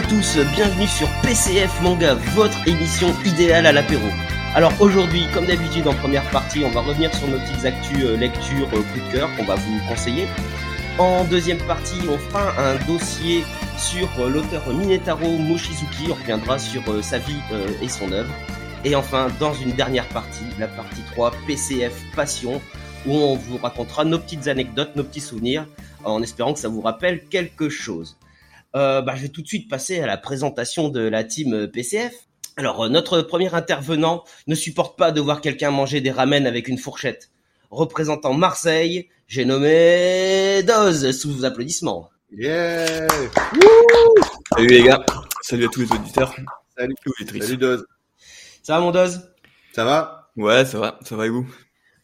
À tous, bienvenue sur PCF Manga, votre émission idéale à l'apéro. Alors aujourd'hui, comme d'habitude en première partie, on va revenir sur nos petites actus euh, lecture euh, coup de cœur qu'on va vous conseiller. En deuxième partie, on fera un dossier sur euh, l'auteur Minetaro Mochizuki, on reviendra sur euh, sa vie euh, et son œuvre. Et enfin, dans une dernière partie, la partie 3, PCF Passion, où on vous racontera nos petites anecdotes, nos petits souvenirs, en espérant que ça vous rappelle quelque chose. Euh, bah, je vais tout de suite passer à la présentation de la team euh, PCF. Alors, euh, notre premier intervenant ne supporte pas de voir quelqu'un manger des ramen avec une fourchette. Représentant Marseille, j'ai nommé Doz, sous vos applaudissements. Yeah Salut les gars, salut à tous les auditeurs. Salut. Salut Doz. Ça va mon Doz Ça va? Ouais, ça va, ça va et vous?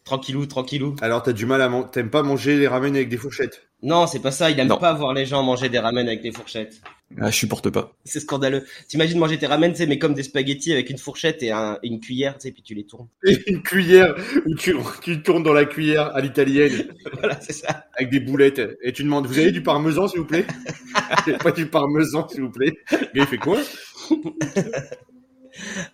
Tranquillou, tranquillou. Alors t'as du mal à manger. T'aimes pas manger les ramen avec des fourchettes? Non, c'est pas ça, il aime Non. pas voir les gens manger des ramen avec des fourchettes. Ah, je supporte pas. C'est scandaleux. T'imagines manger tes ramen, mais comme des spaghettis avec une fourchette et un- une cuillère, tu sais, puis tu les tournes. Et une cuillère où tu, tu tournes dans la cuillère à l'italienne voilà, c'est ça. avec des boulettes. Et tu demandes, vous avez du parmesan s'il vous plaît? Pas du parmesan s'il vous plaît. Mais il fait quoi?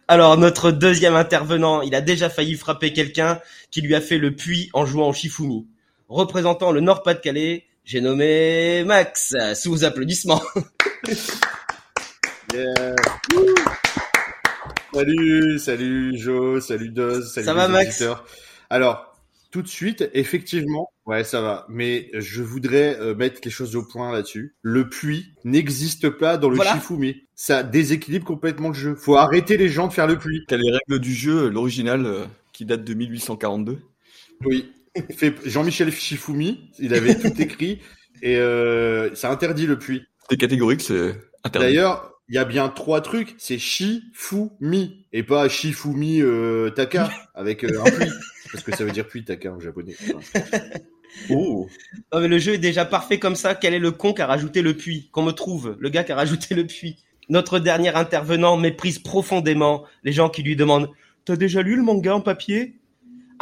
Alors, notre deuxième intervenant, il a déjà failli frapper quelqu'un qui lui a fait le puits en jouant au Shifumi. Représentant le Nord-Pas-de-Calais, j'ai nommé Max, sous vos applaudissements. Yeah. Salut, salut Jo, salut Doz, salut Ça les va, Max. Alors, tout de suite, effectivement, ouais, ça va. Mais je voudrais euh, mettre quelque chose au point là-dessus. Le puits n'existe pas dans le Voilà. Shifumi. Ça déséquilibre complètement le jeu. Faut arrêter les gens de faire le puits. Quelles les règles du jeu, l'original euh, qui date de 1842 Oui. Fait Jean-Michel Shifumi, il avait tout écrit et euh, ça interdit le puits. C'est catégorique, c'est interdit. D'ailleurs, il y a bien trois trucs. C'est Shifumi et pas Shifumi euh, Taka avec euh, un puits. Parce que ça veut dire puits Taka en japonais. Oh, Non, mais le jeu est déjà parfait comme ça. Quel est le con qui a rajouté le puits Qu'on me trouve, le gars qui a rajouté le puits? Notre dernier intervenant méprise profondément les gens qui lui demandent T'as déjà lu le manga en papier?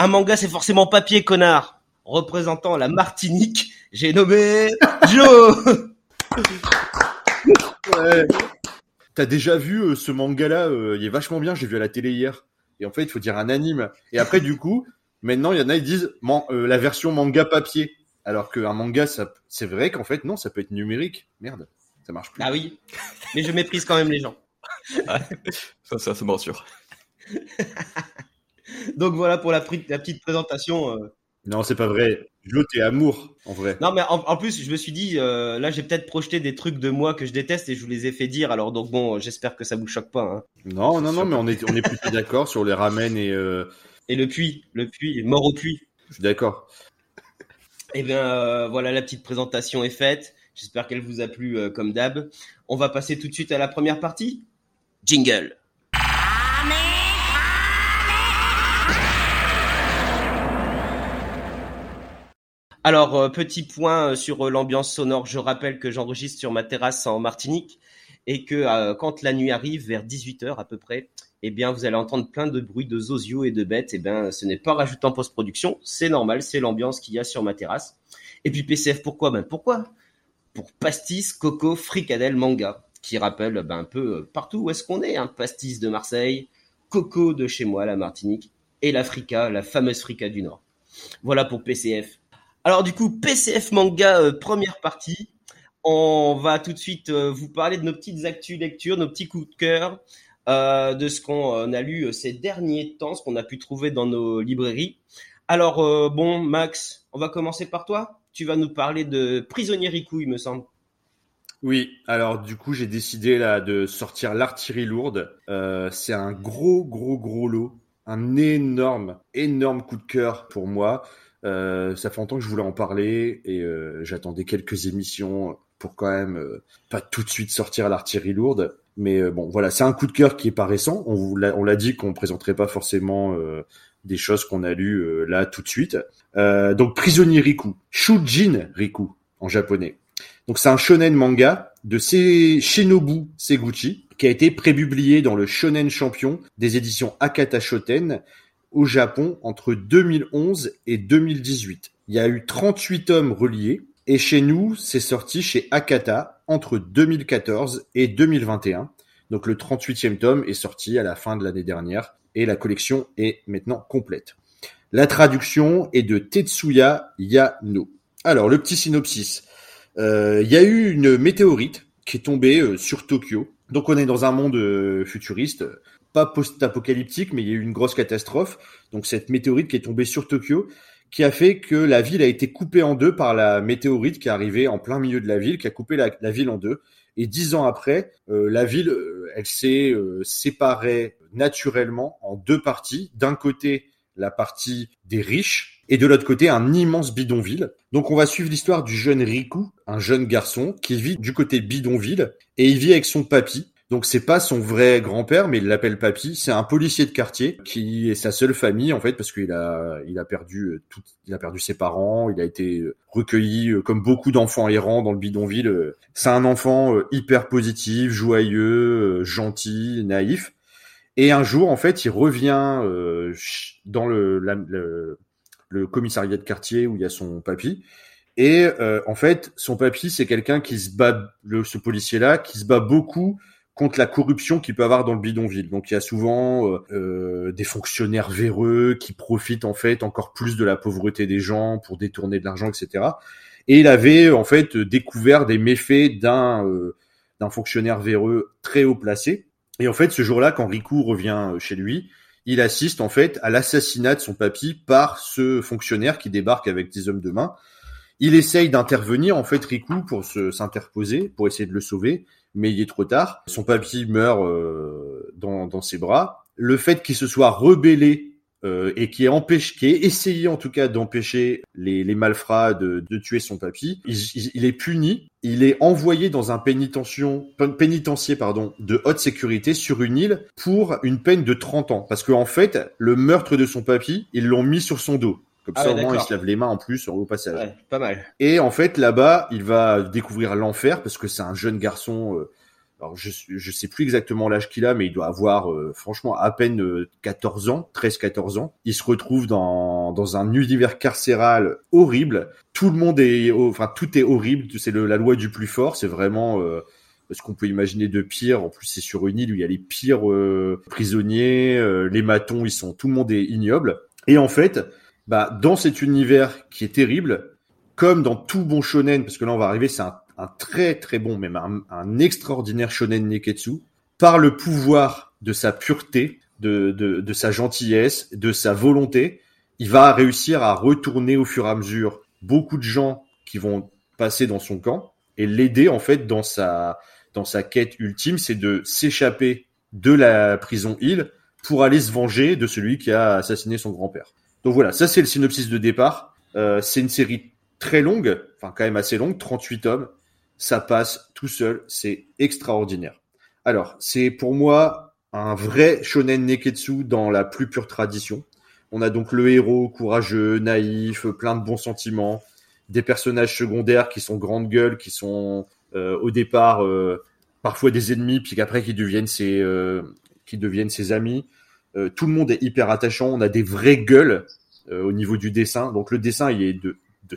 Un manga, c'est forcément papier, connard. Représentant la Martinique, j'ai nommé Joe. Ouais. T'as déjà vu euh, ce manga-là euh, Il est vachement bien. J'ai vu à la télé hier. Et en fait, il faut dire un anime. Et après, du coup, maintenant, il y en a ils disent man- euh, la version manga papier. Alors qu'un manga, ça, c'est vrai qu'en fait, non, ça peut être numérique. Merde, ça marche plus. Ah oui, mais je méprise quand même les gens. ça, ça, ça me rassure. Donc voilà pour la, petite présentation. euh. Non, c'est pas vrai. Jo, t'es amour, en vrai. Non, mais en, en plus, je me suis dit, euh, là, j'ai peut-être projeté des trucs de moi que je déteste et je vous les ai fait dire. Alors donc bon, j'espère que ça vous choque pas. Hein. Non, non, non, mais on est, on est plutôt d'accord sur les ramen et euh, Et le puits, le puits, mort au puits. je suis d'accord. Eh bien, euh, voilà, la petite présentation est faite. J'espère qu'elle vous a plu comme d'hab. On va passer tout de suite à la première partie. Jingle. Alors, euh, petit point euh, sur euh, l'ambiance sonore. Je rappelle que j'enregistre sur ma terrasse en Martinique et que quand la nuit arrive, vers 18h à peu près, eh bien, vous allez entendre plein de bruits de zozio et de bêtes. Eh bien, ce n'est pas rajouté en post-production. C'est normal, c'est l'ambiance qu'il y a sur ma terrasse. Et puis PCF, pourquoi? Ben pourquoi? Pour pastis, coco, fricadelle, manga, qui rappelle ben, un peu partout où est-ce qu'on est. Hein. Pastis de Marseille, coco de chez moi, la Martinique, et la frica, la fameuse frica du Nord. Voilà pour PCF. Alors du coup, PCF manga, euh, première partie. On va tout de suite euh, vous parler de nos petites actus lectures, nos petits coups de cœur, euh, de ce qu'on a lu ces derniers temps, ce qu'on a pu trouver dans nos librairies. Alors bon, Max, on va commencer par toi. Tu vas nous parler de Prisonnier Riku, il me semble. Oui, alors du coup, j'ai décidé là de sortir l'artillerie lourde. C'est un gros, gros, gros lot. Un énorme, énorme coup de cœur pour moi. Euh, ça fait longtemps que je voulais en parler et euh, j'attendais quelques émissions pour quand même euh, pas tout de suite sortir l'artillerie lourde. Mais euh, bon, voilà, c'est un coup de cœur qui est pas récent. On l'a, dit qu'on présenterait pas forcément euh, des choses qu'on a lues euh, là tout de suite. Donc, Prisonnier Riku, Shujin Riku en japonais. Donc, c'est un shonen manga de Shinobu Seguchi qui a été prépublié dans le Shonen Champion des éditions Akata Shoten au Japon entre 2011 et 2018. Il y a eu 38 tomes reliés et chez nous, c'est sorti chez Akata entre 2014 et 2021. Donc le 38e tome est sorti à la fin de l'année dernière et la collection est maintenant complète. La traduction est de Tetsuya Yano. Alors le petit synopsis. Euh, il y a eu une météorite qui est tombée euh, sur Tokyo. Donc on est dans un monde euh, futuriste, pas post-apocalyptique, mais il y a eu une grosse catastrophe. Donc cette météorite qui est tombée sur Tokyo, qui a fait que la ville a été coupée en deux par la météorite qui est arrivée en plein milieu de la ville, qui a coupé la, ville en deux. Et dix ans après, la ville, elle s'est séparée naturellement en deux parties. D'un côté, la partie des riches, et de l'autre côté un immense bidonville. Donc on va suivre l'histoire du jeune Riku, un jeune garçon qui vit du côté bidonville et il vit avec son papy. Donc c'est pas son vrai grand-père, mais il l'appelle papy. C'est un policier de quartier qui est sa seule famille en fait parce qu'il a il a perdu euh, tout, il a perdu ses parents, il a été euh, recueilli euh, comme beaucoup d'enfants errants dans le bidonville. C'est un enfant hyper positif, joyeux, gentil, naïf. Et un jour en fait, il revient dans le, le le commissariat de quartier où il y a son papy. Et euh, en fait, son papy, c'est quelqu'un qui se bat, le, ce policier-là, qui se bat beaucoup contre la corruption qu'il peut avoir dans le bidonville. Donc il y a souvent euh, euh, des fonctionnaires véreux qui profitent en fait encore plus de la pauvreté des gens pour détourner de l'argent, etc. Et il avait en fait découvert des méfaits d'un d'un fonctionnaire véreux très haut placé. Et en fait, ce jour-là, quand Riku revient chez lui, il assiste en fait à l'assassinat de son papy par ce fonctionnaire qui débarque avec des hommes de main. Il essaye d'intervenir en fait Riku pour s'interposer, pour essayer de le sauver, mais il est trop tard. Son papy meurt euh, dans, dans ses bras. Le fait qu'il se soit rebellé euh, et qui est empêché, est essayé en tout cas d'empêcher les, les malfrats de, de, tuer son papy. Il, il, est puni, il est envoyé dans un pénitencier pardon, de haute sécurité sur une île pour une peine de 30 ans. Parce qu'en en fait, le meurtre de son papy, ils l'ont mis sur son dos. Comme ah ça, au moins, il se lave les mains en plus au passage. Ouais, pas mal. Et en fait, là-bas, il va découvrir l'enfer parce que c'est un jeune garçon euh, alors je je sais plus exactement l'âge qu'il a, mais il doit avoir euh, franchement à peine 14 euh, ans, 13-14 ans. Il se retrouve dans dans un univers carcéral horrible. Tout le monde est, enfin tout est horrible. C'est la loi du plus fort. C'est vraiment euh, ce qu'on peut imaginer de pire. En plus, c'est sur une île où il y a les pires prisonniers, les matons, ils sont, tout le monde est ignoble. Et en fait, bah dans cet univers qui est terrible, comme dans tout bon shonen, parce que là on va arriver, c'est un très très bon, même un, extraordinaire shonen neketsu, par le pouvoir de sa pureté, de, de, sa gentillesse, de sa volonté, il va réussir à retourner au fur et à mesure beaucoup de gens qui vont passer dans son camp et l'aider en fait dans sa dans sa quête ultime, c'est de s'échapper de la prison île pour aller se venger de celui qui a assassiné son grand-père. Donc voilà, ça c'est le synopsis de départ. Euh, c'est une série très longue, enfin quand même assez longue, 38 tomes ça passe tout seul, c'est extraordinaire. Alors, c'est pour moi un vrai shonen neketsu dans la plus pure tradition. On a donc le héros courageux, naïf, plein de bons sentiments, des personnages secondaires qui sont grandes gueules, qui sont euh, au départ euh, parfois des ennemis, puis qu'après qui deviennent ses euh, qui deviennent ses amis. Tout le monde est hyper attachant. On a des vraies gueules au niveau du dessin. Donc le dessin, il est de, de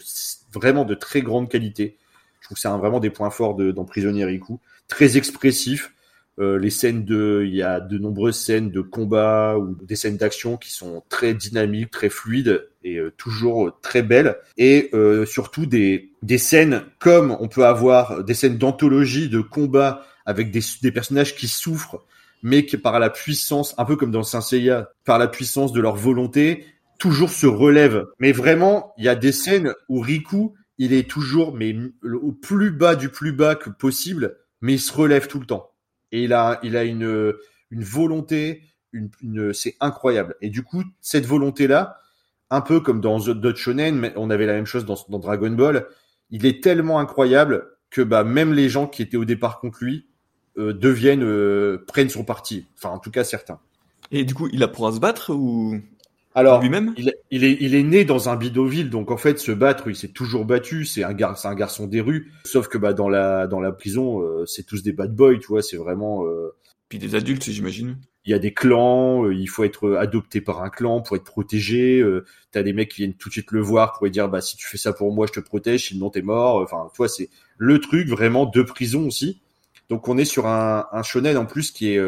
vraiment de très grande qualité. Je trouve que c'est vraiment des points forts de, dans Prisonnier Riku. Très expressif. Euh, les scènes de, il y a de nombreuses scènes de combat ou des scènes d'action qui sont très dynamiques, très fluides et euh, toujours très belles. Et euh, surtout des, des scènes comme on peut avoir des scènes d'anthologie de combat avec des, des personnages qui souffrent, mais qui par la puissance, un peu comme dans Saint Seiya, par la puissance de leur volonté, toujours se relèvent. Mais vraiment, il y a des scènes où Riku il est toujours mais au plus bas du plus bas que possible, mais il se relève tout le temps. Et il a, il a une, une volonté, une, une c'est incroyable. Et du coup, cette volonté-là, un peu comme dans d'autres shonen, mais on avait la même chose dans, dans, Dragon Ball, il est tellement incroyable que bah même les gens qui étaient au départ contre lui deviennent euh, prennent son parti. Enfin, en tout cas certains. Et du coup, il apprend à se battre ou Alors, lui-même? il, il, est, il est né dans un bidonville, donc en fait, se battre, il s'est toujours battu. C'est un, gar, un garçon des rues. Sauf que bah, dans, la, dans la prison, euh, c'est tous des bad boys, tu vois. C'est vraiment. Euh, Puis des adultes, j'imagine. Il y a des clans, euh, il faut être adopté par un clan pour être protégé. Euh, T'as des mecs qui viennent tout de suite le voir pour lui dire bah si tu fais ça pour moi, je te protège. Sinon t'es mort. Enfin, toi, c'est le truc vraiment de prison aussi. Donc on est sur un, un shonen en plus qui est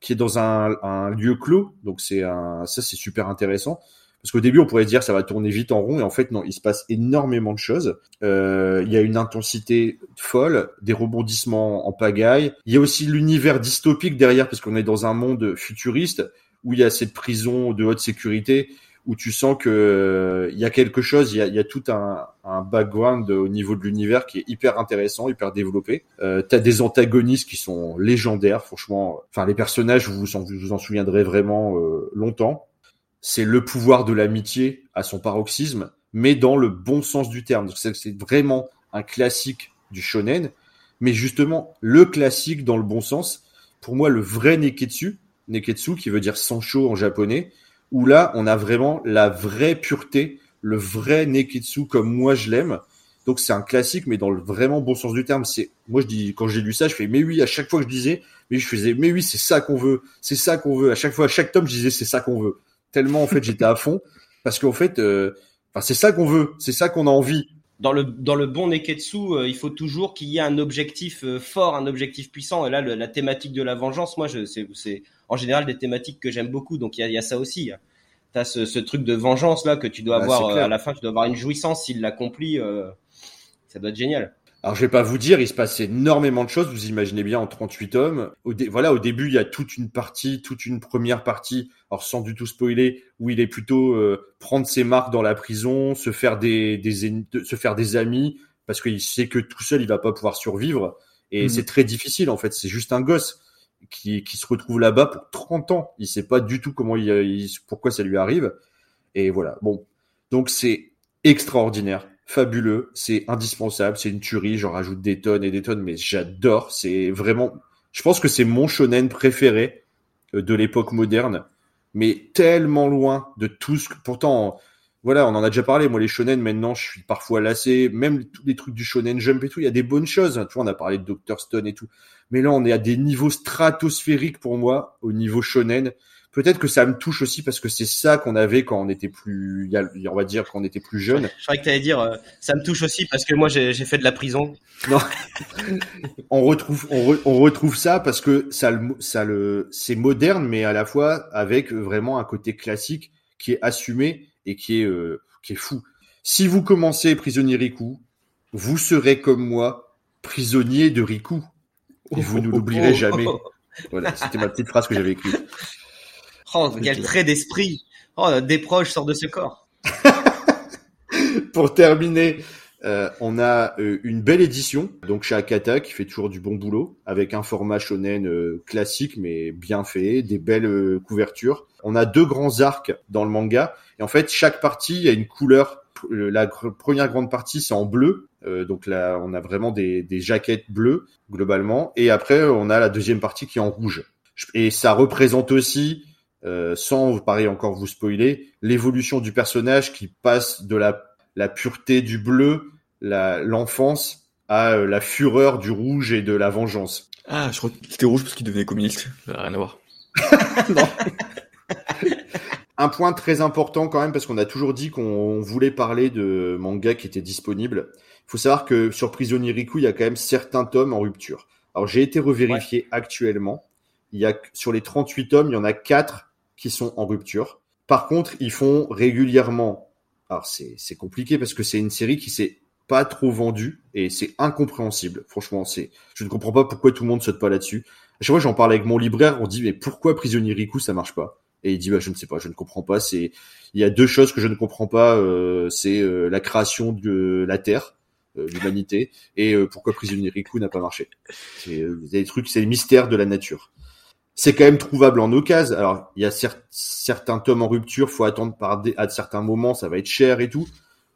qui est dans un, un lieu clos. Donc c'est un, ça c'est super intéressant. Parce qu'au début, on pourrait dire ça va tourner vite en rond, et en fait non, il se passe énormément de choses. Euh, il y a une intensité folle, des rebondissements en pagaille. Il y a aussi l'univers dystopique derrière, parce qu'on est dans un monde futuriste où il y a cette prison de haute sécurité où tu sens que euh, il y a quelque chose, il y a, y a tout un, un, background au niveau de l'univers qui est hyper intéressant, hyper développé. Euh, T'as des antagonistes qui sont légendaires, franchement. Enfin, les personnages, vous vous en, vous en souviendrez vraiment euh, longtemps. C'est le pouvoir de l'amitié à son paroxysme, mais dans le bon sens du terme. C'est vraiment un classique du shonen, mais justement le classique dans le bon sens. Pour moi, le vrai neketsu, neketsu qui veut dire sancho en japonais, où là, on a vraiment la vraie pureté, le vrai Neketsu comme moi je l'aime. Donc c'est un classique, mais dans le vraiment bon sens du terme. C'est moi je dis quand j'ai lu ça, je fais mais oui. À chaque fois que je disais, mais je faisais mais oui, c'est ça qu'on veut, c'est ça qu'on veut. À chaque fois, à chaque tome, je disais c'est ça qu'on veut. Tellement en fait j'étais à fond parce qu'en fait, euh, c'est ça qu'on veut, c'est ça qu'on a envie. Dans le dans le bon Neketsu, euh, il faut toujours qu'il y ait un objectif euh, fort, un objectif puissant. Et là, le, la thématique de la vengeance, moi, je c'est c'est en général des thématiques que j'aime beaucoup. Donc il y a, y a, ça aussi. T'as ce, ce truc de vengeance là que tu dois Bah, avoir euh, à la fin. Tu dois avoir une jouissance s'il l'accomplit. Euh, ça doit être génial. Alors je vais pas vous dire, il se passe énormément de choses. Vous imaginez bien en 38 tomes. Au dé- voilà, au début il y a toute une partie, toute une première partie. Alors sans du tout spoiler, où il est plutôt euh, prendre ses marques dans la prison, se faire des, des se faire des amis parce qu'il sait que tout seul il va pas pouvoir survivre. Et Mhm. c'est très difficile en fait. C'est juste un gosse qui, qui se retrouve là-bas pour 30 ans. Il sait pas du tout comment il, il- pourquoi ça lui arrive. Et voilà. Bon, donc c'est extraordinaire. Fabuleux, c'est indispensable, c'est une tuerie, j'en rajoute des tonnes et des tonnes, mais j'adore, c'est vraiment, je pense que c'est mon shonen préféré euh, de l'époque moderne, mais tellement loin de tout ce que, pourtant, voilà, on en a déjà parlé, moi les shonen maintenant, je suis parfois lassé, même tous les trucs du shonen jump et tout, il y a des bonnes choses, tu vois, on a parlé de Dr. Stone et tout, mais là on est à des niveaux stratosphériques pour moi, au niveau shonen, Peut-être que ça me touche aussi parce que c'est ça qu'on avait quand on était plus, on va dire quand on était plus jeune. Je croyais que tu allais dire, euh, ça me touche aussi parce que moi j'ai fait de la prison. on retrouve on, re- on retrouve ça parce que ça le ça le c'est moderne mais à la fois avec vraiment un côté classique qui est assumé et qui est euh, qui est fou. Si vous commencez prisonnier Riku, vous serez comme moi prisonnier de Riku et vous ne l'oublierez jamais. Voilà, c'était ma petite phrase que j'avais écrite. Oh, quel trait d'esprit. Oh, des proches sortent de ce corps. Pour terminer, euh, on a euh, une belle édition, donc chez Akata, qui fait toujours du bon boulot, avec un format shonen euh, classique mais bien fait, des belles couvertures. On a deux grands arcs dans le manga, et en fait chaque partie a une couleur. La première grande partie c'est en bleu, donc là on a vraiment des, des jaquettes bleues globalement, et après on a la deuxième partie qui est en rouge. Et ça représente aussi euh, sans pareil encore vous spoiler, l'évolution du personnage qui passe de la, la pureté du bleu, l'enfance, à euh, la fureur du rouge et de la vengeance. Ah, je crois que c'était rouge parce qu'il devenait communiste. Ça n'a rien à voir. Un point très important quand même, parce qu'on a toujours dit qu'on voulait parler de manga qui était disponible. Il faut savoir que sur Prisonnier Riku, il y a quand même certains tomes en rupture. Alors j'ai été revérifié actuellement. Il y a sur les 38 tomes, il y en a 4 qui sont en rupture. Par contre, ils font régulièrement. Alors c'est compliqué parce que c'est une série qui s'est pas trop vendue et c'est incompréhensible. Franchement, c'est je ne comprends pas pourquoi tout le monde saute pas là-dessus. À chaque fois, j'en parle avec mon libraire, on dit mais pourquoi Prisonnier Riku ça marche pas? Et il dit bah je ne sais pas, je ne comprends pas. C'est il y a deux choses que je ne comprends pas. euh, c'est euh, la création de la Terre, euh, l'humanité, et pourquoi Prisonnier Riku n'a pas marché. C'est des trucs, c'est les mystères de la nature. C'est quand même trouvable en occasion. Alors, il y a cer- certains tomes en rupture, faut attendre par des, à certains moments, ça va être cher et tout.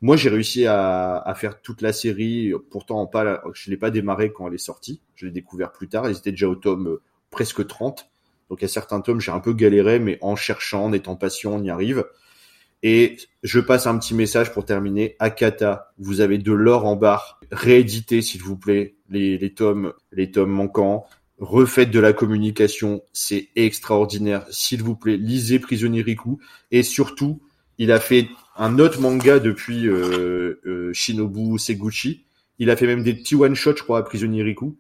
Moi, j'ai réussi à, à faire toute la série. Pourtant, pas, je l'ai pas démarré quand elle est sortie. Je l'ai découvert plus tard. Ils étaient déjà au tome euh, presque 30. Donc, il y a certains tomes, j'ai un peu galéré, mais en cherchant, en étant patient, on y arrive. Et je passe un petit message pour terminer. Akata, vous avez de l'or en barre. Rééditez, s'il vous plaît, les tomes manquants. Refaites de la communication. C'est extraordinaire. S'il vous plaît, lisez Prisonnier Riku. Et surtout, il a fait un autre manga depuis euh, euh, Shinobu Seguchi. Il a fait même des petits one-shots, je crois, à Prisonnier Riku.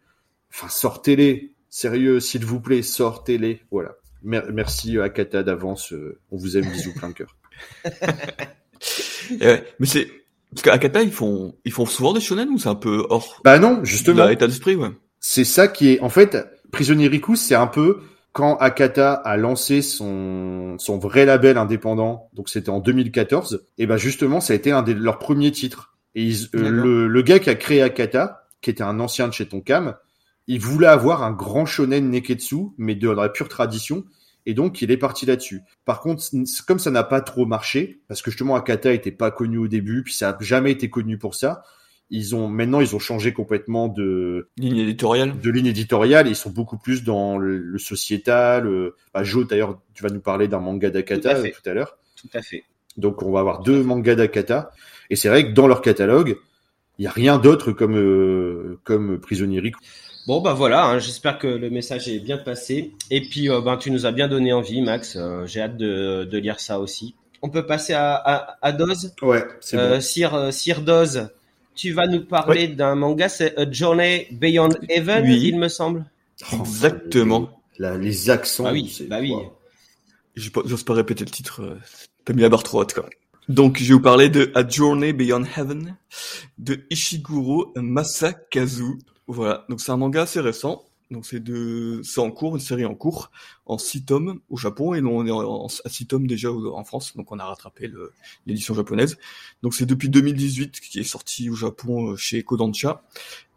Enfin, sortez-les. Sérieux, s'il vous plaît, sortez-les. Voilà. merci Akata d'avance. Euh, on vous aime, bisous plein de cœur. ouais, mais c'est parce qu'Akata ils font ils font souvent des shonen ou c'est un peu hors Bah non, justement. L'état d'esprit, ouais. C'est ça qui est en fait Prisonnier Riku, c'est un peu quand Akata a lancé son son vrai label indépendant, donc c'était en 2014, et ben justement ça a été un de leurs premiers titres. Et euh, le, le gars qui a créé Akata, qui était un ancien de chez Tonkam, il voulait avoir un grand shonen neketsu, mais de la pure tradition, et donc il est parti là-dessus. Par contre, comme ça n'a pas trop marché, parce que justement Akata était pas connu au début, puis ça a jamais été connu pour ça. Ils ont maintenant ils ont changé complètement de ligne éditoriale. De ligne éditoriale, ils sont beaucoup plus dans le, sociétal. Euh, bah, Joe d'ailleurs, tu vas nous parler d'un manga d'Akata tout, tout, à l'heure. Tout à fait. Donc on va avoir deux mangas d'Akata, et c'est vrai que dans leur catalogue, il y a rien d'autre comme euh, comme Prisonnier Bon bah voilà, hein, j'espère que le message est bien passé. Et puis euh, ben tu nous as bien donné envie, Max. Euh, j'ai hâte de, de, lire ça aussi. On peut passer à, à, à Doz? Ouais, c'est euh, bon. Sir, Sir Doz, tu vas nous parler d'un manga, c'est A Journey Beyond Heaven, il me semble. Exactement. La, les accents. Ah oui, bah oui. J'ose pas répéter le titre. T'as mis la barre trop haute, quoi. Donc, je vais vous parler de A Journey Beyond Heaven de Ishiguro Masakazu. Voilà, donc c'est un manga assez récent. Donc c'est de, c'est en cours, une série en cours, en six tomes au Japon et on est en, à six tomes déjà en France, donc on a rattrapé l'édition japonaise. Donc c'est depuis 2018 qui est sorti au Japon euh, chez Kodansha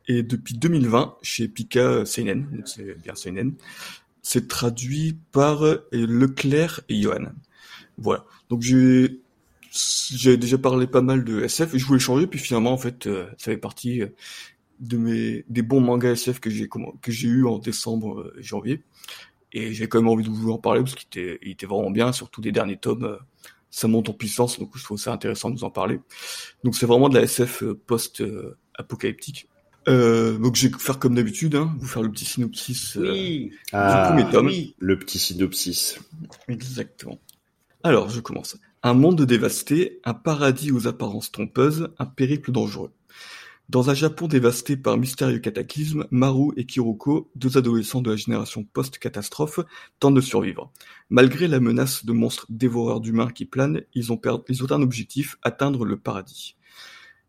et depuis 2020 chez Pika Seinen, donc c'est bien Seinen. C'est traduit par euh, Leclerc et Johan. Voilà. Donc j'ai j'ai déjà parlé pas mal de SF et je voulais changer puis finalement en fait euh, ça fait partie de mes des bons mangas SF que j'ai que j'ai eu en décembre euh, janvier et j'ai quand même envie de vous en parler parce qu'il était il était vraiment bien surtout des derniers tomes euh, ça monte en puissance donc je trouve ça intéressant de vous en parler donc c'est vraiment de la SF euh, post apocalyptique euh, donc je vais faire comme d'habitude, hein, vous faire le petit synopsis oui. du ah, premier tome. Oui. Le petit synopsis. Exactement. Alors je commence. Un monde dévasté, un paradis aux apparences trompeuses, un périple dangereux. Dans un Japon dévasté par mystérieux cataclysmes, Maru et Kiroko, deux adolescents de la génération post-catastrophe, tentent de survivre. Malgré la menace de monstres dévoreurs d'humains qui planent, ils ont, ils ont un objectif, atteindre le paradis.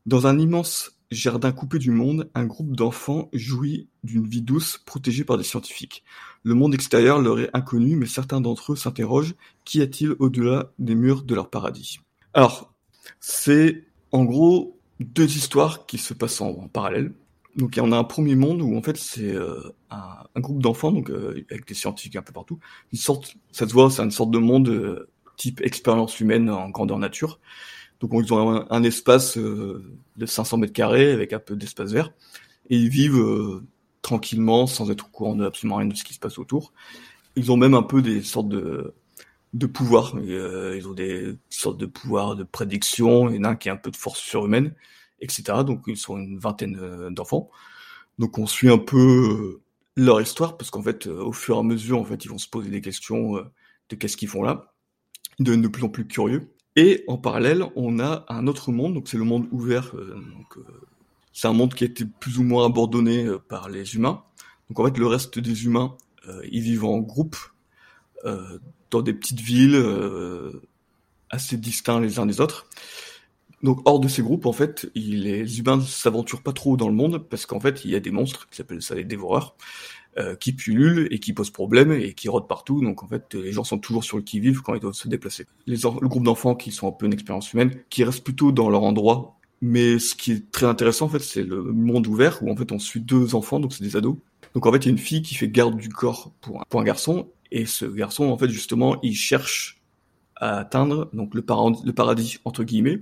Dans un immense jardin coupé du monde, un groupe d'enfants jouit d'une vie douce protégée par des scientifiques. Le monde extérieur leur est inconnu, mais certains d'entre eux s'interrogent, qu'y a-t-il au-delà des murs de leur paradis? Alors, c'est en gros deux histoires qui se passent en, parallèle. Donc il y en a un premier monde où en fait c'est euh, un, groupe d'enfants donc euh, avec des scientifiques un peu partout. Une sorte, ça se voit, c'est une sorte de monde euh, type expérience humaine en grandeur nature. Donc ils ont un, un espace de 500 mètres carrés avec un peu d'espace vert et ils vivent tranquillement sans être au courant de absolument rien de ce qui se passe autour. Ils ont même un peu des sortes de de pouvoir. Euh, ils ont des sortes de pouvoirs de prédiction. Il y en a un qui a un peu de force surhumaine, etc. Donc ils sont une vingtaine euh, d'enfants. Donc on suit un peu euh, leur histoire parce qu'en fait, au fur et à mesure, en fait, ils vont se poser des questions de qu'est-ce qu'ils font là. Ils deviennent de plus en plus curieux. Et en parallèle, on a un autre monde. Donc c'est le monde ouvert. donc c'est un monde qui a été plus ou moins abandonné par les humains. Donc en fait, le reste des humains, ils vivent en groupe euh, dans des petites villes euh, assez distincts les uns des autres. Donc hors de ces groupes, en fait, les humains ne s'aventurent pas trop dans le monde parce qu'en fait, il y a des monstres qui s'appellent ça les dévoreurs euh, qui pullulent et qui posent problème et qui rôdent partout. Donc en fait, les gens sont toujours sur le qui-vive quand ils doivent se déplacer. Les le groupe d'enfants qui sont un peu une expérience humaine, qui restent plutôt dans leur endroit. Mais ce qui est très intéressant, en fait, c'est le monde ouvert où en fait on suit deux enfants, donc c'est des ados. Donc en fait, il y a une fille qui fait garde du corps pour un, pour un garçon et ce garçon, en fait, justement, il cherche à atteindre donc le, paradis, entre guillemets.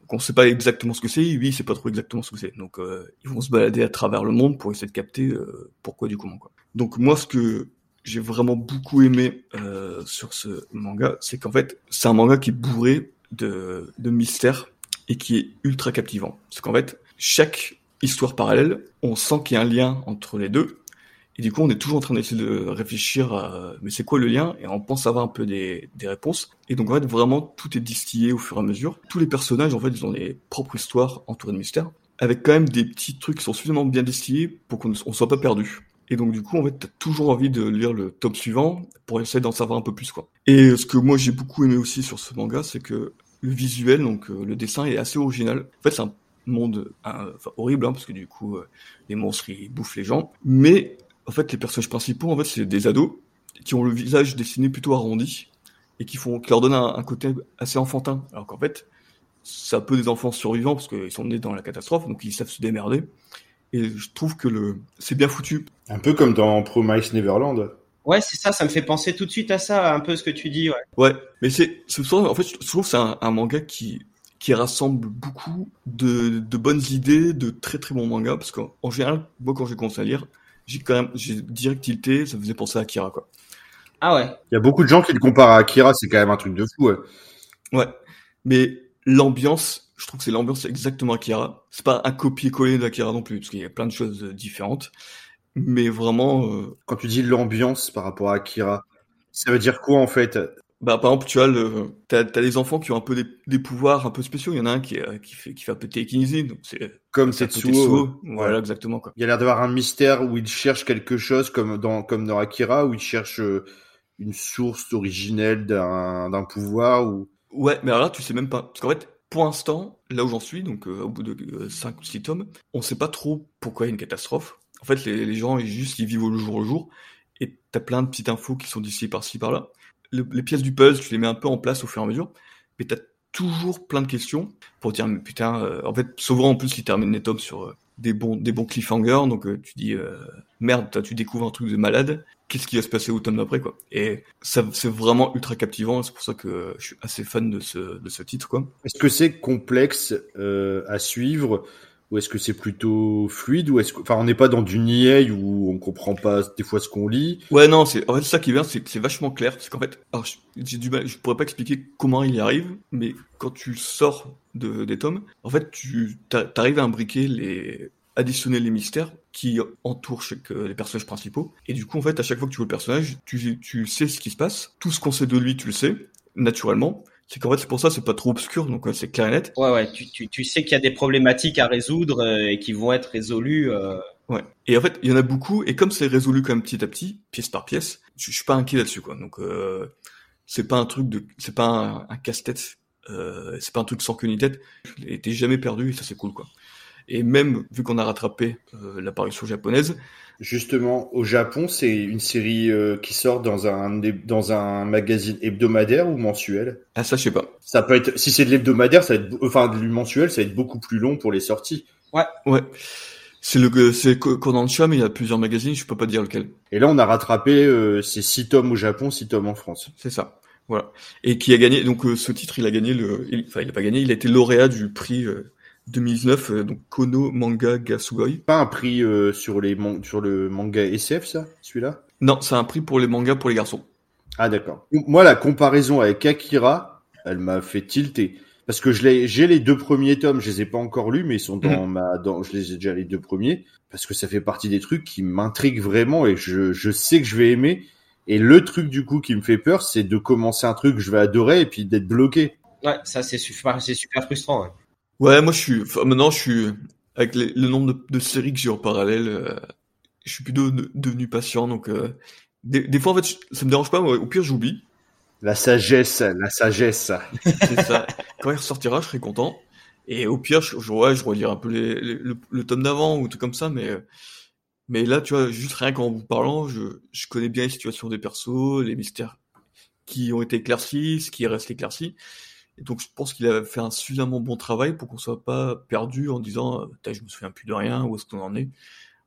Donc on sait pas exactement ce que c'est, lui, il sait pas trop exactement ce que c'est. Donc euh, ils vont se balader à travers le monde pour essayer de capter euh, pourquoi du comment. Quoi. Donc moi, ce que j'ai vraiment beaucoup aimé euh, sur ce manga, c'est qu'en fait, c'est un manga qui est bourré de, de mystère et qui est ultra captivant. Parce qu'en fait, chaque histoire parallèle, on sent qu'il y a un lien entre les deux. Et du coup, on est toujours en train d'essayer de réfléchir à mais c'est quoi le lien? Et on pense avoir un peu des, réponses. Et donc en fait, vraiment, tout est distillé au fur et à mesure. Tous les personnages, en fait, ils ont des propres histoires entourées de mystères, avec quand même des petits trucs qui sont suffisamment bien distillés pour qu'on ne soit pas perdu. Et donc du coup, en fait, t'as toujours envie de lire le tome suivant pour essayer d'en savoir un peu plus, quoi. Et ce que moi j'ai beaucoup aimé aussi sur ce manga, c'est que le visuel, donc euh, le dessin est assez original. En fait, c'est un monde horrible, hein, parce que du coup, euh, les monstres ils bouffent les gens. Mais en fait, les personnages principaux, en fait, c'est des ados qui ont le visage dessiné plutôt arrondi et qui font, qui leur donnent un, un côté assez enfantin. Alors qu'en fait, c'est un peu des enfants survivants parce qu'ils sont nés dans la catastrophe, donc ils savent se démerder. Et je trouve que le, c'est bien foutu. Un peu comme dans Promise Neverland. Ouais, c'est ça, ça me fait penser tout de suite à ça, un peu ce que tu dis, ouais. Ouais, mais c'est, c'est en fait, je trouve que c'est un, un manga qui, qui rassemble beaucoup de, de bonnes idées, de très très bons mangas, parce qu'en en général, moi quand j'ai commencé à lire, j'ai quand même, j'ai direct tilté, ça faisait penser à Akira, quoi. Ah ouais. Il y a beaucoup de gens qui le comparent à Akira, c'est quand même un truc de fou, ouais. Ouais. Mais l'ambiance, je trouve que c'est l'ambiance exactement Akira. C'est pas un copier-coller d'Akira non plus, parce qu'il y a plein de choses euh, différentes. Mais vraiment, euh, Quand tu dis l'ambiance par rapport à Akira, ça veut dire quoi en fait? Bah par exemple, tu vois, le, t'as, t'as des enfants qui ont un peu des, des pouvoirs un peu spéciaux. Il y en a un qui, est- qui fait, qui fait un peu télékinésie, donc c'est Comme Tetsuo. Ouais. Voilà, exactement quoi. Il y a l'air d'avoir un mystère où il cherche quelque chose comme dans comme dans Akira où il cherche euh, une source originelle d'un d'un pouvoir ou Ouais, mais alors là, tu sais même pas. Parce qu'en fait, pour l'instant, là où j'en suis, donc euh, au bout de 5 ou 6 tomes, on sait pas trop pourquoi il y a une catastrophe. En fait, les, les gens, ils juste, ils vivent au jour le jour. Et t'as plein de petites infos qui sont d'ici par-ci par-là. Le- les pièces du puzzle, tu les mets un peu en place au fur et à mesure. Mais t'as toujours plein de questions pour dire, mais putain, euh, en fait, souvent en plus, ils terminent les tomes sur euh, des bons, des bons cliffhangers. Donc euh, tu dis, euh, merde, tu découvres un truc de malade. Qu'est-ce qui va se passer au tome d'après, quoi. Et ça, c'est vraiment ultra captivant. C'est pour ça que je suis assez fan de ce, de ce titre, quoi. est-ce que c'est complexe euh, à suivre ou est-ce que c'est plutôt fluide ou est-ce que enfin on n'est pas dans du niais où on comprend pas des fois ce qu'on lit Ouais, non, c'est en fait ça qui bien, c'est c'est vachement clair. C'est qu'en fait, alors j'ai du mal, je pourrais pas expliquer comment il y arrive, mais quand tu sors de des tomes, en fait, tu t'a- t'arrives à imbriquer les additionner les mystères qui entourent chaque, euh, les personnages principaux. Et du coup, en fait, à chaque fois que tu vois le personnage, tu sais ce qui se passe, tout ce qu'on sait de lui, tu le sais naturellement. C'est qu'en fait, c'est pour ça, c'est pas trop obscur, donc ouais, c'est clair et net. Ouais, ouais, tu, tu, tu sais qu'il y a des problématiques à résoudre euh, et qui vont être résolues. euh, Ouais. Et en fait, il y en a beaucoup, et comme c'est résolu quand même petit à petit, pièce par pièce, je, je suis pas inquiet là-dessus, quoi. Donc, euh, c'est pas un truc de, c'est pas un, un casse-tête, euh, c'est pas un truc sans queue ni tête. T'es jamais perdu, et ça c'est cool, quoi. Et même, vu qu'on a rattrapé euh, l'apparition japonaise, Justement, au Japon, c'est une série euh, qui sort dans un dans un magazine hebdomadaire ou mensuel? ah ça je sais pas. Ça peut être si c'est de l'hebdomadaire, ça va être enfin du mensuel, ça va être beaucoup plus long pour les sorties. Ouais. C'est le, c'est Ko- Kodansha, mais il y a plusieurs magazines, je peux pas dire lequel. Et là, on a rattrapé euh, ces six tomes au Japon, six tomes en France. C'est ça. Voilà. Et qui a gagné, donc euh, ce titre, il a gagné le, il- enfin il a pas gagné, il a été lauréat du prix euh, 2019, euh, donc Kono Manga Gasugoi. Pas un prix euh, sur les man- sur le manga SF, ça, celui-là? Non, c'est un prix pour les mangas pour les garçons. Ah d'accord. Moi, la comparaison avec Akira, elle m'a fait tilter. Parce que je l'ai, j'ai les deux premiers tomes, je les ai pas encore lus, mais ils sont dans ma, dans, je les ai déjà les deux premiers, parce que ça fait partie des trucs qui m'intriguent vraiment et je, je sais que je vais aimer. Et le truc du coup qui me fait peur, c'est de commencer un truc que je vais adorer et puis d'être bloqué. Ouais, ça c'est super, c'est super frustrant. ouais. Ouais, moi je suis, enfin, maintenant je suis, avec les- le nombre de, de séries que j'ai en parallèle, euh, je suis plutôt de- devenu patient, donc euh, des, des fois en fait je- ça me dérange pas, moi, au pire j'oublie, La sagesse, la sagesse. c'est ça. Quand il ressortira, je serai content. Et au pire, je, je, ouais, je relirai un peu les, les- le, le tome d'avant ou tout comme ça, mais euh, mais là, tu vois, juste rien qu'en vous parlant, je, je connais bien les situations des persos, les mystères qui ont été éclaircis, ce qui reste éclairci. Donc, je pense qu'il a fait un suffisamment bon travail pour qu'on soit pas perdu en disant, euh, je me souviens plus de rien, où est-ce qu'on en est.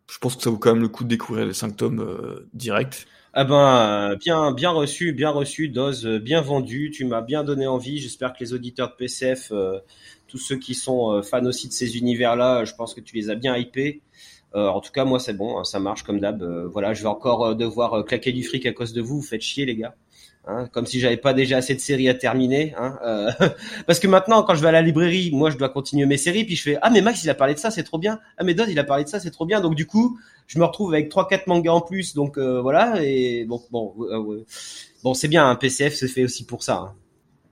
Je pense que ça vaut quand même le coup de découvrir les tomes euh, directs. Ah ben, euh, bien, bien reçu, bien reçu, dose, bien vendu. Tu m'as bien donné envie. J'espère que les auditeurs de PCF, tous ceux qui sont fans aussi de ces univers-là, je pense que tu les as bien hypés. en tout cas, moi, c'est bon, hein, ça marche comme d'hab. voilà, je vais encore devoir claquer du fric à cause de vous. Vous faites chier, les gars. Hein, comme si j'avais pas déjà assez de séries à terminer. Hein, euh, parce que maintenant, quand je vais à la librairie, moi, je dois continuer mes séries, puis je fais ah mais Max il a parlé de ça, c'est trop bien. Ah mais Dodd il a parlé de ça, c'est trop bien. Donc du coup, je me retrouve avec trois quatre mangas en plus. Donc euh, voilà et bon bon euh, bon c'est bien. Un PCF se fait aussi pour ça. Hein.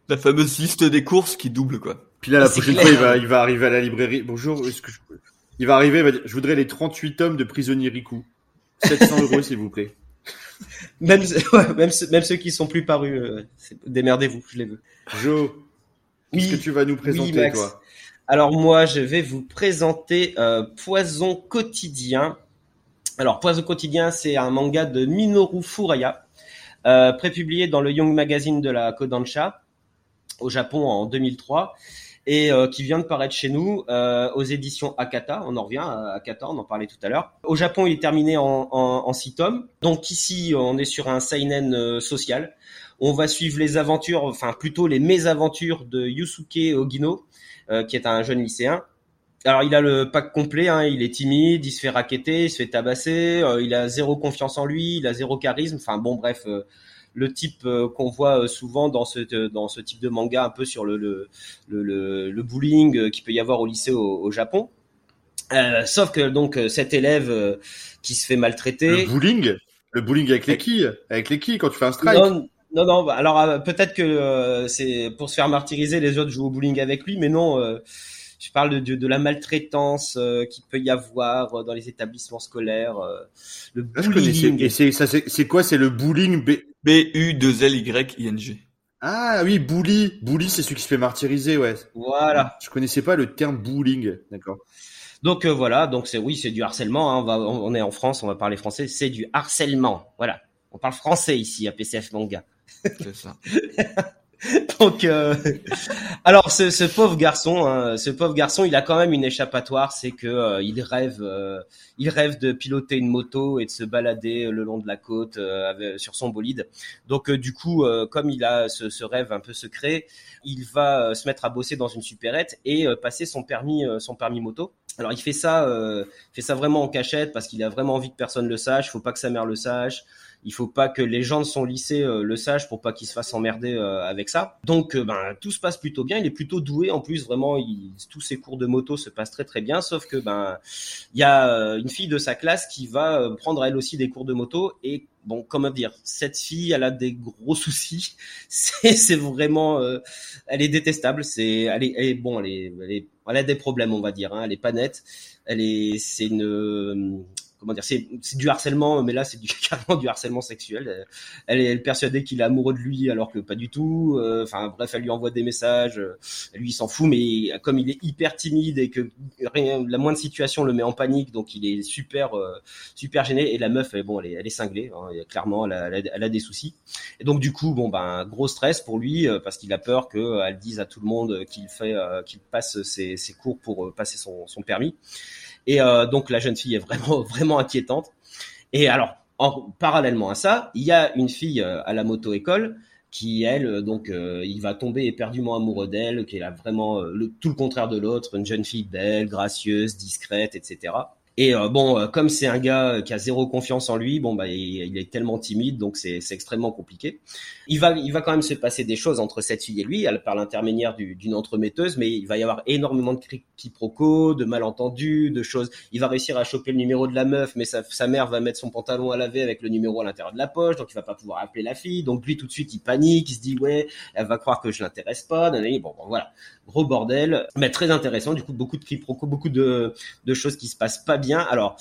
La fameuse liste des courses qui double quoi. Puis là la prochaine fois il va il va arriver à la librairie. Bonjour, est-ce que je... il va arriver, il va dire, je voudrais les 38 tomes de Prisonnier Riku. 700 euros s'il vous plaît. même, ouais, même, même, ceux qui sont plus parus, euh, démerdez-vous, je les veux. Jo, qu'est-ce que tu vas nous présenter, toi? Alors moi, je vais vous présenter euh, Poison quotidien. Alors Poison quotidien, c'est un manga de Minoru Furaya, euh, prépublié dans le Young Magazine de la Kodansha au Japon en 2003 et euh, qui vient de paraître chez nous euh, aux éditions Akata. On en revient à Akata, on en parlait tout à l'heure. Au Japon, il est terminé en, en, en six tomes. Donc ici, on est sur un seinen euh, social. On va suivre les aventures, enfin plutôt les mésaventures de Yusuke Ogino, qui est un jeune lycéen. Alors il a le pack complet, hein, il est timide, il se fait raqueter, il se fait tabasser, il a zéro confiance en lui, il a zéro charisme. Enfin bon, bref, le type euh, qu'on voit euh, souvent dans ce dans ce type de manga un peu sur le le le, le bullying euh, qu'il peut y avoir au lycée au, Japon. sauf que donc cet élève qui se fait maltraiter. Le bullying, le bullying avec les quilles, avec les quilles quand tu fais un strike? Non, non, non. Bah, alors peut-être que c'est pour se faire martyriser, les autres jouent au bowling avec lui, mais non je parle de, de, la maltraitance euh, qu'il peut y avoir euh, dans les établissements scolaires, euh, le bullying. Et c'est quoi? C'est le bullying B B U 2 L Y I N G. Ah oui, bully, bully, c'est celui qui se fait martyriser, ouais. Voilà. Je connaissais pas le terme bullying, d'accord. Donc voilà, donc c'est oui, c'est du harcèlement. Hein, on, va, on est en France, on va parler français. C'est du harcèlement. Voilà, on parle français ici à PCF Manga. C'est ça. Donc, euh, alors ce, ce, pauvre garçon, hein, ce pauvre garçon, il a quand même une échappatoire, c'est que euh, il rêve, euh, il rêve de piloter une moto et de se balader le long de la côte sur son bolide. Donc, du coup, comme il a ce, ce, rêve un peu secret, il va se mettre à bosser dans une supérette et passer son permis, son permis moto. Alors, il fait ça, fait ça vraiment en cachette parce qu'il a vraiment envie que personne le sache. Faut pas que sa mère le sache il faut pas que les gens de son lycée euh, le sachent pour pas qu'il se fasse emmerder euh, avec ça. Donc euh, ben tout se passe plutôt bien, il est plutôt doué. En plus vraiment il, tous ses cours de moto se passent très très bien. Sauf que ben il y a une fille de sa classe qui va prendre elle aussi des cours de moto. Et bon comment dire cette fille elle a des gros soucis. C'est vraiment elle est détestable. C'est elle est, bon elle est, elle est elle a des problèmes on va dire hein, elle est pas nette. Elle est c'est une comment dire, c'est du harcèlement, mais là c'est du carrément du harcèlement sexuel. Elle est, elle persuadée qu'il est amoureux de lui alors que pas du tout. Euh, enfin bref, elle lui envoie des messages. Euh, lui il s'en fout, mais comme il est hyper timide et que rien, la moindre situation le met en panique, donc il est super euh, super gêné. Et la meuf, bon, elle est, elle est cinglée. Hein, clairement, elle a, elle a, des soucis. Et donc du coup, bon ben gros stress pour lui parce qu'il a peur qu'elle dise à tout le monde qu'il fait, qu'il passe ses, ses, cours pour passer son, son permis. Et euh, donc la jeune fille est vraiment vraiment inquiétante. Et alors, en, parallèlement à ça, il y a une fille euh, à la moto école qui elle euh, donc il va tomber éperdument amoureux d'elle, qui est vraiment le, tout le contraire de l'autre, une jeune fille belle, gracieuse, discrète, etc. Et euh, bon, euh, comme c'est un gars qui a zéro confiance en lui, bon bah il, est tellement timide, donc c'est extrêmement compliqué. Il va, il va quand même se passer des choses entre cette fille et lui, par l'intermédiaire d'une entremetteuse, mais il va y avoir énormément de quiproquos, de malentendus, de choses. Il va réussir à choper le numéro de la meuf, mais sa, sa mère va mettre son pantalon à laver avec le numéro à l'intérieur de la poche, donc il va pas pouvoir appeler la fille. Donc lui tout de suite il panique, il se dit ouais, elle va croire que je l'intéresse pas. Bon, bon voilà, gros bordel, mais très intéressant. Du coup beaucoup de quiproquos, beaucoup de, de choses qui se passent pas bien alors,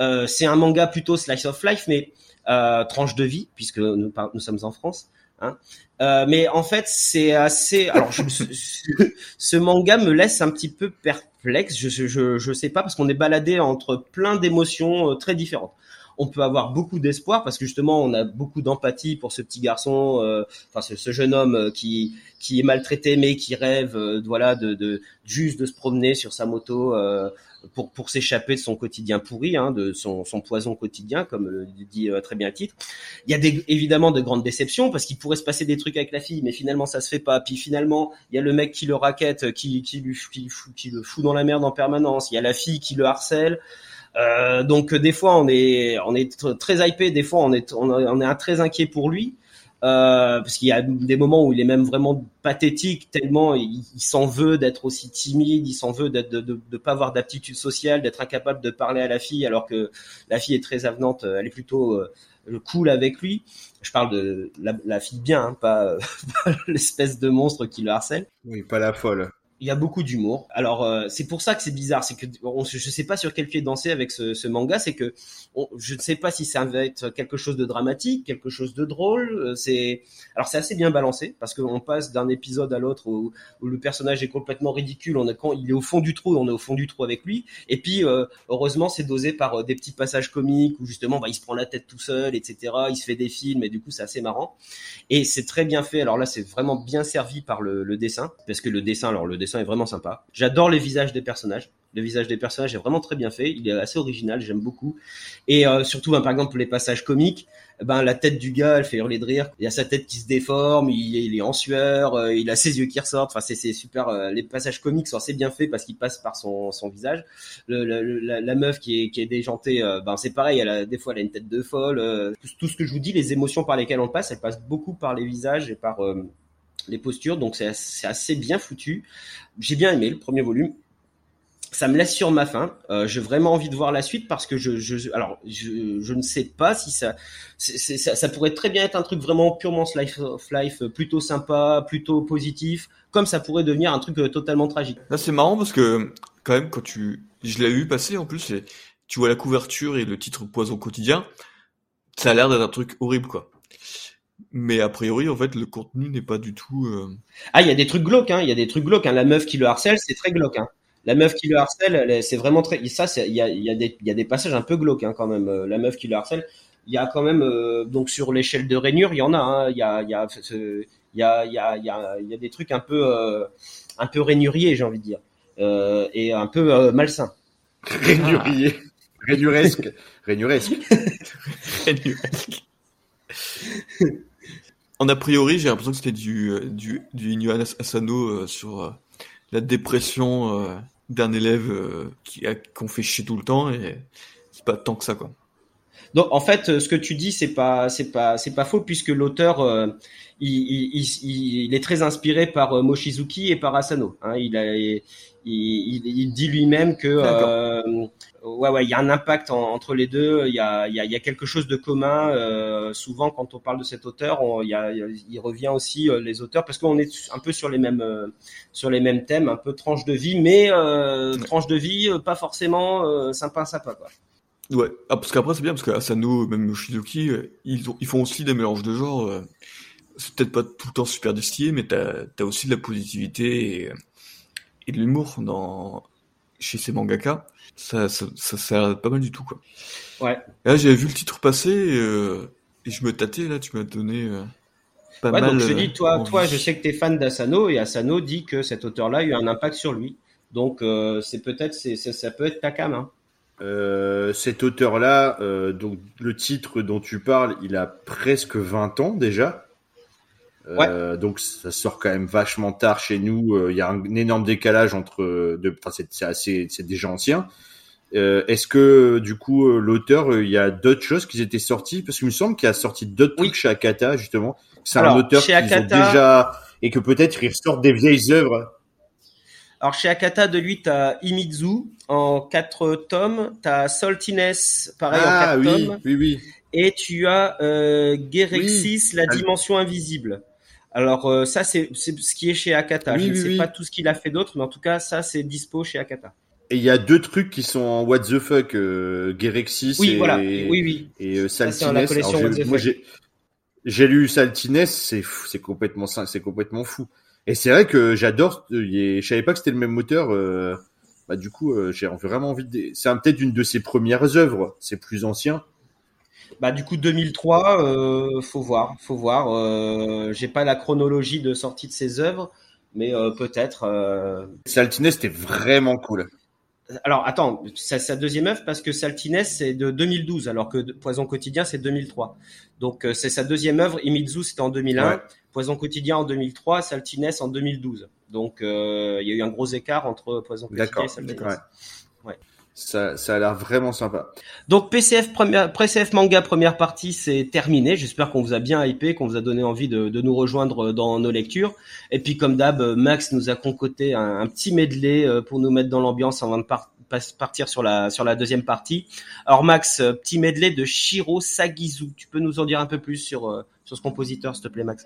euh, c'est un manga plutôt slice of life, mais euh, tranche de vie, puisque nous, nous sommes en France. Hein. Euh, mais en fait, c'est assez. Alors, ce, manga me laisse un petit peu perplexe. Je, je, je sais pas parce qu'on est baladé entre plein d'émotions très différentes on peut avoir beaucoup d'espoir parce que justement on a beaucoup d'empathie pour ce petit garçon, enfin ce, jeune homme qui qui est maltraité mais qui rêve, voilà, de, de, juste de se promener sur sa moto pour, pour s'échapper de son quotidien pourri, hein, de son, son, poison quotidien, comme le dit euh, très bien le titre. Il y a des, évidemment de grandes déceptions parce qu'il pourrait se passer des trucs avec la fille, mais finalement ça se fait pas. Puis finalement, il y a le mec qui le raquette, qui, qui, lui, qui, qui le fout dans la merde en permanence. Il y a la fille qui le harcèle. Euh, donc des fois on est on est très hypé, des fois on est on est très inquiet pour lui. Euh, parce qu'il y a des moments où il est même vraiment pathétique tellement il, s'en veut d'être aussi timide, il s'en veut de, de, de, pas avoir d'aptitude sociale, d'être incapable de parler à la fille alors que la fille est très avenante, elle est plutôt euh, cool avec lui. Je parle de la, la fille bien, hein, pas, pas l'espèce de monstre qui le harcèle. Oui, pas la folle il y a beaucoup d'humour. Alors euh, c'est pour ça que c'est bizarre, c'est que on, je sais pas sur quel pied danser avec ce, ce manga, c'est que je ne sais pas si ça va être quelque chose de dramatique, quelque chose de drôle. Euh, c'est alors c'est assez bien balancé parce qu'on passe d'un épisode à l'autre où, où, le personnage est complètement ridicule, on est quand il est au fond du trou, on est au fond du trou avec lui. Et puis euh, heureusement c'est dosé par des petits passages comiques où justement bah, il se prend la tête tout seul, etc. Il se fait des films et du coup c'est assez marrant. Et c'est très bien fait. Alors là c'est vraiment bien servi par le, le dessin parce que le dessin, alors le dessin est vraiment sympa. J'adore les visages des personnages. Le visage des personnages est vraiment très bien fait. Il est assez original, j'aime beaucoup. Et euh, surtout, ben, par exemple, les passages comiques, ben la tête du gars, elle fait hurler de rire. Il y a sa tête qui se déforme, il, est en sueur, euh, il a ses yeux qui ressortent. Enfin, c'est super. Euh, les passages comiques sont assez bien faits parce qu'ils passent par son, son visage. La, meuf qui est, qui est déjantée, ben c'est pareil. Elle a, des fois, elle a une tête de folle. Tout, ce que je vous dis, les émotions par lesquelles on passe, elles passent beaucoup par les visages et par les postures, donc c'est assez bien foutu. J'ai bien aimé le premier volume. Ça me laisse sur ma faim. Euh, j'ai vraiment envie de voir la suite parce que je, je alors je, je, ne sais pas si ça, ça, pourrait très bien être un truc vraiment purement slice of life, plutôt sympa, plutôt positif, comme ça pourrait devenir un truc euh, totalement tragique. Là c'est marrant parce que quand même quand tu, je l'ai vu passer en plus, tu vois la couverture et le titre Poison quotidien, ça a l'air d'être un truc horrible quoi. Mais a priori, en fait, le contenu n'est pas du tout. Euh... Ah, il y a des trucs glauques, hein. Il y a des trucs glauques. Hein. La meuf qui le harcèle, c'est très glauque. Hein. La meuf qui le harcèle, c'est vraiment très. Ça, il y a, y, a des, y a des passages un peu glauques hein, quand même. Euh, la meuf qui le harcèle. Il y a quand même euh, donc sur l'échelle de rainure, il y en a. Hein. Il y a, il y a, il y a, il y a, il y a, y a des trucs un peu, euh, un peu rainuriers, j'ai envie de dire, euh, et un peu euh, malsains. Rainurier, rainuresque, rainuresque. rainuresque. En a priori, j'ai l'impression que c'était du, euh, du, du Asano euh, sur euh, la dépression d'un élève qui a qu'on fait chier tout le temps et c'est pas tant que ça quoi. Donc en fait, ce que tu dis, c'est pas, c'est pas, c'est pas faux puisque l'auteur, il, il, il, est très inspiré par Mochizuki et par Asano. Hein. Il, a, il, il, dit lui-même que ouais, ouais, il y a un impact entre les deux. Il y a, il y a, y a quelque chose de commun. Euh, souvent, quand on parle de cet auteur, on, y a, il revient aussi euh, les auteurs parce qu'on est un peu sur les mêmes, euh, sur les mêmes thèmes, un peu tranche de vie, mais euh, tranche de vie pas forcément sympa, sympa quoi. Ouais, ah, parce qu'après c'est bien parce que Asano, même Shizuki, ils, ont, ils font aussi des mélanges de genres. c'est peut-être pas tout le temps super distillé, mais t'as as aussi de la positivité et, et de l'humour dans chez ces mangaka ça, ça, ça sert pas mal du tout, quoi. Ouais. là, j'avais vu le titre passer euh, et je me tâtais, là, tu m'as donné euh, pas ouais, mal. Donc je dis, toi, toi, je sais que tu es fan d'Asano et Asano dit que cet auteur-là a eu un impact sur lui. Donc euh, c'est peut-être, c'est, ça peut être ta cam. Hein. Euh, cet auteur-là, euh, donc le titre dont tu parles, il a presque 20 ans déjà. Euh, donc ça sort quand même vachement tard chez nous. Il y a un, énorme décalage entre, enfin c'est assez, c'est déjà ancien. Est-ce que du coup l'auteur, il y a d'autres choses qui étaient sorties? Parce qu'il me semble qu'il a sorti d'autres trucs chez Akata justement. C'est un auteur qui ont déjà et que peut-être il ressort des vieilles œuvres. Alors chez Akata de lui, t'as Imizu en quatre tomes, t'as Saltiness pareil ah, en quatre oui, tomes, oui, oui. et tu as euh, Gerexis, la dimension invisible. Alors euh, ça c'est ce qui est chez Akata. Je ne sais pas tout ce qu'il a fait d'autre, mais en tout cas ça c'est dispo chez Akata. Et il y a deux trucs qui sont en what the fuck, euh, Gerexis Oui et, voilà, oui oui. et euh, Ça, c'est dans Saltines. la collection Alors, What j'ai- lu Saltines, c'est complètement c'est complètement fou. Et c'est vrai que j'adore. Je savais pas que c'était le même auteur. euh, bah du coup, euh, j'ai vraiment envie de. C'est peut-être une de ses premières œuvres. C'est plus ancien. Bah du coup 2003, euh, faut voir, faut voir. Euh, J'ai pas la chronologie de sortie de ses œuvres, mais euh, peut-être. Saltines, c'était vraiment cool. Alors attends, c'est sa deuxième œuvre parce que Saltines c'est de 2012, alors que Poison quotidien c'est 2003. Donc c'est sa deuxième œuvre. Imizu c'était en 2001, Ouais. Poison quotidien en 2003, Saltines en 2012. Donc euh, il y a eu un gros écart entre Poison quotidien et D'accord. Saltines. Ouais. Ouais. Ça, ça a l'air vraiment sympa. Donc PCF, première, PCF manga première partie, c'est terminé. J'espère qu'on vous a bien hypé, qu'on vous a donné envie de, de, nous rejoindre dans nos lectures. Et puis comme d'hab, Max nous a concocté un, un, petit medley pour nous mettre dans l'ambiance avant de partir sur la sur la deuxième partie. Alors Max, petit medley de Shiro Sagizu. Tu peux nous en dire un peu plus sur sur ce compositeur, s'il te plaît, Max?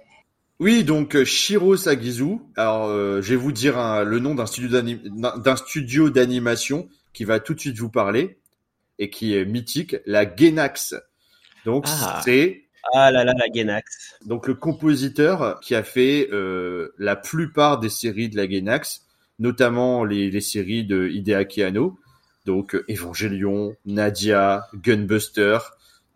Oui, donc Shiro Sagizu. Alors, euh, je vais vous dire hein, le nom d'un studio d'animation qui va tout de suite vous parler et qui est mythique, la Genax. Donc ah. c'est ah là là la Genax. Donc le compositeur qui a fait euh, la plupart des séries de la Genax, notamment les, les séries de Hideaki Anno, donc Evangelion, Nadia, Gunbuster.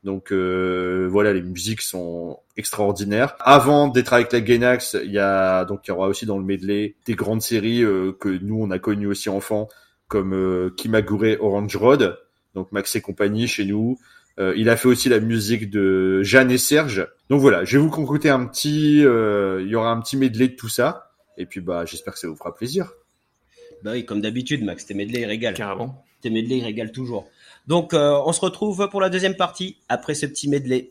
Donc euh, voilà, les musiques sont extraordinaires. Avant d'être avec la Genax, il y a donc il y aura aussi dans le medley des grandes séries euh, que nous on a connues aussi enfants, comme euh, Kimagure Orange Road, donc Max et compagnie chez nous. Euh, il a fait aussi la musique de Jeanne et Serge. Donc voilà, je vais vous concocter un petit, euh, il y aura un petit medley de tout ça. Et puis bah j'espère que ça vous fera plaisir. Bah oui, comme d'habitude, Max, tes medley régale. Carrément. Tes medley régale toujours. Donc euh, on se retrouve pour la deuxième partie après ce petit medley.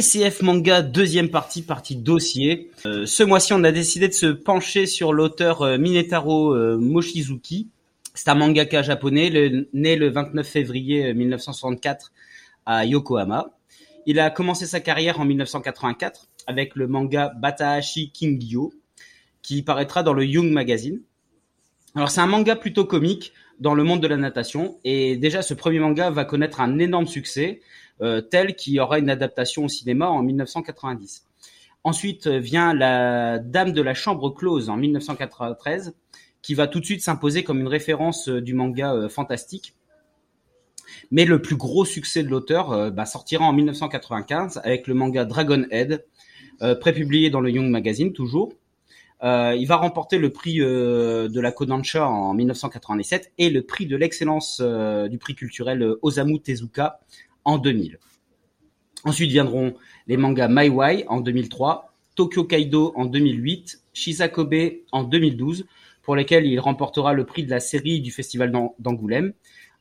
PCF manga deuxième partie, partie dossier. Euh, ce mois-ci, on a décidé de se pencher sur l'auteur euh, Minetaro euh, Mochizuki. C'est un mangaka japonais, né le 29 février 1964 à Yokohama. Il a commencé sa carrière en 1984 avec le manga Batahashi Kingyo, qui paraîtra dans le Young Magazine. Alors c'est un manga plutôt comique dans le monde de la natation et déjà ce premier manga va connaître un énorme succès euh, tel qu'il y aura une adaptation au cinéma en 1990. Ensuite euh, vient la Dame de la Chambre close en 1993 qui va tout de suite s'imposer comme une référence euh, du manga fantastique. Mais le plus gros succès de l'auteur bah, sortira en 1995 avec le manga Dragon Head, prépublié dans le Young Magazine toujours. Il va remporter le prix de la Kodansha en 1997 et le prix de l'excellence du prix culturel Osamu Tezuka en 2000. Ensuite viendront les mangas Maiwai en 2003, Tokyo Kaido en 2008, Shizakobe en 2012, pour lesquels il remportera le prix de la série du Festival d'Angoulême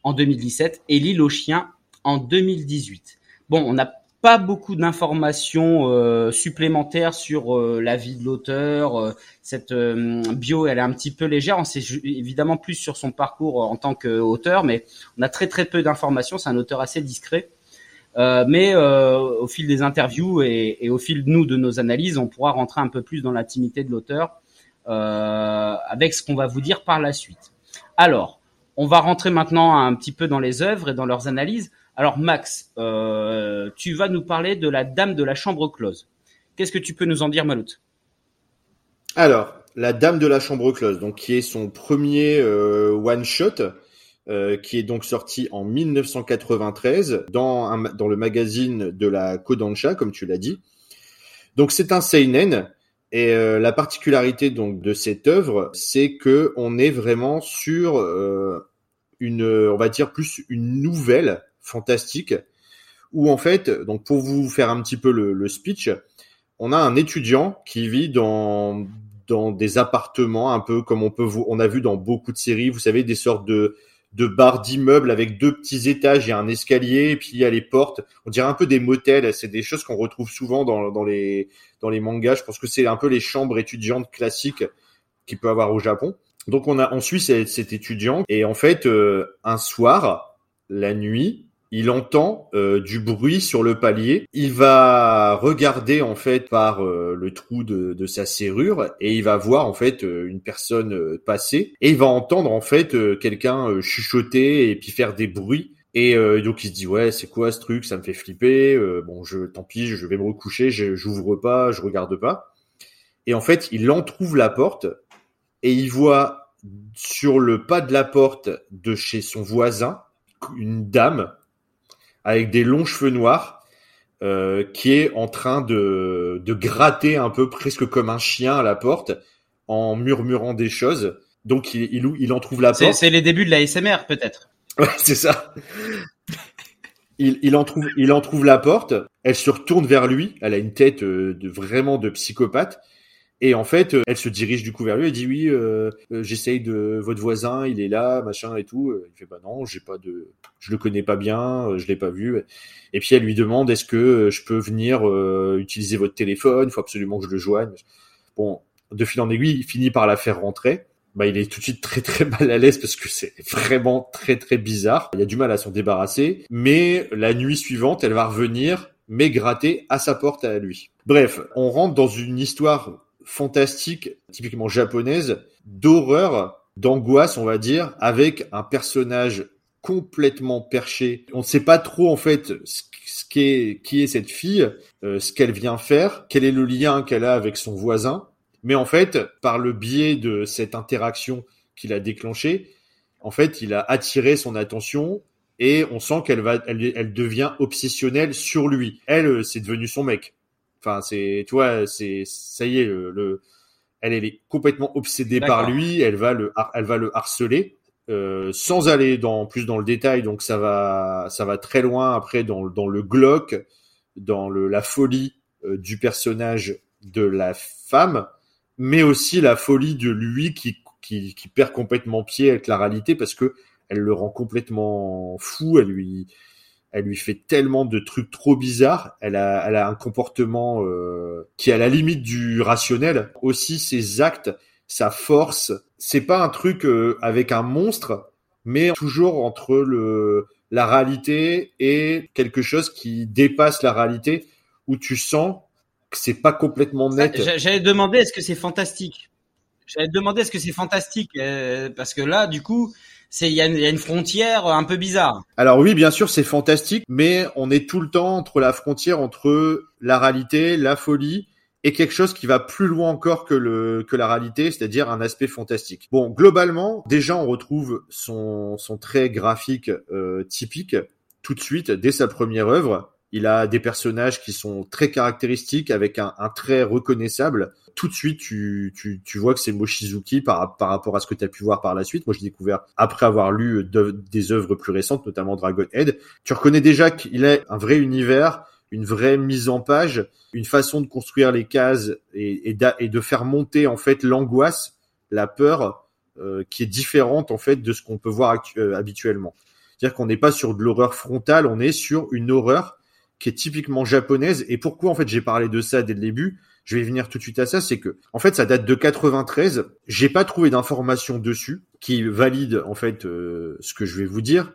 en 2017 et L'île aux chiens en 2018. Bon, on a pas beaucoup d'informations euh, supplémentaires sur euh, la vie de l'auteur. Euh, cette bio, elle est un petit peu légère. On sait évidemment plus sur son parcours en tant qu'auteur, mais on a très très peu d'informations. C'est un auteur assez discret. mais au fil des interviews et, et, au fil de nous de nos analyses, on pourra rentrer un peu plus dans l'intimité de l'auteur avec ce qu'on va vous dire par la suite. Alors, on va rentrer maintenant un petit peu dans les œuvres et dans leurs analyses. Alors Max, euh, tu vas nous parler de la Dame de la Chambre close. Qu'est-ce que tu peux nous en dire, Malout Alors, la Dame de la Chambre close, donc qui est son premier euh, one shot, euh, qui est donc sorti en 1993 dans dans le magazine de la Kodansha, comme tu l'as dit. Donc c'est un seinen. Et la particularité donc de cette œuvre, c'est que on est vraiment sur une, on va dire plus une nouvelle fantastique où en fait, donc pour vous faire un petit peu le, speech, on a un étudiant qui vit dans dans des appartements un peu comme on peut vous, on a vu dans beaucoup de séries, vous savez, des sortes de de bars d'immeubles avec deux petits étages, il y a un escalier, puis il y a les portes. On dirait un peu des motels. C'est des choses qu'on retrouve souvent dans, dans les dans les mangas. Je pense que c'est un peu les chambres étudiantes classiques qu'il peut avoir au Japon. Donc on a en Suisse cet étudiant et en fait euh, un soir, la nuit, il entend euh, du bruit sur le palier. Il va regarder en fait par euh, le trou de, sa serrure et il va voir en fait euh, une personne passer et il va entendre en fait quelqu'un chuchoter et puis faire des bruits. Et donc il se dit ouais c'est quoi ce truc? Ça me fait flipper bon je tant pis je vais me recoucher j'ouvre pas je regarde pas et en fait il entrouve la porte et il voit sur le pas de la porte de chez son voisin une dame avec des longs cheveux noirs, euh, qui est en train de, de gratter un peu presque comme un chien à la porte en murmurant des choses. Donc il, il, il en trouve la porte. C'est les débuts de la SMR peut-être. Ouais, c'est ça. il, il, en trouve, il en trouve la porte. Elle se retourne vers lui. Elle a une tête euh, de vraiment de psychopathe. Et en fait, euh, elle se dirige du coup vers lui et dit oui, euh, euh, j'essaye de votre voisin, il est là, machin et tout. Il fait bah non, j'ai pas de, je le connais pas bien, je l'ai pas vu. Et puis elle lui demande est-ce que je peux venir utiliser votre téléphone, il faut absolument que je le joigne. Bon, de fil en aiguille, il finit par la faire rentrer. Bah, il est tout de suite très très mal à l'aise parce que c'est vraiment très très bizarre. Il a du mal à s'en débarrasser, mais la nuit suivante, elle va revenir, mais gratter à sa porte à lui. Bref, on rentre dans une histoire fantastique, typiquement japonaise, d'horreur, d'angoisse, on va dire, avec un personnage complètement perché. On ne sait pas trop en fait ce qu'est qui est cette fille, euh, ce qu'elle vient faire, quel est le lien qu'elle a avec son voisin. Mais en fait, par le biais de cette interaction qu'il a déclenchée, en fait, il a attiré son attention et on sent qu'elle va, elle, elle devient obsessionnelle sur lui. Elle, euh, c'est devenu son mec. Enfin, c'est, tu vois, c'est, ça y est, le, elle, est complètement obsédée par lui. Elle va le, elle va le harceler. Euh, sans aller dans plus dans le détail, donc ça va, ça va très loin après dans, dans le glauque, dans le, la folie euh, du personnage de la femme, mais aussi la folie de lui qui, qui, qui perd complètement pied avec la réalité parce que elle le rend complètement fou, elle lui, elle lui fait tellement de trucs trop bizarres. Elle a, elle a un comportement euh, qui est à la limite du rationnel. Aussi, ses actes, sa force, c'est pas un truc euh, avec un monstre, mais toujours entre le la réalité et quelque chose qui dépasse la réalité, où tu sens que c'est pas complètement net. J'allais demander est-ce que c'est fantastique? J'allais demander est-ce que c'est fantastique? Euh, parce que là, du coup, c'est il y, a une frontière un peu bizarre. Alors oui, bien sûr, c'est fantastique, mais on est tout le temps entre la frontière entre la réalité, la folie et quelque chose qui va plus loin encore que le que la réalité, c'est-à-dire un aspect fantastique. Bon, globalement, déjà on retrouve son son trait graphique euh, typique tout de suite dès sa première œuvre. Il a des personnages qui sont très caractéristiques avec un, un trait reconnaissable. Tout de suite, tu, tu, tu vois que c'est Mochizuki par, par rapport à ce que tu as pu voir par la suite. Moi, j'ai découvert après avoir lu des œuvres plus récentes, notamment Dragon Head. Tu reconnais déjà qu'il a un vrai univers, une vraie mise en page, une façon de construire les cases et, et, et de faire monter en fait l'angoisse, la peur, euh, qui est différente en fait de ce qu'on peut voir euh, habituellement. C'est-à-dire qu'on n'est pas sur de l'horreur frontale, on est sur une horreur qui est typiquement japonaise. Et pourquoi en fait j'ai parlé de ça dès le début? Je vais venir tout de suite à ça, c'est que en fait ça date de 93. J'ai pas trouvé d'informations dessus qui valide en fait euh, ce que je vais vous dire,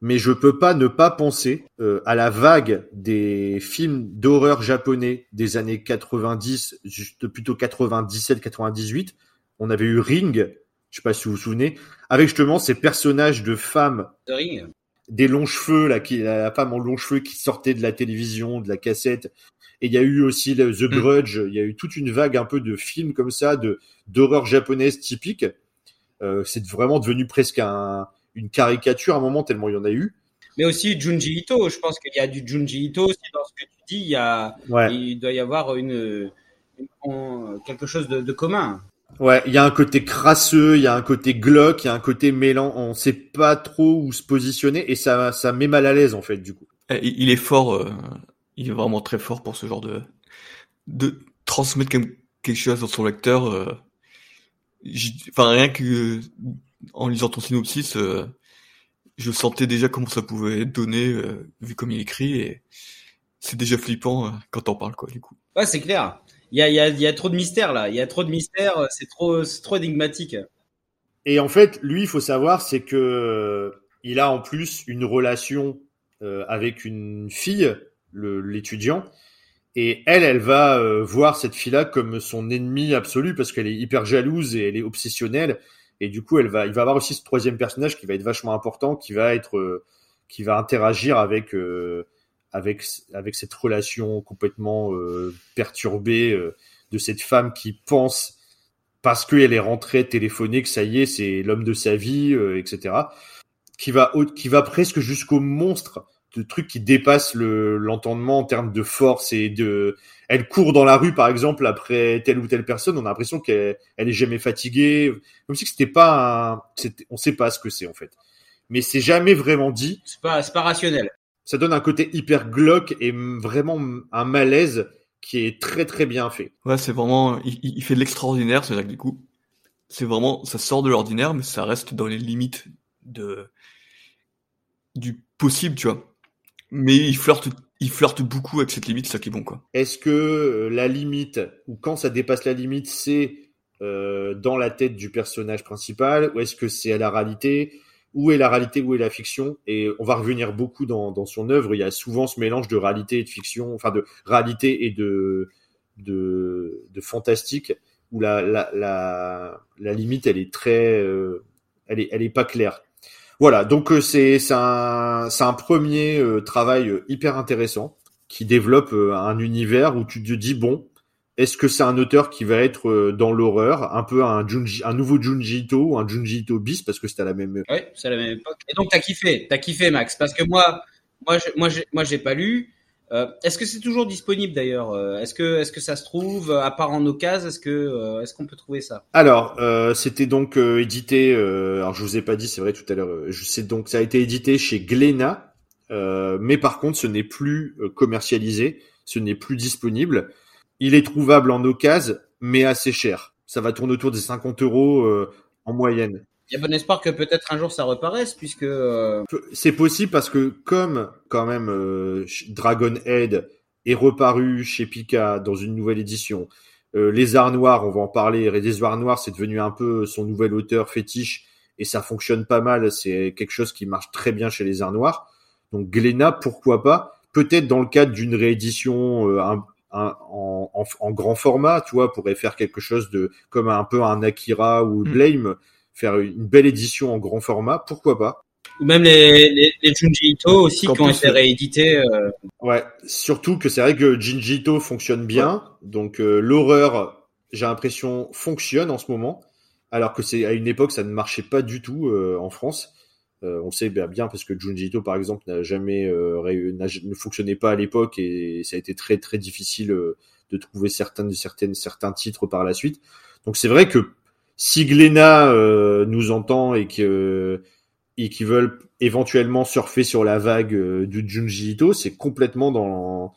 mais je peux pas ne pas penser euh, à la vague des films d'horreur japonais des années 90, juste plutôt 97-98. On avait eu Ring, je sais pas si vous vous souvenez, avec justement ces personnages de femmes. Ring des longs cheveux là qui la femme en longs cheveux qui sortait de la télévision de la cassette. Et il y a eu aussi le, The mm. Grudge. Il y a eu toute une vague un peu de films comme ça de d'horreur japonaise typique euh, c'est vraiment devenu presque un, une caricature à un moment tellement il y en a eu. Mais aussi Junji Ito. Je pense qu'il y a du Junji Ito aussi dans ce que tu dis. Il y a ouais. il doit y avoir une, une quelque chose de, de commun Ouais, il y a un côté crasseux, il y a un côté glauque, il y a un côté mêlant. On sait pas trop où se positionner et ça, ça met mal à l'aise en fait du coup. Eh, il est fort, euh, il est vraiment très fort pour ce genre de de transmettre quelque chose dans son lecteur. Euh, enfin rien que en lisant ton synopsis, euh, je sentais déjà comment ça pouvait donner vu comme il écrit et c'est déjà flippant quand t'en parles quoi du coup. Ouais, c'est clair il y a, trop de mystères là. Il y a trop de mystères. C'est trop, trop énigmatique. Et en fait, lui, il faut savoir, c'est que il a en plus une relation euh, avec une fille, l'étudiant, et elle, elle va euh, voir cette fille-là comme son ennemie absolue parce qu'elle est hyper jalouse et elle est obsessionnelle. Et du coup, elle va, il va avoir aussi ce troisième personnage qui va être vachement important, qui va être, euh, qui va interagir avec avec avec cette relation complètement euh, perturbée euh, de cette femme qui pense parce qu'elle est rentrée téléphoner que ça y est c'est l'homme de sa vie euh, etc qui va qui va presque jusqu'au monstre de trucs qui dépassent le l'entendement en termes de force et de elle court dans la rue par exemple après telle ou telle personne on a l'impression qu'elle elle est jamais fatiguée comme si c'était pas on sait pas ce que c'est en fait. Mais c'est jamais vraiment dit. C'est pas pas rationnel ça donne un côté hyper glauque et vraiment un malaise qui est très très bien fait. Ouais, c'est vraiment, il, il, fait de l'extraordinaire, c'est-à-dire que du coup, c'est vraiment, ça sort de l'ordinaire, mais ça reste dans les limites de du possible, tu vois. Mais il flirte, il flirte beaucoup avec cette limite, ça qui est bon, quoi. Est-ce que euh, la limite, ou quand ça dépasse la limite, c'est euh, dans la tête du personnage principal, ou est-ce que c'est à la réalité? Où est la réalité, où est la fiction. Et on va revenir beaucoup dans, son œuvre. Il y a souvent ce mélange de réalité et de fiction, enfin de réalité et de, de, fantastique, où la, la, limite, elle est très, euh, elle est, elle est pas claire. Voilà, donc euh, c'est c'est un, un premier euh, travail hyper intéressant qui développe un univers où tu te dis bon, est-ce que c'est un auteur qui va être euh, dans l'horreur, un peu un Junji, un nouveau Junji Ito ou un Junji Ito bis parce que c'était à la même. Oui, c'est à la même époque. Et donc t'as kiffé, t'as kiffé Max, parce que moi, moi, je, moi, moi, j'ai pas lu. Euh, est-ce que c'est toujours disponible d'ailleurs euh, Est-ce que, est-ce que ça se trouve à part en occasion Est-ce que, est-ce qu'on peut trouver ça? Alors, c'était donc édité. alors je vous ai pas dit, c'est vrai tout à l'heure. je sais donc ça a été édité chez Glénat, mais par contre, ce n'est plus commercialisé, ce n'est plus disponible. Il est trouvable en occasion, mais assez cher. Ça va tourner autour des 50 euros euh, en moyenne. Il y a bon espoir que peut-être un jour ça reparaisse, puisque euh, C'est possible parce que comme quand même euh, Dragon Head est reparu chez Pika dans une nouvelle édition, euh, les Arts Noirs, on va en parler, les Arts Noirs, c'est devenu un peu son nouvel auteur fétiche et ça fonctionne pas mal. C'est quelque chose qui marche très bien chez les Arts Noirs. Donc Glénat, pourquoi pas? Peut-être dans le cadre d'une réédition euh, un- un- en, en- en grand format, tu vois, pourrait faire quelque chose de comme un peu un Akira ou Mm. Blame, faire une belle édition en grand format, pourquoi pas ou même les, les, les Junji Ito aussi Qu'en qui ont été euh, réédités. euh, Ouais, surtout que c'est vrai que Jinji Ito fonctionne bien, donc euh, l'horreur, j'ai l'impression, fonctionne en ce moment, alors que c'est à une époque ça ne marchait pas du tout euh, en France. Euh, on sait bien, parce que Junji Ito par exemple n'a jamais euh, ne fonctionnait pas à l'époque et ça a été très très difficile euh, de trouver certaines certaines certains titres par la suite. Donc c'est vrai que si Glénat euh, nous entend et que et veulent éventuellement surfer sur la vague du Junji Ito, c'est complètement dans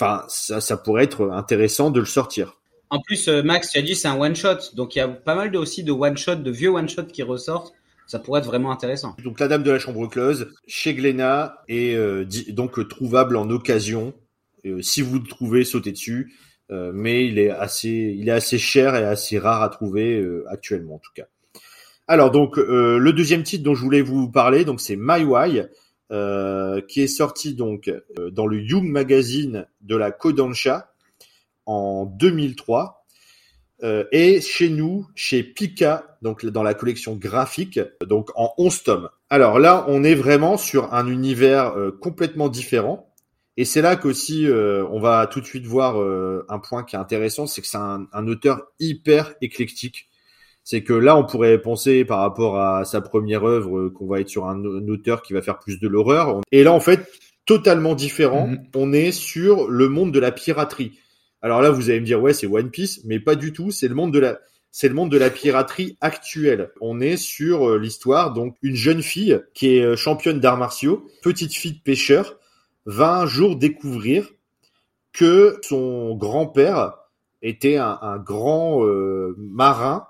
enfin ça ça pourrait être intéressant de le sortir. En plus, Max, tu as dit c'est un one shot, donc il y a pas mal de aussi de one shot, de vieux one shot qui ressortent. Ça pourrait être vraiment intéressant. Donc la dame de la chambre close chez Glénat est euh, donc euh, trouvable en occasion. Euh, si vous le trouvez, sautez dessus. Euh, mais il est assez, il est assez cher et assez rare à trouver euh, actuellement en tout cas. Alors donc le deuxième titre dont je voulais vous parler, donc c'est My Why, qui est sorti donc dans le Young Magazine de la Kodansha en 2003. Euh, et chez nous, chez Pika, donc dans la collection graphique, donc en 11 tomes. Alors là, on est vraiment sur un univers euh, complètement différent. Et c'est là qu'aussi, euh, on va tout de suite voir euh, un point qui est intéressant, c'est que c'est un, un auteur hyper éclectique. C'est que là, on pourrait penser par rapport à sa première œuvre qu'on va être sur un, un auteur qui va faire plus de l'horreur. Et là, en fait, totalement différent. Mhm. On est sur le monde de la piraterie. Alors là, vous allez me dire, ouais, c'est One Piece, mais pas du tout. C'est le monde de la, c'est le monde de la piraterie actuelle. On est sur euh, l'histoire, donc une jeune fille qui est euh, championne d'arts martiaux, petite fille de pêcheur, va un jour découvrir que son grand-père était un, un grand euh, marin,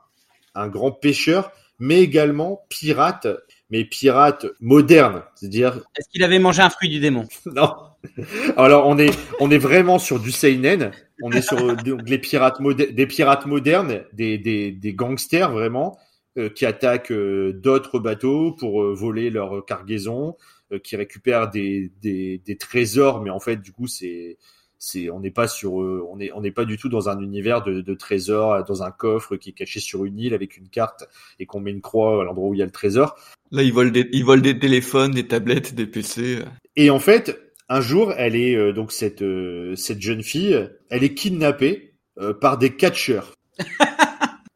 un grand pêcheur, mais également pirate, mais pirate moderne, c'est-à-dire Est-ce qu'il avait mangé un fruit du démon? Non. Alors on est on est vraiment sur du seinen. On est sur euh, donc, les pirates des pirates modernes, des des, des gangsters vraiment euh, qui attaquent euh, d'autres bateaux pour euh, voler leur cargaison, euh, qui récupèrent des, des des trésors, mais en fait du coup c'est c'est on n'est pas sur euh, on est on n'est pas du tout dans un univers de, de trésors dans un coffre qui est caché sur une île avec une carte et qu'on met une croix à l'endroit où il y a le trésor. Là, ils volent des, ils volent des téléphones, des tablettes, des PC. Et en fait, un jour, elle est euh, donc cette euh, cette jeune fille, elle est kidnappée euh, par des catcheurs.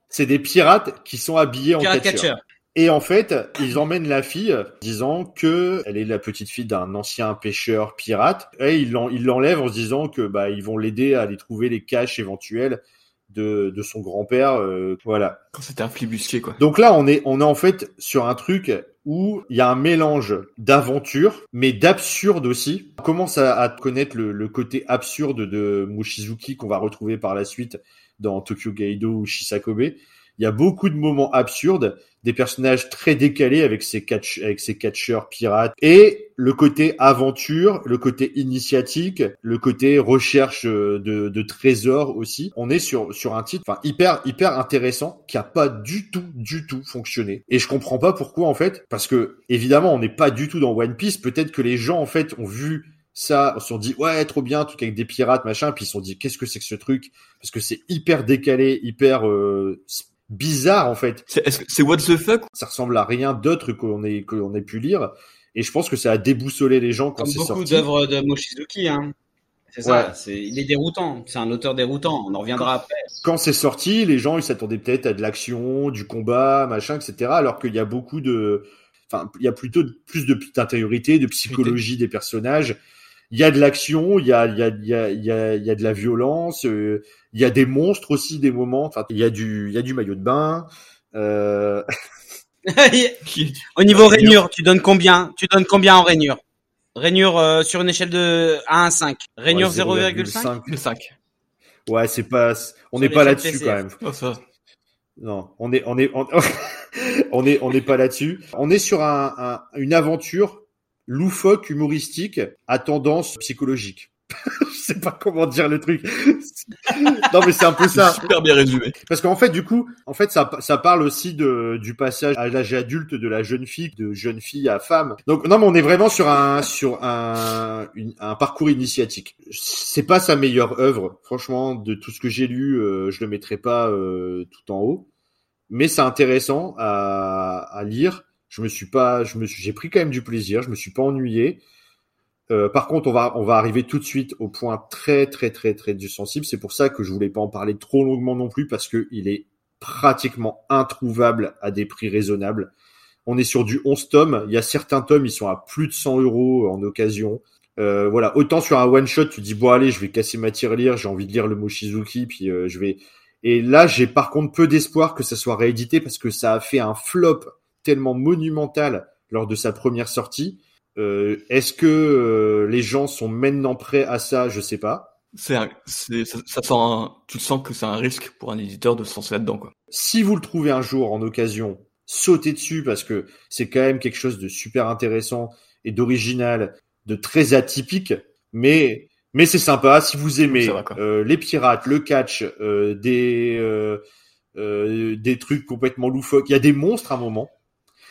C'est des pirates qui sont habillés en Pirate catcheurs. Et en fait, ils emmènent la fille disant que elle est la petite fille d'un ancien pêcheur pirate et ils l'en- ils l'enlèvent en se disant que bah ils vont l'aider à aller trouver les caches éventuelles de de son grand-père euh, voilà. Quand c'était un flibusqué, quoi. Donc là, on est, on est en fait sur un truc où il y a un mélange d'aventure, mais d'absurde aussi. On commence à, connaître le, le côté absurde de Mushizuki qu'on va retrouver par la suite dans Tokyo Gaido ou Shisakobe. Il y a beaucoup de moments absurdes, des personnages très décalés avec ces catch, avec catcheurs pirates et le côté aventure, le côté initiatique, le côté recherche euh, de, de trésors aussi. On est sur sur un titre, enfin hyper hyper intéressant qui a pas du tout du tout fonctionné. Et je comprends pas pourquoi en fait, parce que évidemment on n'est pas du tout dans One Piece. Peut-être que les gens en fait ont vu ça, se sont dit ouais trop bien, truc avec des pirates machin, puis ils se sont dit qu'est-ce que c'est que ce truc? Parce que c'est hyper décalé, hyper euh, bizarre en fait. C'est, c'est what the fuck? Ça ressemble à rien d'autre qu'on ait qu'on ait pu lire. Et je pense que ça a déboussolé les gens quand c'est beaucoup sorti. d'œuvres de Mochizuki, hein. C'est Ouais. ça. C'est, il est déroutant. C'est un auteur déroutant. On en reviendra après. Quand c'est sorti, les gens ils s'attendaient peut-être à de l'action, du combat, machin, etc. Alors qu'il y a beaucoup de, enfin, il y a plutôt de- plus de d'intériorité, de psychologie des personnages. Il y a de l'action, il y a, il y a, il y a, il y a, il y a de la violence, euh, il y a des monstres aussi, des moments. Enfin, il y a du, il y a du maillot de bain. Euh... Au niveau rainure, tu donnes combien Tu donnes combien en rainure? Rainure euh, sur une échelle de 1 à 5. Rainure ouais, 0,5 0,5. Le 5. Ouais, c'est pas, on n'est pas là-dessus quand même. Oh, ça. Non, on est, on est, on, on est, on n'est pas là-dessus. On est sur un, un- une aventure loufoque, humoristique, à tendance psychologique. Je sais pas comment dire le truc. non, mais c'est un peu ça. Super bien résumé. Parce qu'en fait, du coup, en fait, ça, ça parle aussi de, du passage à l'âge adulte de la jeune fille, de jeune fille à femme. Donc, non, mais on est vraiment sur un, sur un, une- un parcours initiatique. C'est pas sa meilleure œuvre. Franchement, de tout ce que j'ai lu, euh, je le mettrai pas euh, tout en haut. Mais c'est intéressant à, à lire. Je me suis pas, je me suis, j'ai pris quand même du plaisir. Je me suis pas ennuyé. Euh, par contre, on va on va arriver tout de suite au point très très très très du sensible. C'est pour ça que je voulais pas en parler trop longuement non plus parce que il est pratiquement introuvable à des prix raisonnables. On est sur du 11 tomes. Il y a certains tomes, ils sont à plus de 100 euros en occasion. Euh, voilà, autant sur un one shot, tu dis bon allez, je vais casser ma tirelire, j'ai envie de lire le Mochizuki, puis euh, je vais. Et là, j'ai par contre peu d'espoir que ça soit réédité parce que ça a fait un flop tellement monumental lors de sa première sortie. Euh, Est-ce que euh, les gens sont maintenant prêts à ça? Je sais pas. C'est, ça, ça sent un- tu sens que c'est un risque pour un éditeur de se lancer là-dedans, quoi. Si vous le trouvez un jour en occasion, sautez dessus parce que c'est quand même quelque chose de super intéressant et d'original, de très atypique, mais mais c'est sympa si vous aimez va, euh, les pirates, le catch, euh, des euh, euh, des trucs complètement loufoques. Il y a des monstres à un moment.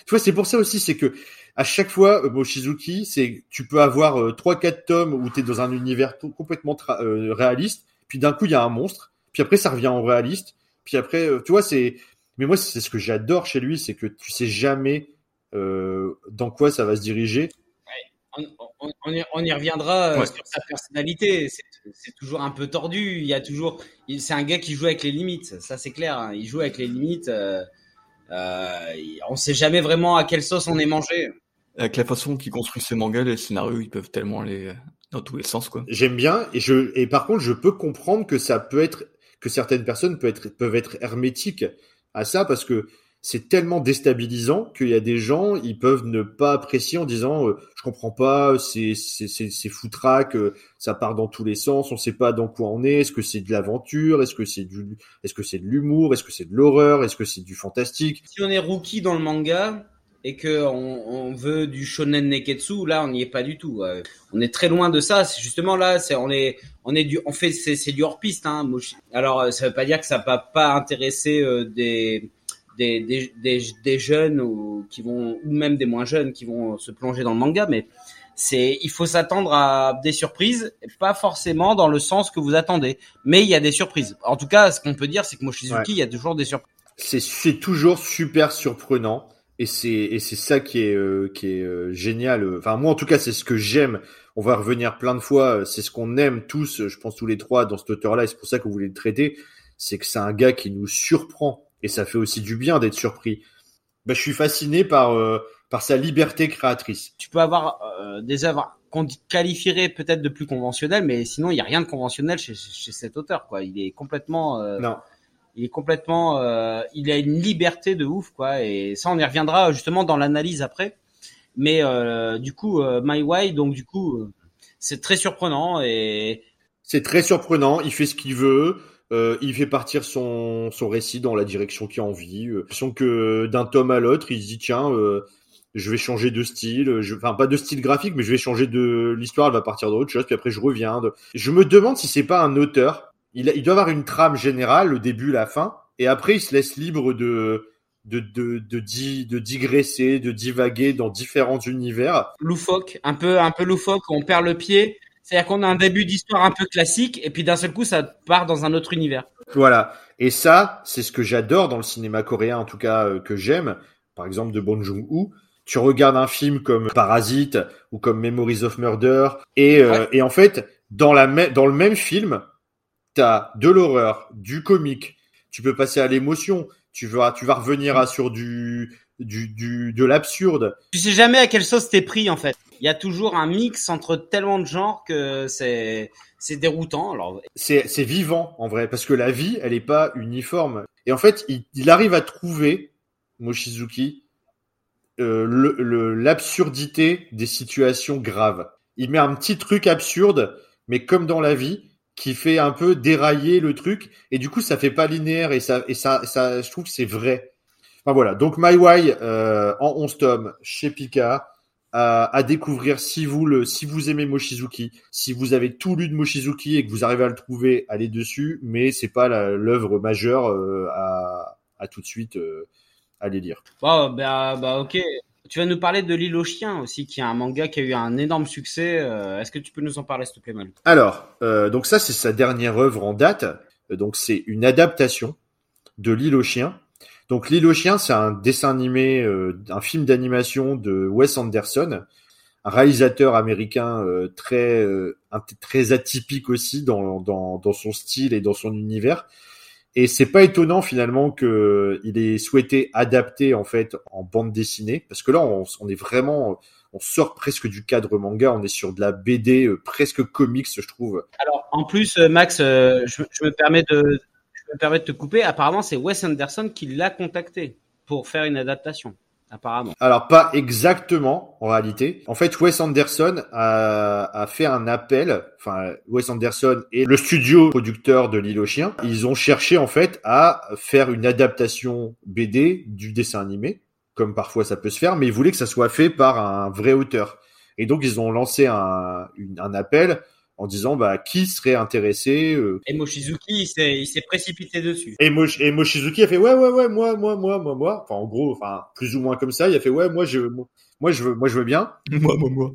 Tu vois, c'est pour ça aussi, c'est que à chaque fois, euh, Mochizuki, c'est tu peux avoir euh, trois quatre tomes où tu es dans un univers tout- complètement euh, réaliste, puis d'un coup il y a un monstre, puis après ça revient en réaliste, puis après, euh, tu vois, c'est. Mais moi, c'est ce que j'adore chez lui, c'est que tu sais jamais euh, dans quoi ça va se diriger. On, on- on y, on y reviendra euh, Ouais. sur sa personnalité. C'est- toujours un peu tordu. Il y a toujours. C'est un gars qui joue avec les limites. Ça, c'est clair. hein. Il joue avec les limites. Euh, euh, on sait jamais vraiment à quelle sauce on est mangé. Avec la façon qu'il construit ses mangas, les scénarios, ils peuvent tellement aller dans tous les sens, quoi. J'aime bien et je et par contre, je peux comprendre que ça peut être que certaines personnes peuvent être peuvent être hermétiques à ça parce que c'est tellement déstabilisant qu'il y a des gens, ils peuvent ne pas apprécier en disant euh, je comprends pas, c'est c'est c'est foutraque, euh, ça part dans tous les sens, on sait pas dans quoi on est, est-ce que c'est de l'aventure, est-ce que c'est du est-ce que c'est de l'humour, est-ce que c'est de l'horreur, est-ce que c'est du fantastique? Si on est rookie dans le manga et que on, on veut du shonen neketsu, là, on n'y est pas du tout. Euh, on est très loin de ça. C'est justement là, c'est on est on est du on fait c'est c'est du hors piste. Hein. Alors, euh, ça veut pas dire que ça va pas intéresser euh, des des, des, des, des jeunes ou qui vont ou même des moins jeunes qui vont se plonger dans le manga, mais c'est il faut s'attendre à des surprises, pas forcément dans le sens que vous attendez, mais il y a des surprises. En tout cas, ce qu'on peut dire, c'est que Mochizuki, Ouais. il y a toujours des surprises. c'est toujours super surprenant et c'est et c'est ça qui est euh, qui est euh, génial enfin moi en tout cas c'est ce que j'aime on va revenir plein de fois euh, c'est ce qu'on aime tous je pense tous les trois dans cet auteur là et c'est pour ça qu'on voulait le traiter c'est que c'est un gars qui nous surprend et ça fait aussi du bien d'être surpris bah, je suis fasciné par euh, par sa liberté créatrice tu peux avoir euh, des œuvres qu'on qualifierait peut-être de plus conventionnelles, mais sinon il y a rien de conventionnel chez, chez cet auteur. Quoi, il est complètement, euh, non il est complètement, il a une liberté de ouf, quoi. Et ça, on y reviendra justement dans l'analyse après. Mais du coup, My Way, donc du coup, c'est très surprenant et C'est très surprenant. Il fait ce qu'il veut. Euh, il fait partir son, son récit dans la direction qu'il a envie. Euh, que d'un tome à l'autre, il se dit tiens, euh, je vais changer de style. Je, enfin, pas de style graphique, mais je vais changer de l'histoire. Elle va partir dans autre chose. Puis après, je reviens. Je me demande si c'est pas un auteur. Il, il doit avoir une trame générale, le début, la fin, et après, il se laisse libre de de de de digresser, de divaguer dans différents univers. loufoque, un peu, un peu loufoque. On perd le pied. C'est-à-dire qu'on a un début d'histoire un peu classique et puis d'un seul coup, ça part dans un autre univers. Voilà. Et ça, c'est ce que j'adore dans le cinéma coréen, en tout cas euh, que j'aime. Par exemple, de Bong Joon-ho. Tu regardes un film comme Parasite ou comme Memories of Murder, et, euh, Ouais. et en fait, dans, la dans le même film, t'as de l'horreur, du comique. Tu peux passer à l'émotion. Tu vas, tu vas revenir à sur du, du, du de l'absurde. Tu sais jamais à quelle sauce t'es pris en fait. Il y a toujours un mix entre tellement de genres que c'est c'est déroutant. Alors. C'est c'est vivant en vrai parce que la vie elle est pas uniforme. Et en fait il, il arrive à trouver Mochizuki euh, l'absurdité des situations graves. Il met un petit truc absurde mais comme dans la vie qui fait un peu dérailler le truc. Et du coup ça fait pas linéaire et ça et ça ça je trouve que c'est vrai. Enfin voilà, donc My Way euh, en 11 tomes chez Pika à, à, découvrir si vous le si vous aimez Mochizuki, si vous avez tout lu de Mochizuki et que vous arrivez à le trouver, allez dessus, mais c'est pas l'œuvre majeure euh, à à tout de suite euh, aller lire. Bon, bah, bah ok. Tu vas nous parler de l'île aux chiens aussi, qui est un manga qui a eu un énorme succès. Euh, est-ce que tu peux nous en parler, s'il te plaît, Mal Alors, euh, donc ça, c'est sa dernière œuvre en date. Donc, c'est une adaptation de l'île aux chiens. Donc, l'île aux chiens, c'est un dessin animé, euh, un film d'animation de Wes Anderson, un réalisateur américain euh, très euh, très atypique aussi dans, dans, dans son style et dans son univers. Et c'est pas étonnant finalement que il ait souhaité adapter en fait en bande dessinée, parce que là on, est vraiment, on sort presque du cadre manga, on est sur de la BD euh, presque comics, je trouve. Alors en plus, euh, Max, euh, je, je, me permets de, me permets de te couper. Apparemment, c'est Wes Anderson qui l'a contacté pour faire une adaptation apparemment. Alors pas exactement en réalité. En fait, Wes Anderson a, a fait un appel. Enfin, Wes Anderson et le studio producteur de L'île aux chiens, ils ont cherché en fait à faire une adaptation BD du dessin animé, comme parfois ça peut se faire, mais ils voulaient que ça soit fait par un vrai auteur. Et donc ils ont lancé un, un appel en disant bah qui serait intéressé euh... et Mochizuki il s'est il s'est précipité dessus. Et, Moch et Mochizuki a fait ouais ouais ouais moi moi moi moi moi. Enfin en gros enfin plus ou moins comme ça il a fait ouais moi je moi je veux moi je veux bien. Moi moi moi.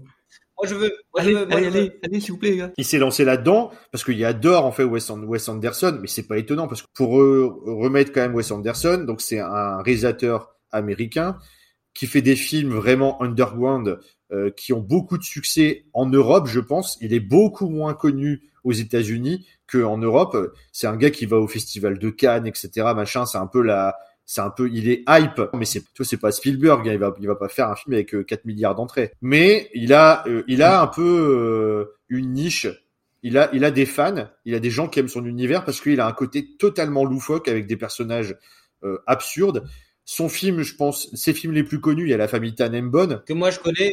Moi je veux moi allez je veux, moi, allez je veux. allez, allez s'il vous plaît les gars. Il s'est lancé là-dedans parce qu'il adore en fait Wes, Wes Anderson mais c'est pas étonnant parce que pour eux, remettre quand même Wes Anderson donc c'est un réalisateur américain qui fait des films vraiment underground euh, qui ont beaucoup de succès en Europe, je pense. Il est beaucoup moins connu aux États-Unis qu'en Europe. C'est un gars qui va au festival de Cannes, etc. Machin, c'est un peu la, c'est un peu, il est hype, mais c'est, tu vois, c'est pas Spielberg, hein, il va, il va pas faire un film avec euh, 4 milliards d'entrées. Mais il a, euh, il a un peu euh, une niche. Il a, il a des fans, il a des gens qui aiment son univers parce qu'il a un côté totalement loufoque avec des personnages euh, absurdes. Son film, je pense, ses films les plus connus, il y a La famille Tannenbaum. que moi je connais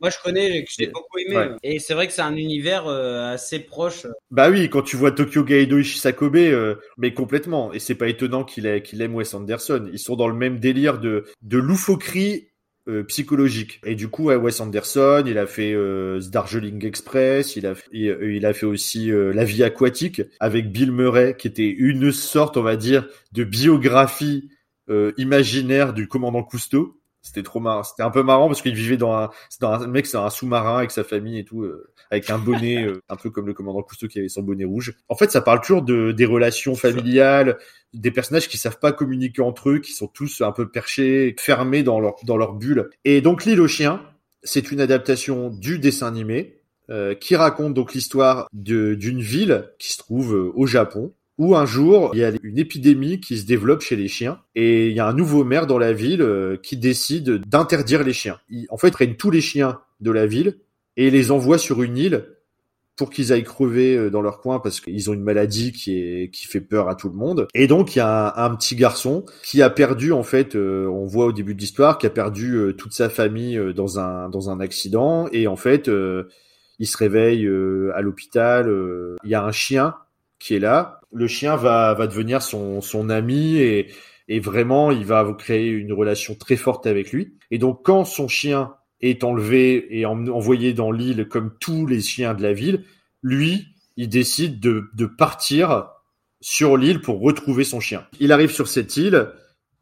moi je connais que j'ai beaucoup aimé Ouais. et c'est vrai que c'est un univers euh, assez proche Bah oui, quand tu vois Tokyo Gaido Ishisakobe, euh, mais complètement. Et c'est pas étonnant qu'il ait- qu'il aime Wes Anderson. Ils sont dans le même délire de, de loufoquerie euh, psychologique. Et du coup, ouais, Wes Anderson, il a fait euh, Darjeeling Express, il a, fait- il, euh, il a fait aussi euh, La vie aquatique avec Bill Murray, qui était une sorte, on va dire, de biographie euh, imaginaire du commandant Cousteau. C'était trop marrant. C'était un peu marrant parce qu'il vivait dans un, c'est dans un mec, c'est un sous-marin avec sa famille et tout, euh, avec un bonnet, euh, un peu comme le commandant Cousteau qui avait son bonnet rouge. En fait, ça parle toujours de des relations familiales, des personnages qui savent pas communiquer entre eux, qui sont tous un peu perchés, fermés dans leur dans leur bulle. Et donc l'île aux chiens, c'est une adaptation du dessin animé euh, qui raconte donc l'histoire de d'une ville qui se trouve euh, au Japon où un jour il y a une épidémie qui se développe chez les chiens et il y a un nouveau maire dans la ville euh, qui décide d'interdire les chiens. Il, en fait, il prennent tous les chiens de la ville et les envoie sur une île pour qu'ils aillent crever euh, dans leur coin parce qu'ils ont une maladie qui est qui fait peur à tout le monde. Et donc il y a un, petit garçon qui a perdu en fait, euh, on voit au début de l'histoire, qui a perdu toute sa famille dans un dans un accident et en fait il se réveille à l'hôpital. Il y a un chien qui est là. Le chien va va devenir son son ami et et vraiment il va créer une relation très forte avec lui. Et donc quand son chien est enlevé et en- envoyé dans l'île comme tous les chiens de la ville, lui, il décide de, de partir sur l'île pour retrouver son chien. Il arrive sur cette île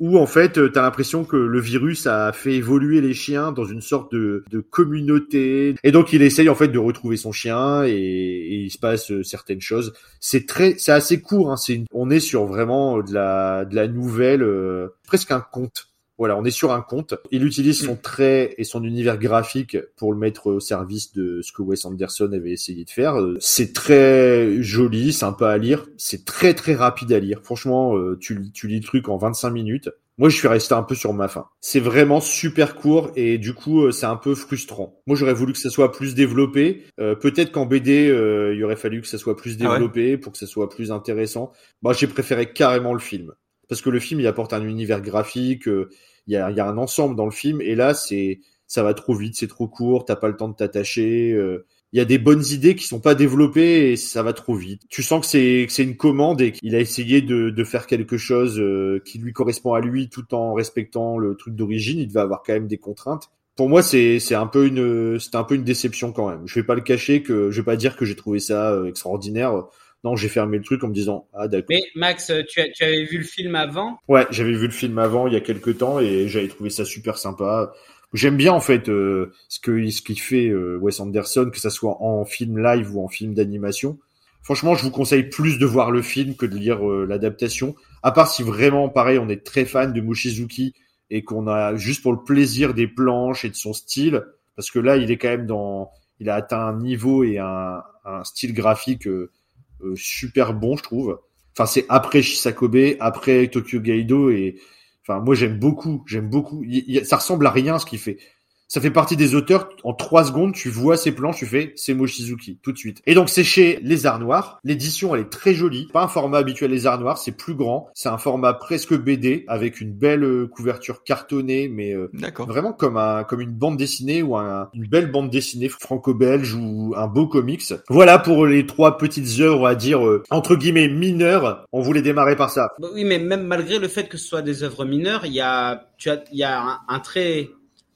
où en fait, tu as l'impression que le virus a fait évoluer les chiens dans une sorte de, de communauté. Et donc, il essaye en fait de retrouver son chien et, il se passe euh, certaines choses. C'est très, c'est assez court. Hein. C'est, on est sur vraiment de la, de la nouvelle, euh, presque un conte. Voilà, on est sur un conte. Il utilise son trait et son univers graphique pour le mettre au service de ce que Wes Anderson avait essayé de faire. Euh, C'est très joli, sympa à lire. C'est très très rapide à lire. Franchement, euh, tu, tu lis le truc en 25 minutes. Moi, je suis resté un peu sur ma faim. C'est vraiment super court et du coup, euh, c'est un peu frustrant. Moi, j'aurais voulu que ça soit plus développé. Euh, Peut-être qu'en BD, euh, il aurait fallu que ça soit plus Ah ouais développé pour que ça soit plus intéressant. Moi, j'ai préféré carrément le film parce que le film, il apporte un univers graphique. euh, il y a, y a un ensemble dans le film et là, c'est ça va trop vite, c'est trop court, t'as pas le temps de t'attacher. euh, il y a des bonnes idées qui sont pas développées et ça va trop vite. Tu sens que c'est c'est une commande et qu'il a essayé de, de faire quelque chose euh, qui lui correspond à lui tout en respectant le truc d'origine. Il devait avoir quand même des contraintes. Pour moi, c'est c'est un peu une c'était un peu une déception quand même. Je vais pas le cacher que je vais pas dire que j'ai trouvé ça euh, extraordinaire. Non, j'ai fermé le truc en me disant ah d'accord. Mais Max, tu, as, tu avais vu le film avant? Ouais, j'avais vu le film avant il y a quelques temps et j'avais trouvé ça super sympa. J'aime bien en fait euh, ce que ce qu'il fait euh, Wes Anderson, que ça soit en film live ou en film d'animation. Franchement, je vous conseille plus de voir le film que de lire euh, l'adaptation. À part si vraiment, pareil, on est très fan de Mochizuki et qu'on a juste pour le plaisir des planches et de son style, parce que là, il est quand même dans, il a atteint un niveau et un, un style graphique super bon, je trouve. Enfin, c'est après Shisakobe, après Tokyo Gaido et Enfin, moi j'aime beaucoup, j'aime beaucoup. ça ressemble à rien ce qu'il fait. Ça fait partie des auteurs. En trois secondes, tu vois ses plans, tu fais c'est Mochizuki tout de suite. Et donc c'est chez Les Arts Noirs. L'édition elle est très jolie. Pas un format habituel Les Arts Noirs, c'est plus grand. C'est un format presque BD avec une belle euh, couverture cartonnée, mais euh, vraiment comme un comme une bande dessinée ou un, une belle bande dessinée franco-belge ou un beau comics. Voilà pour les trois petites œuvres à dire euh, entre guillemets mineures. On voulait démarrer par ça. Bah oui, mais même malgré le fait que ce soit des œuvres mineures, il y a tu as il y a un, un trait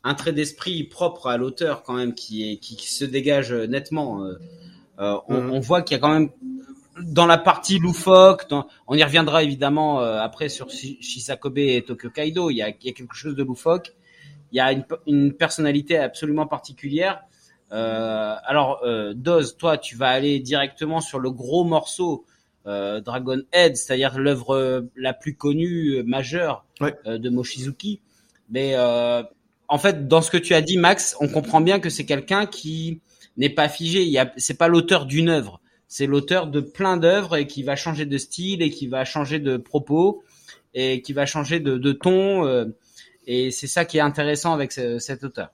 un trait d'esprit propre à l'auteur quand même qui est qui, se dégage nettement. Euh, euh mhm. on, voit qu'il y a quand même dans la partie loufoque, on y reviendra évidemment euh, après sur Shisakobe et Tokyo Kaido, il y a, il y a quelque chose de loufoque. Il y a une, une personnalité absolument particulière. Euh, alors, euh, Doz, toi, tu vas aller directement sur le gros morceau euh, Dragon Head, c'est-à-dire l'œuvre la plus connue, majeure de Mochizuki. Mais en fait, dans ce que tu as dit, Max, on comprend bien que c'est quelqu'un qui n'est pas figé. Il y a, c'est pas l'auteur d'une œuvre, c'est l'auteur de plein d'œuvres et qui va changer de style et qui va changer de propos et qui va changer de, de ton. Euh, et c'est ça qui est intéressant avec cet auteur.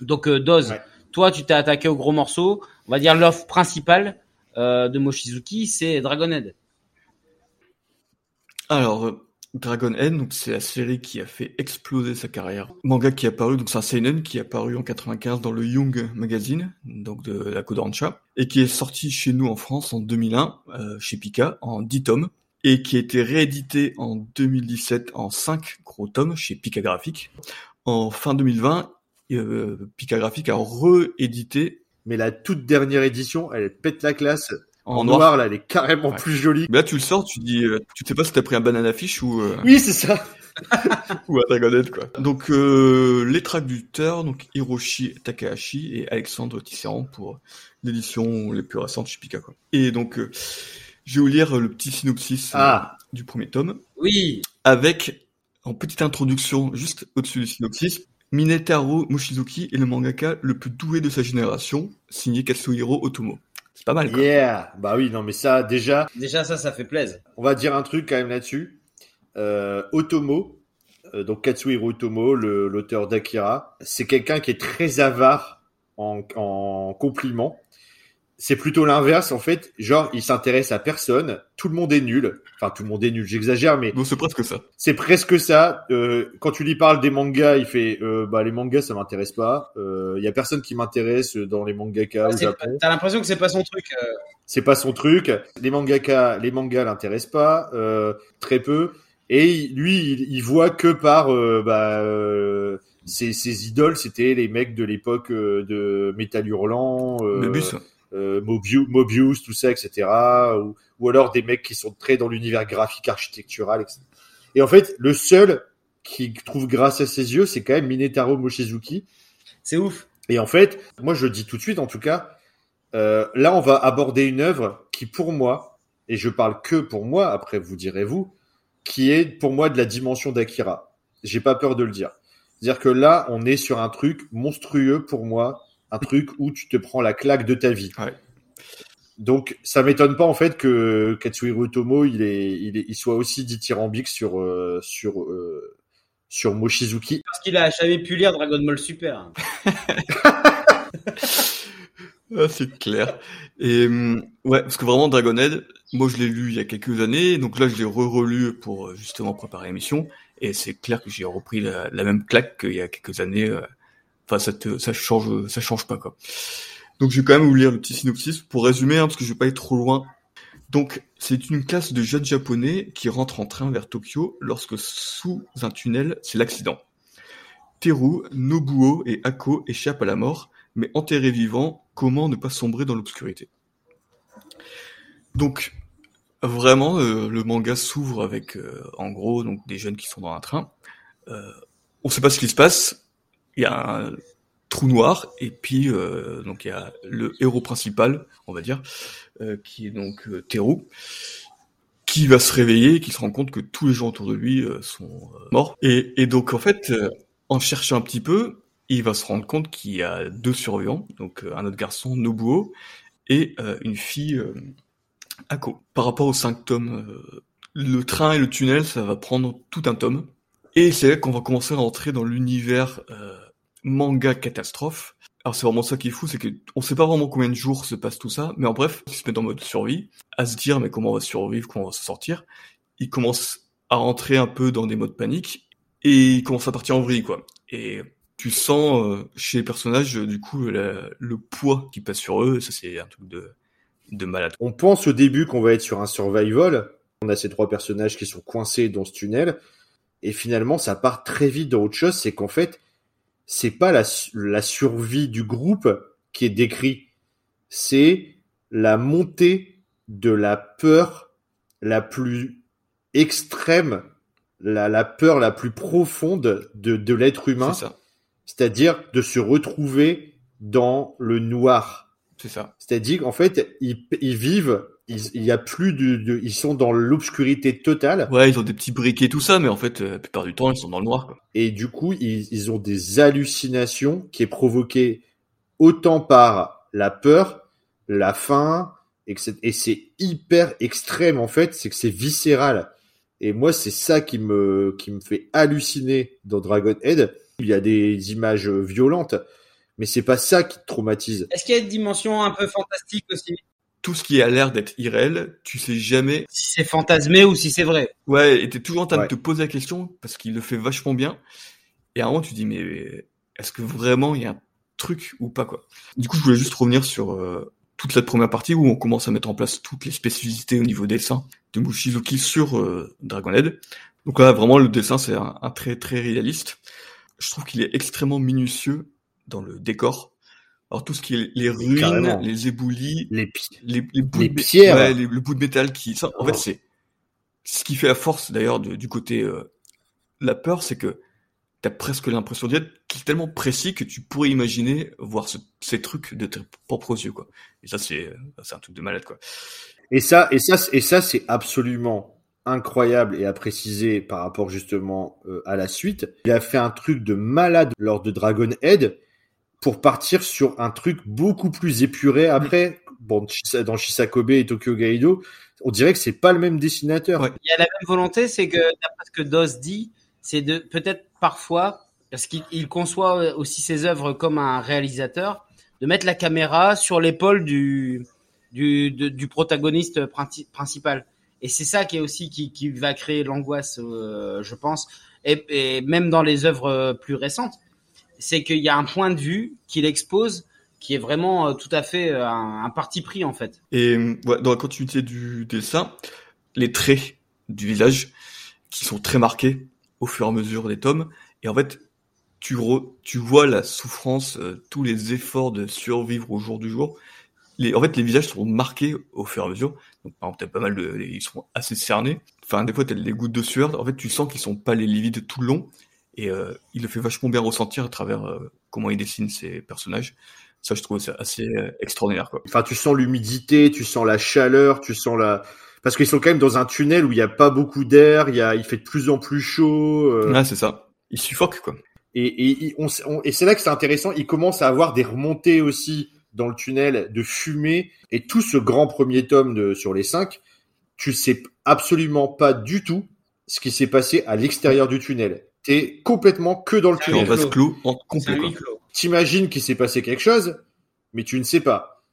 Donc, euh, Doz, toi, tu t'es attaqué au gros morceau. On va dire l'offre principale euh, de Mochizuki, c'est Dragonhead. Alors, euh, Dragon N, donc c'est la série qui a fait exploser sa carrière. Manga qui est apparu, donc c'est un seinen qui est apparu en 95 dans le Young Magazine, donc de la Kodansha, et qui est sorti chez nous en France en 2001, euh, chez Pika, en 10 tomes, et qui a été réédité en 2017 en 5 gros tomes chez Pika Graphique. En fin 2020, euh, Pika Graphique a réédité. Mais la toute dernière édition, elle pète la classe. En, noir, là, elle est carrément plus jolie. Mais là, tu le sors, tu dis, euh, tu sais pas si t'as pris un banana fish ou. Euh... Oui, c'est ça. ou un dragonette, quoi. Donc, euh, les traducteurs, donc Hiroshi Takahashi et Alexandre Tisserand pour l'édition les plus récentes chez Pika, quoi. Et donc, euh, je vais vous lire le petit synopsis euh, ah. du premier tome. Oui. Avec, en petite introduction, juste au-dessus du synopsis, Minetaro Mochizuki est le mangaka le plus doué de sa génération, signé Katsuhiro Otomo. C'est pas mal. Quoi. Yeah, bah oui, non mais ça déjà. Déjà ça, ça fait plaisir. On va dire un truc quand même là-dessus. Euh, Otomo, euh, donc Katsuhiro Otomo, l'auteur d'Akira, c'est quelqu'un qui est très avare en, en compliments c'est plutôt l'inverse en fait. Genre, il s'intéresse à personne. Tout le monde est nul. Enfin, tout le monde est nul. J'exagère, mais non, c'est presque ça. C'est presque ça. Euh, quand tu lui parles des mangas, il fait euh, bah les mangas ça m'intéresse pas. Il euh, y a personne qui m'intéresse dans les mangaka au Japon. T'as l'impression que c'est pas son truc. Euh. C'est pas son truc. Les mangaka, les mangas l'intéressent pas euh, très peu. Et lui, il, il voit que par bah ses, ses, idoles, c'était les mecs de l'époque de Metal Hurlant. bus euh, Mobius, tout ça, etc. Ou, ou, alors des mecs qui sont très dans l'univers graphique, architectural, etc. Et en fait, le seul qui trouve grâce à ses yeux, c'est quand même Minetaro Mochizuki. C'est ouf. Et en fait, moi je le dis tout de suite, en tout cas, euh, là on va aborder une œuvre qui pour moi, et je parle que pour moi, après vous direz vous, qui est pour moi de la dimension d'Akira. J'ai pas peur de le dire. C'est-à-dire que là, on est sur un truc monstrueux pour moi, un truc où tu te prends la claque de ta vie. Donc, ça m'étonne pas en fait que Katsuhiro Tomo il est, il, soit aussi dithyrambique sur euh, sur euh, sur Mochizuki. Parce qu'il a jamais pu lire Dragon Ball Super. ah, c'est clair. Et hum, ouais, parce que vraiment Dragonhead, moi je l'ai lu il y a quelques années, donc là je l'ai re-relu pour euh, justement préparer l'émission, et c'est clair que j'ai repris la, même claque qu'il y a quelques années. Enfin, ça, te, ça change, ça change pas quoi. Donc je vais quand même vous lire le petit synopsis pour résumer, hein, parce que je vais pas aller trop loin. Donc c'est une classe de jeunes japonais qui rentrent en train vers Tokyo lorsque sous un tunnel, c'est l'accident. Teru, Nobuo et Ako échappent à la mort, mais enterrés vivants, comment ne pas sombrer dans l'obscurité? Donc vraiment, euh, le manga s'ouvre avec, euh, en gros, donc des jeunes qui sont dans un train. Euh, on sait pas ce qui se passe. Il y a un trou noir et puis euh, donc il y a le héros principal, on va dire, euh, qui est donc euh, Teru, qui va se réveiller, et qui se rend compte que tous les gens autour de lui euh, sont euh, morts. Et, et donc en fait, euh, en cherchant un petit peu, il va se rendre compte qu'il y a deux survivants, donc un autre garçon, Nobuo, et une fille, Ako. Par rapport aux cinq tomes, le train et le tunnel, ça va prendre tout un tome. Et c'est là qu'on va commencer à rentrer dans l'univers euh, manga catastrophe. Alors c'est vraiment ça qui est fou, c'est que on sait pas vraiment combien de jours se passe tout ça, mais en bref, ils se mettent en mode survie, à se dire mais comment on va survivre, comment on va se sortir. Ils commencent à rentrer un peu dans des modes panique et ils commencent à partir en vrille quoi. Et tu sens euh, chez les personnages du coup le poids qui passe sur eux, ça c'est un truc de de malade. On pense au début qu'on va être sur un survival. On a ces trois personnages qui sont coincés dans ce tunnel. Et finalement, ça part très vite dans autre chose. C'est qu'en fait, c'est pas la, la survie du groupe qui est décrit. C'est la montée de la peur la plus extrême, la, la peur la plus profonde de, de l'être humain. C'est ça. C'est-à-dire de se retrouver dans le noir. C'est ça. C'est-à-dire qu'en fait, ils, ils vivent, ils- il y a plus de, de- ils sont dans l'obscurité totale Ouais, ils ont des petits briquets tout ça, mais en fait, euh, la plupart du temps, ils sont dans le noir. Quoi. et du coup, ils, ils ont des hallucinations qui est provoquée autant par la peur, la faim, et et c'est hyper extrême en fait, c'est que c'est viscéral. Et moi, c'est ça qui me qui me fait halluciner dans Dragon Head. Il y a des images violentes, mais c'est pas ça qui te traumatise. Est-ce qu'il y a une dimension un peu fantastique aussi? Tout ce qui a l'air d'être irréel, tu sais jamais. Si c'est fantasmé ou si c'est vrai Ouais, et t'es toujours en train Ouais. de te poser la question parce qu'il le fait vachement bien. Et à un moment, tu dis mais est-ce que vraiment il y a un truc ou pas quoi? Du coup, je voulais juste revenir sur euh, toute cette première partie où on commence à mettre en place toutes les spécificités au niveau dessin de Mushizuki sur euh, Dragonhead. Donc là, vraiment, le dessin c'est un, un trait très réaliste. Je trouve qu'il est extrêmement minutieux dans le décor. Alors tout ce qui est les ruines, Carrément. les éboulis, Les pi- les, les bouts Les de mé- pierres. ouais, les- le bout de métal qui, ça, en Oh. fait, c'est ce qui fait la force d'ailleurs du côté euh, la peur, c'est que t'as presque l'impression d'y être qui est tellement précis que tu pourrais imaginer voir ce- ces trucs de tes propres yeux, quoi. Et ça, c'est euh, c'est un truc de malade, quoi. Et ça, et ça, et ça, c'est absolument incroyable et à préciser par rapport justement euh, à la suite. Il a fait un truc de malade lors de Dragon Head pour partir sur un truc beaucoup plus épuré après. Bon, Chisa- dans Shisakobe et Tokyo Gaido, on dirait que c'est pas le même dessinateur. Ouais. Il y a la même volonté, c'est que d'après ce que Dos dit, c'est de peut-être parfois, parce qu'il il conçoit aussi ses œuvres comme un réalisateur, de mettre la caméra sur l'épaule du du, de- du protagoniste princi- principal. Et c'est ça qui est aussi qui, qui va créer l'angoisse, euh, je pense, et, et même dans les œuvres plus récentes, c'est qu'il y a un point de vue qu'il expose qui est vraiment euh, tout à fait euh, un, parti pris en fait. Et dans la continuité du dessin, les traits du visage qui sont très marqués au fur et à mesure des tomes. Et en fait, tu, vois la souffrance, euh, tous les efforts de survivre au jour du jour. En fait, les visages sont marqués au fur et à mesure. Donc, par exemple, pas mal ils sont assez cernés. Enfin, des fois, t'as des gouttes de sueur. En fait, tu sens qu'ils sont pas les livides tout le long. Et euh, il le fait vachement bien ressentir à travers euh, comment il dessine ses personnages. Ça, je trouve ça assez euh, extraordinaire, quoi. Enfin, tu sens l'humidité, tu sens la chaleur, tu sens la. Parce qu'ils sont quand même dans un tunnel où il y a pas beaucoup d'air, il y a, il fait de plus en plus chaud. euh, Ouais, c'est ça. Il suffoque, quoi. Et, et, et on- et c'est là que c'est intéressant. Il commence à avoir des remontées aussi dans le tunnel de fumée. Et tout ce grand premier tome de, sur les cinq, tu sais absolument pas du tout ce qui s'est passé à l'extérieur du tunnel. T'es complètement que dans le Et en tunnel. vase clos, en. T'imagines qu'il s'est passé quelque chose, mais tu ne sais pas.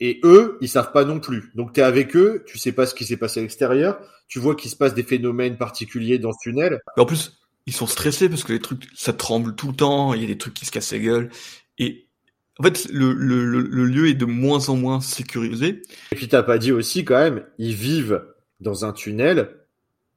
Et eux, ils savent pas non plus. Donc t'es avec eux, tu sais pas ce qui s'est passé à l'extérieur, tu vois qu'il se passe des phénomènes particuliers dans ce tunnel. Et en plus, ils sont stressés parce que les trucs, ça tremble tout le temps, il y a des trucs qui se cassent la gueule. Et En fait, le, le, le, le lieu est de moins en moins sécurisé. Et puis t'as pas dit aussi quand même, ils vivent dans un tunnel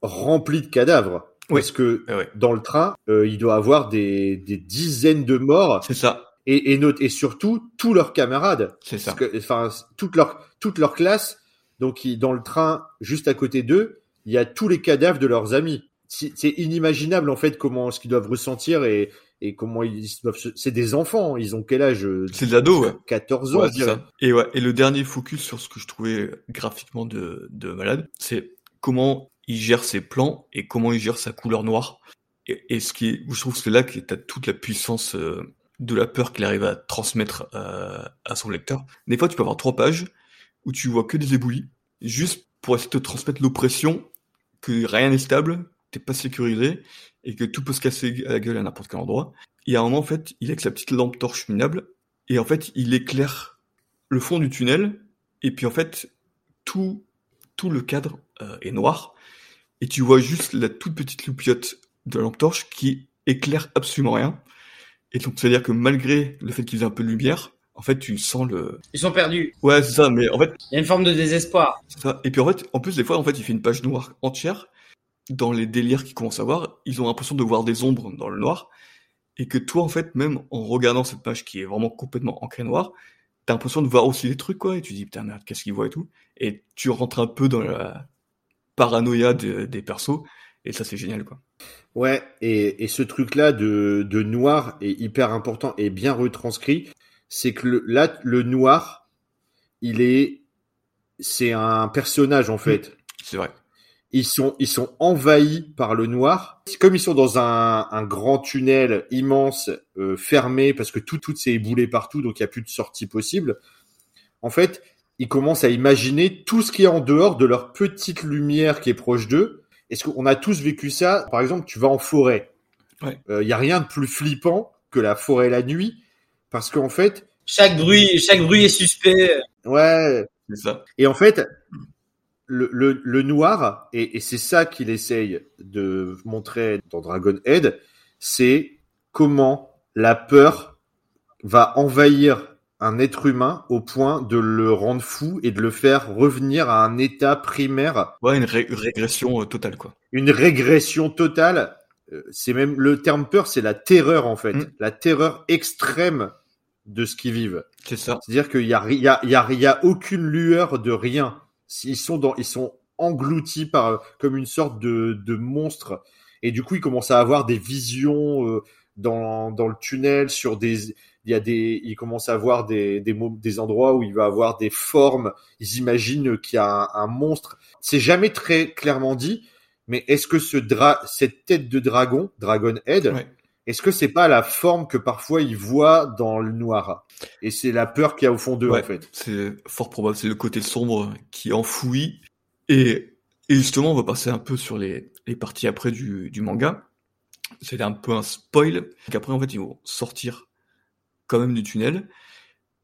rempli de cadavres. Oui. Parce que Ah dans le train, euh, il doit avoir des, des dizaines de morts C'est ça, et, et, note- et surtout tous leurs camarades. c'est ça. Enfin, toute leur, toute leur classe. Donc, dans le train, juste à côté d'eux, il y a tous les cadavres de leurs amis. C'est inimaginable, en fait, comment, ce qu'ils doivent ressentir et, et comment ils doivent se... C'est des enfants. Ils ont quel âge? C'est de l'ado, ouais. 14 ans, Ouais, ça. Et ouais, et le dernier focus sur ce que je trouvais graphiquement de, de malade, c'est comment il gère ses plans et comment il gère sa couleur noire. Et, ce qui est, je trouve que c'est là que t'as toute la puissance euh, de la peur qu'il arrive à transmettre euh, à son lecteur. Des fois, tu peux avoir trois pages où tu vois que des éboulis, juste pour essayer de te transmettre l'oppression que rien n'est stable, t'es pas sécurisé et que tout peut se casser à la gueule à n'importe quel endroit. Et à un moment, en fait, il avec sa petite lampe torche minable et en fait, il éclaire le fond du tunnel, et puis en fait, tout, tout le cadre euh, est noir, et tu vois juste la toute petite loupiote de la lampe torche qui éclaire absolument rien. Et donc, c'est-à-dire que malgré le fait qu'ils aient un peu de lumière, en fait, tu sens le... Ils sont perdus. Ouais, c'est ça, mais en fait, Il y a une forme de désespoir. ça. Et puis en fait, en plus, des fois, en fait, il fait une page noire entière. Dans les délires qu'ils commencent à voir, ils ont l'impression de voir des ombres dans le noir. Et que toi, en fait, même en regardant cette page qui est vraiment complètement ancrée noire, t'as l'impression de voir aussi des trucs, quoi. Et tu dis, putain, merde, qu'est-ce qu'ils voient et tout. Et tu rentres un peu dans la paranoïa de- des persos. Et ça, c'est génial, quoi. Ouais, et, et ce truc-là de, de noir est hyper important et bien retranscrit. C'est que le, là, le noir, il est, c'est un personnage en fait. C'est vrai. Ils sont, ils sont envahis par le noir. C'est Comme ils sont dans un, un grand tunnel immense, euh, fermé, parce que tout, tout s'est éboulé partout, donc il n'y a plus de sortie possible. En fait, ils commencent à imaginer tout ce qui est en dehors de leur petite lumière qui est proche d'eux. Est-ce qu'on a tous vécu ça? Par exemple, tu vas en forêt. Il Ouais. y a rien de plus flippant que la forêt la nuit, parce qu'en fait, Chaque bruit, chaque bruit est suspect. ouais, C'est ça. et en fait, le, le, le noir, et, et c'est ça qu'il essaye de montrer dans Dragon Head, c'est comment la peur va envahir un être humain au point de le rendre fou et de le faire revenir à un état primaire, Ouais, une ré- régression euh, totale, quoi. une régression totale. Euh, C'est même le terme peur, c'est la terreur en fait, Mm. la terreur extrême de ce qu'ils vivent. C'est ça. C'est-à-dire qu'il y a, y, a, y, a, y a aucune lueur de rien. Ils sont dans, ils sont engloutis par comme une sorte de, de monstre. Et du coup, ils commencent à avoir des visions euh, dans, dans le tunnel sur des, il y a des, ils commencent à avoir des, des, des endroits où il va avoir des formes. Ils imaginent qu'il y a un, un monstre. C'est jamais très clairement dit. Mais est-ce que ce dra cette tête de dragon, Dragon Head, Ouais. est-ce que c'est pas la forme que parfois ils voient dans le noir? Et c'est la peur qu'il y a au fond d'eux, Ouais. en fait. C'est fort probable, c'est le côté sombre qui enfouit. Et, et justement, on va passer un peu sur les, les parties après du, du manga. C'est un peu un spoil. Qu'après, en fait, ils vont sortir quand même du tunnel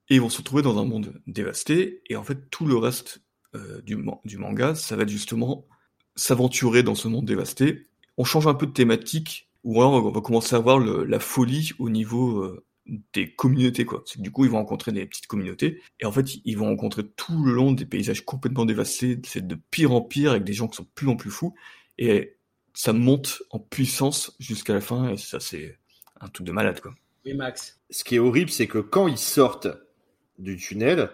et ils vont se retrouver dans un monde dévasté. Et en fait, tout le reste euh, du, man- du manga, ça va être justement s'aventurer dans ce monde dévasté. On change un peu de thématique, ou alors on va commencer à voir la folie au niveau euh, des communautés, quoi. C'est que du coup, ils vont rencontrer des petites communautés, et en fait, ils vont rencontrer tout le long des paysages complètement dévastés, c'est de pire en pire, avec des gens qui sont plus en plus fous, et ça monte en puissance jusqu'à la fin, et ça, c'est un truc de malade, quoi. Oui, Max. Ce qui est horrible, c'est que quand ils sortent du tunnel,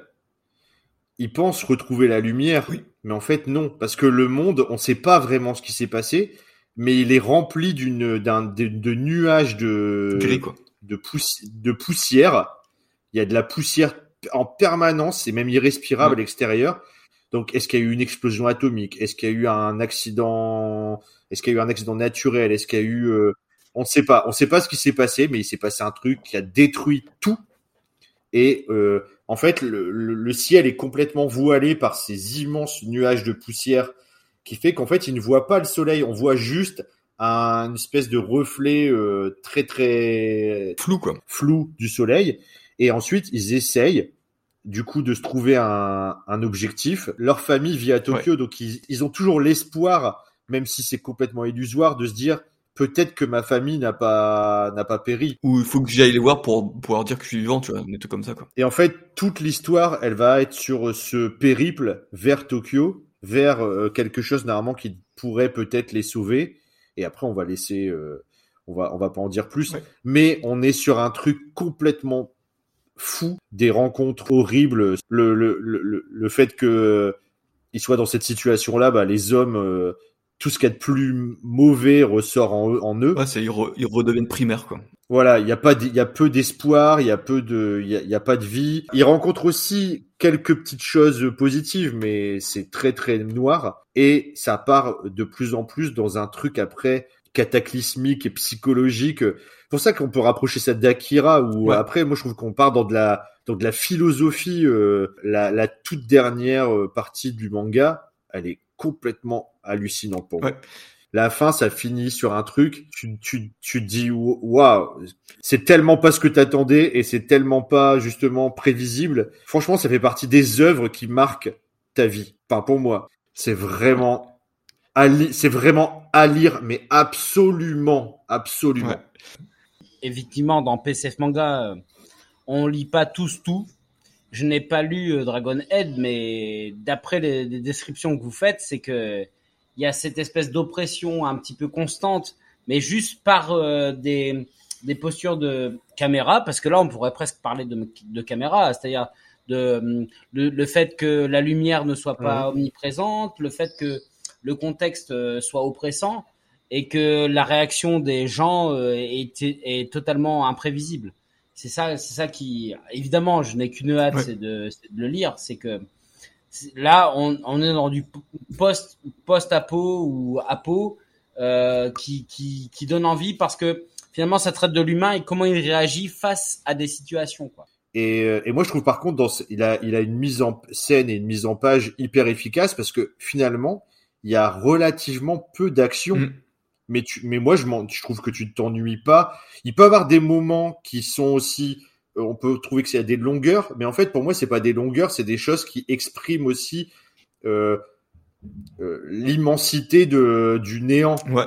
ils pensent retrouver la lumière. Oui. Mais en fait, non. Parce que le monde, on sait pas vraiment ce qui s'est passé, mais il est rempli d'une, d'un, de, de nuages de, Gris, quoi. de, poussi- de poussière. Il y a de la poussière en permanence, c'est même irrespirable Ouais. à l'extérieur. Donc, est-ce qu'il y a eu une explosion atomique? Est-ce qu'il y a eu un accident Est-ce qu'il y a eu un accident naturel? Est-ce qu'il y a eu euh, On ne sait pas. On ne sait pas ce qui s'est passé, mais il s'est passé un truc qui a détruit tout. Et euh, en fait, le, le- le ciel est complètement voilé par ces immenses nuages de poussière, qui fait qu'en fait, il ne voit pas le soleil. On voit juste un, une espèce de reflet euh, très très Flou, quoi. flou du soleil. Et ensuite, ils essayent du coup de se trouver un, un objectif. Leur famille vit à Tokyo, donc ils, ils ont toujours l'espoir, même si c'est complètement illusoire, de se dire peut-être que ma famille n'a pas n'a pas péri. Ou il faut que j'aille les voir pour pouvoir dire que je suis vivant, tu vois, des trucs comme ça, quoi. Et en fait, toute l'histoire, elle va être sur ce périple vers Tokyo, vers euh, quelque chose normalement qui pourrait peut-être les sauver. Et après, on va laisser, euh, on va on va pas en dire plus, Ouais. mais on est sur un truc complètement fou, des rencontres horribles, le le le le, le fait que euh, ils soient dans cette situation-là, bah les hommes euh, tout ce qu'il y a de plus mauvais ressort en eux, en eux. Ouais, c'est, ils, re- ils redeviennent primaires, quoi. Voilà, il y a pas, il y a peu d'espoir, il y a peu de, il y a, il y a pas de vie. Il rencontre aussi quelques petites choses positives, mais c'est très très noir et ça part de plus en plus dans un truc après cataclysmique et psychologique. C'est pour ça qu'on peut rapprocher ça d'Akira ou Ouais. après, moi je trouve qu'on part dans de la, dans de la philosophie. euh, la, la toute dernière euh, partie du manga, elle est complètement hallucinante pour moi. Ouais. La fin, ça finit sur un truc, tu, tu, tu te dis, waouh, c'est tellement pas ce que t'attendais et c'est tellement pas justement prévisible. Franchement, ça fait partie des œuvres qui marquent ta vie. Enfin, pour moi, c'est vraiment à c'est vraiment à lire, mais absolument, absolument. Ouais. effectivement, dans PCF Manga, euh, on lit pas tous tout. Je n'ai pas lu euh, Dragon Head, mais d'après les, les descriptions que vous faites, c'est que il y a cette espèce d'oppression un petit peu constante, mais juste par euh, des, des postures de caméra, parce que là, on pourrait presque parler de, de caméra, c'est-à-dire de hum, le, le fait que la lumière ne soit pas omniprésente, le fait que le contexte euh, soit oppressant et que la réaction des gens euh, est, est totalement imprévisible. C'est ça, c'est ça qui, évidemment, je n'ai qu'une hâte, Ouais. c'est de, c'est de le lire. C'est que là, on, on est dans du post post apo ou apo euh, qui, qui qui donne envie parce que finalement, ça traite de l'humain et comment il réagit face à des situations. Quoi. Et, euh, et moi, je trouve par contre, dans ce- il a, il a une mise en scène et une mise en page hyper efficace parce que finalement, il y a relativement peu d'action. Mm. Mais, tu, mais moi, je, je trouve que tu ne t'ennuies pas. Il peut y avoir des moments qui sont aussi. Euh, On peut trouver que c'est des longueurs, mais en fait, pour moi, c'est pas des longueurs, c'est des choses qui expriment aussi euh, euh, l'immensité de du néant. Ouais.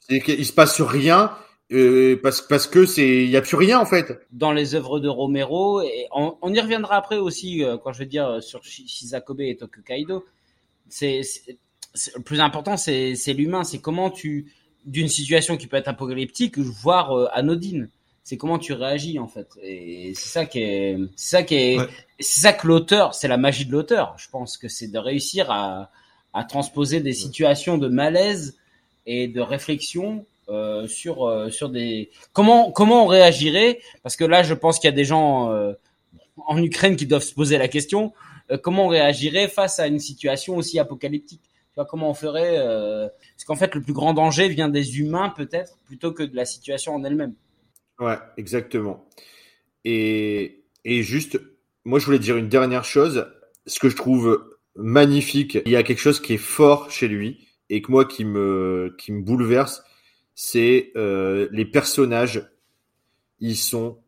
C'est qu'il se passe rien euh, parce parce que c'est il y a plus rien en fait. dans les œuvres de Romero et on, on y reviendra après aussi euh, quand je vais dire sur Shi- Shizakobe et Tokyo Kaido. C'est le plus important, c'est l'humain. C'est comment tu d'une situation qui peut être apocalyptique, voire euh, anodine. C'est comment tu réagis en fait. Et c'est ça qui est, c'est ça qui est, Ouais. c'est ça que l'auteur, c'est la magie de l'auteur. Je pense que c'est de réussir à à transposer des situations de malaise et de réflexion euh, sur euh, sur des comment comment on réagirait? Parce que là je pense qu'il y a des gens euh, en Ukraine qui doivent se poser la question euh, comment on réagirait face à une situation aussi apocalyptique? Tu vois comment on ferait euh, parce qu'en fait le plus grand danger vient des humains peut-être plutôt que de la situation en elle-même Ouais, exactement. Et, et juste, moi je voulais dire une dernière chose. Ce que je trouve magnifique, il y a quelque chose qui est fort chez lui et que moi qui me qui me bouleverse, c'est euh, les personnages. Ils sont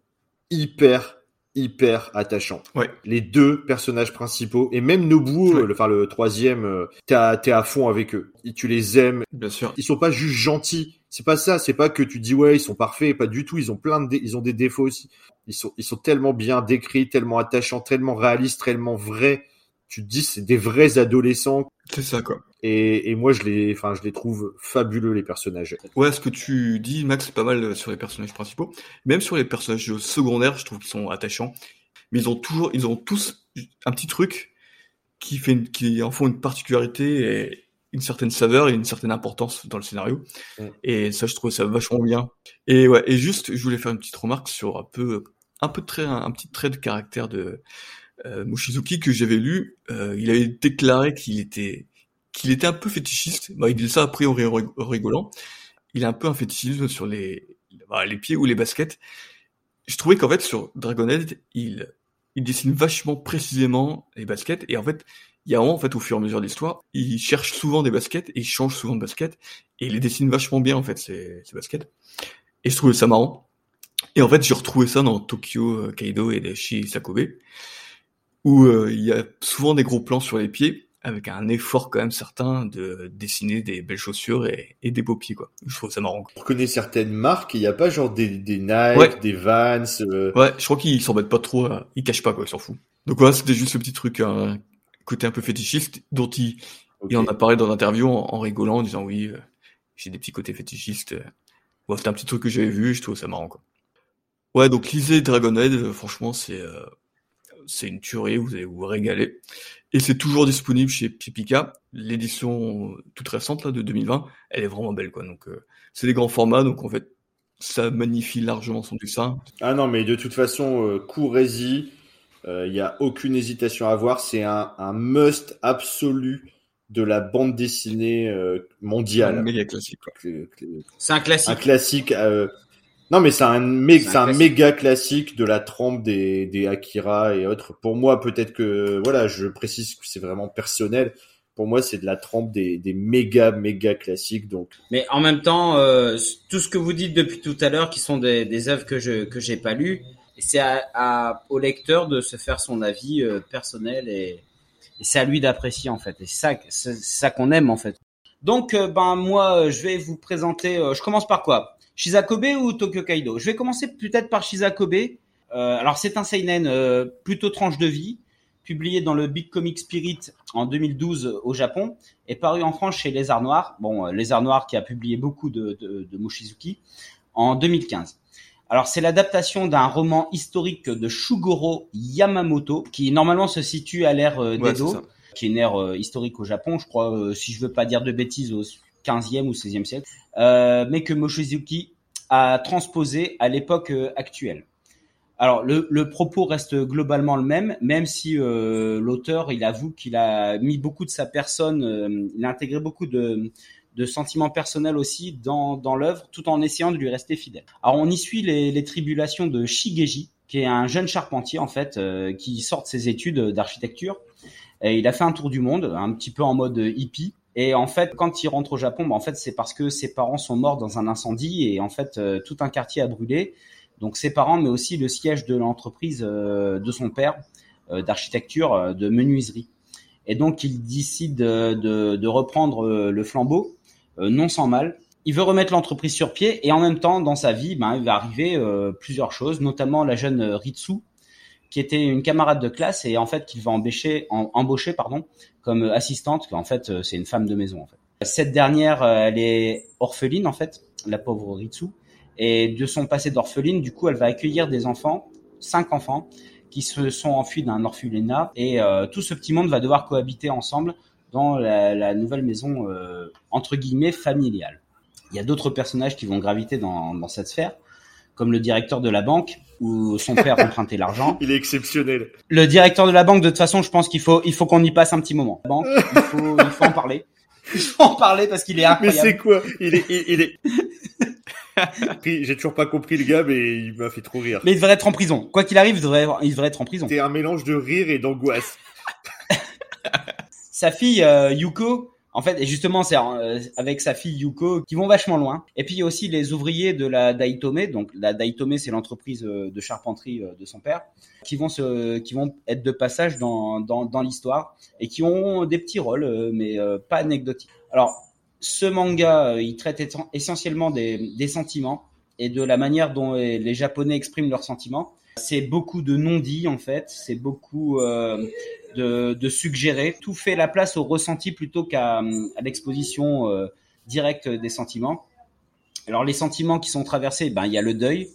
hyper hyper attachants. Ouais. Les deux personnages principaux et même Nobuo, Ouais. le, enfin le troisième, euh, t'es à, à fond avec eux. Et tu les aimes, Bien sûr. ils sont pas juste gentils. C'est pas ça. C'est pas que tu dis ouais ils sont parfaits. Pas du tout. Ils ont plein de, ils ont des défauts aussi. Ils sont, ils sont tellement bien décrits, tellement attachants, tellement réalistes, tellement vrais. Tu te dis c'est des vrais adolescents. C'est ça, quoi. Et, et moi je les, enfin je les trouve fabuleux les personnages. Ouais, ce que tu dis, Max, c'est pas mal euh, sur les personnages principaux. Même sur les personnages secondaires, je trouve qu'ils sont attachants. Mais ils ont toujours, ils ont tous un petit truc qui fait, une- qui en font une particularité et une certaine saveur et une certaine importance dans le scénario. Et ça, je trouve ça vachement bien. Et ouais, et juste, je voulais faire une petite remarque sur un peu, un peu de trait, un, un petit trait de caractère de euh, Mushizuki que j'avais lu. Euh, il avait déclaré qu'il était, qu'il était un peu fétichiste. Bah, il dit ça après en ri- en rigolant il a un peu un fétichisme sur les, bah, les pieds ou les baskets. Je trouvais qu'en fait, sur Dragonhead, il, il dessine vachement précisément les baskets. Et en fait, il y a un moment, en fait, au fur et à mesure de l'histoire, il cherche souvent des baskets et il change souvent de baskets. Et il les dessine vachement bien, en fait, ces, ces baskets. Et je trouvais ça marrant. Et en fait, j'ai retrouvé ça dans Tokyo euh, Kaido et Shisakobe, où euh, il y a souvent des gros plans sur les pieds, avec un effort quand même certain de dessiner des belles chaussures et, des beaux pieds quoi. Je trouve ça marrant. On reconnaît certaines marques, il n'y a pas genre des, des Nike, des Vans. Euh. Ouais, je crois qu'ils s'embêtent pas trop, ils cachent pas quoi, ils s'en foutent. Donc voilà, c'était juste ce petit truc, un côté un peu fétichiste dont il, il en a parlé dans l'interview en, rigolant, en disant oui, euh, j'ai des petits côtés fétichistes. Ouais, c'était un petit truc que j'avais vu, je trouve ça marrant quoi. Ouais, donc lisez Dragonhead, euh, franchement c'est c'est une tuerie, vous allez vous régaler. Et c'est toujours disponible chez, Pika. L'édition toute récente là de 2020, elle est vraiment belle quoi. Donc euh, c'est des grands formats, donc en fait ça magnifie largement son dessin. Ah non, mais de toute façon, euh, courez-y. Il euh, n'y a aucune hésitation à avoir. C'est un, un, must absolu de la bande dessinée euh, mondiale. Un méga classique. C'est un classique. Un classique. Non, mais c'est un, c'est un, méga classique de la trempe des, des Akira et autres. Pour moi, peut-être que, voilà, je précise que c'est vraiment personnel. Pour moi, c'est de la trempe des, des méga, méga classiques. Donc. Mais en même temps, euh, tout ce que vous dites depuis tout à l'heure, qui sont des, des œuvres que je que j'ai pas lues, c'est à, à, au lecteur de se faire son avis euh, personnel et, et c'est à lui d'apprécier en fait. Et c'est ça, c'est ça qu'on aime en fait. Donc, euh, ben moi, je vais vous présenter. je commence par quoi? Shizakobe ou Tokyo Kaido? Je vais commencer peut-être par Shizakobe. Euh, alors c'est un seinen euh, plutôt tranche de vie, publié dans le Big Comic Spirit en 2012 au Japon et paru en France chez Les Arts Noirs. Bon, euh, Les Arts Noirs qui a publié beaucoup de, de, de Mushizuki en 2015. Alors c'est l'adaptation d'un roman historique de Shugoro Yamamoto qui normalement se situe à l'ère euh, d'Edo, qui est une ère euh, historique au Japon, je crois, si je veux pas dire de bêtises, au 15e ou 16e siècle. Euh, mais que Mochizuki a transposé à l'époque euh, actuelle. Alors le, le, propos reste globalement le même, même si euh, l'auteur il avoue qu'il a mis beaucoup de sa personne, euh, il a intégré beaucoup de, de sentiments personnels aussi dans, dans l'œuvre, tout en essayant de lui rester fidèle. Alors on y suit les, les tribulations de Shigeji, qui est un jeune charpentier en fait, euh, qui sort de ses études d'architecture. Et il a fait un tour du monde, un petit peu en mode hippie, et en fait, quand il rentre au Japon, bah, en fait, c'est parce que ses parents sont morts dans un incendie et en fait, euh, tout un quartier a brûlé. Donc ses parents, mais aussi le siège de l'entreprise euh, de son père euh, d'architecture, de menuiserie. Et donc, il décide de, de, reprendre le flambeau, non sans mal. Il veut remettre l'entreprise sur pied et en même temps, dans sa vie, ben, il va arriver plusieurs choses, notamment la jeune Ritsu, qui était une camarade de classe et en fait qu'il va embaucher, embaucher pardon, comme assistante. En fait, euh, c'est une femme de maison. En fait. Cette dernière, euh, elle est orpheline en fait, la pauvre Ritsu. Et de son passé d'orpheline, du coup, elle va accueillir des enfants, cinq enfants, qui se sont enfuis d'un orphelinat. Et euh, tout ce petit monde va devoir cohabiter ensemble dans la, la nouvelle maison entre guillemets familiale. Il y a d'autres personnages qui vont graviter dans, dans cette sphère comme le directeur de la banque où son père empruntait l'argent. Il est exceptionnel. Le directeur de la banque, de toute façon, je pense qu'il faut, il faut qu'on y passe un petit moment. La banque, il faut, il faut en parler. Il faut en parler parce qu'il est incroyable. Mais c'est quoi? Il est, il, est. J'ai toujours pas compris le gars, mais il m'a fait trop rire. Mais il devrait être en prison. Quoi qu'il arrive, il devrait, il devrait être en prison. C'est un mélange de rire et d'angoisse. Sa fille euh, Yuko, en fait, et justement, c'est euh, avec sa fille Yuko qui vont vachement loin. Et puis il y a aussi les ouvriers de la Daitome, donc la Daitome, c'est l'entreprise euh, de charpenterie de son père, qui vont se, qui vont être de passage dans dans, l'histoire et qui ont des petits rôles, mais pas anecdotiques. Alors, ce manga, il traite essentiellement des, des sentiments et de la manière dont les Japonais expriment leurs sentiments. C'est beaucoup de non-dits en fait, c'est beaucoup de, suggérer. Tout fait la place au ressenti plutôt qu'à l'exposition euh, directe des sentiments. Alors les sentiments qui sont traversés, ben il y a le deuil,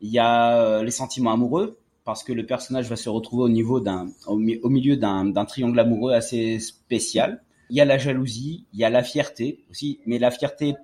il y a euh, les sentiments amoureux parce que le personnage va se retrouver au niveau d'un au, milieu d'un triangle amoureux assez spécial. Il y a la jalousie, il y a la fierté aussi, mais la fierté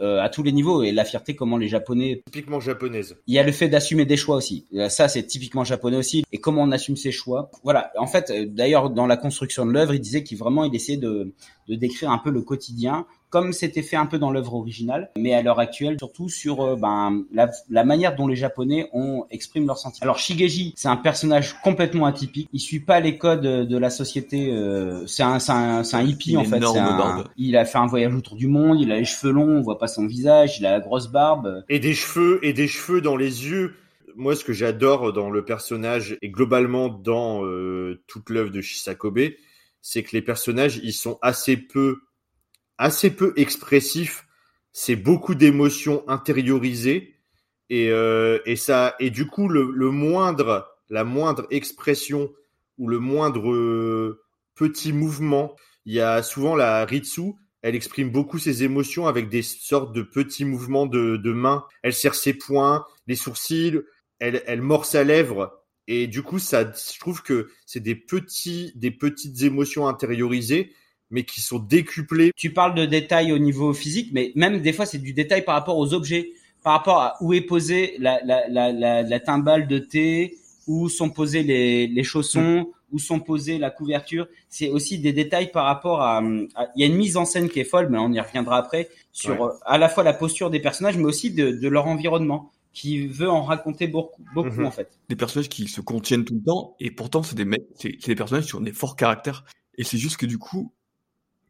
euh, à tous les niveaux. Et la fierté comment les japonais typiquement japonaise. Il y a le fait d'assumer des choix aussi. Euh, ça c'est typiquement japonais aussi. Et comment on assume ses choix. Voilà. En fait euh, d'ailleurs dans la construction de l'œuvre il disait qu'il vraiment il essayait de, de décrire un peu le quotidien comme c'était fait un peu dans l'œuvre originale, mais à l'heure actuelle surtout sur euh, ben, la, la, manière dont les Japonais ont expriment leurs sentiments. Alors Shigeji, c'est un personnage complètement atypique. Il suit pas les codes de la société. Euh, c'est un, un, un, hippie en fait. Un, il a fait un voyage autour du monde. Il a les cheveux longs, on voit pas son visage. Il a la grosse barbe. Et des cheveux et des cheveux dans les yeux moi, ce que j'adore dans le personnage et globalement dans euh, toute l'œuvre de Shisakobe, c'est que les personnages, ils sont assez peu, assez peu expressifs. C'est beaucoup d'émotions intériorisées et, euh, et ça, et du coup, le, le moindre, la moindre expression ou le moindre euh, petit mouvement, il y a souvent la Ritsu, elle exprime beaucoup ses émotions avec des sortes de petits mouvements de, de main. Elle serre ses poings, les sourcils, elle, elle mord sa lèvre. Et du coup, ça, je trouve que c'est des petits, des petites émotions intériorisées, mais qui sont décuplées. Tu parles de détails au niveau physique, mais même des fois, c'est du détail par rapport aux objets, par rapport à où est posée la, la, la, la, la timbale de thé, où sont posés les, les chaussons, où sont posées la couverture. C'est aussi des détails par rapport à, à- Il y a une mise en scène qui est folle, mais on y reviendra après, sur Ouais. euh, à la fois la posture des personnages, mais aussi de, de leur environnement, qui veut en raconter beaucoup, beaucoup Mhm. en fait. Des personnages qui se contiennent tout le temps, et pourtant, c'est des mecs, c'est c'est des personnages qui ont des forts caractères. Et c'est juste que du coup,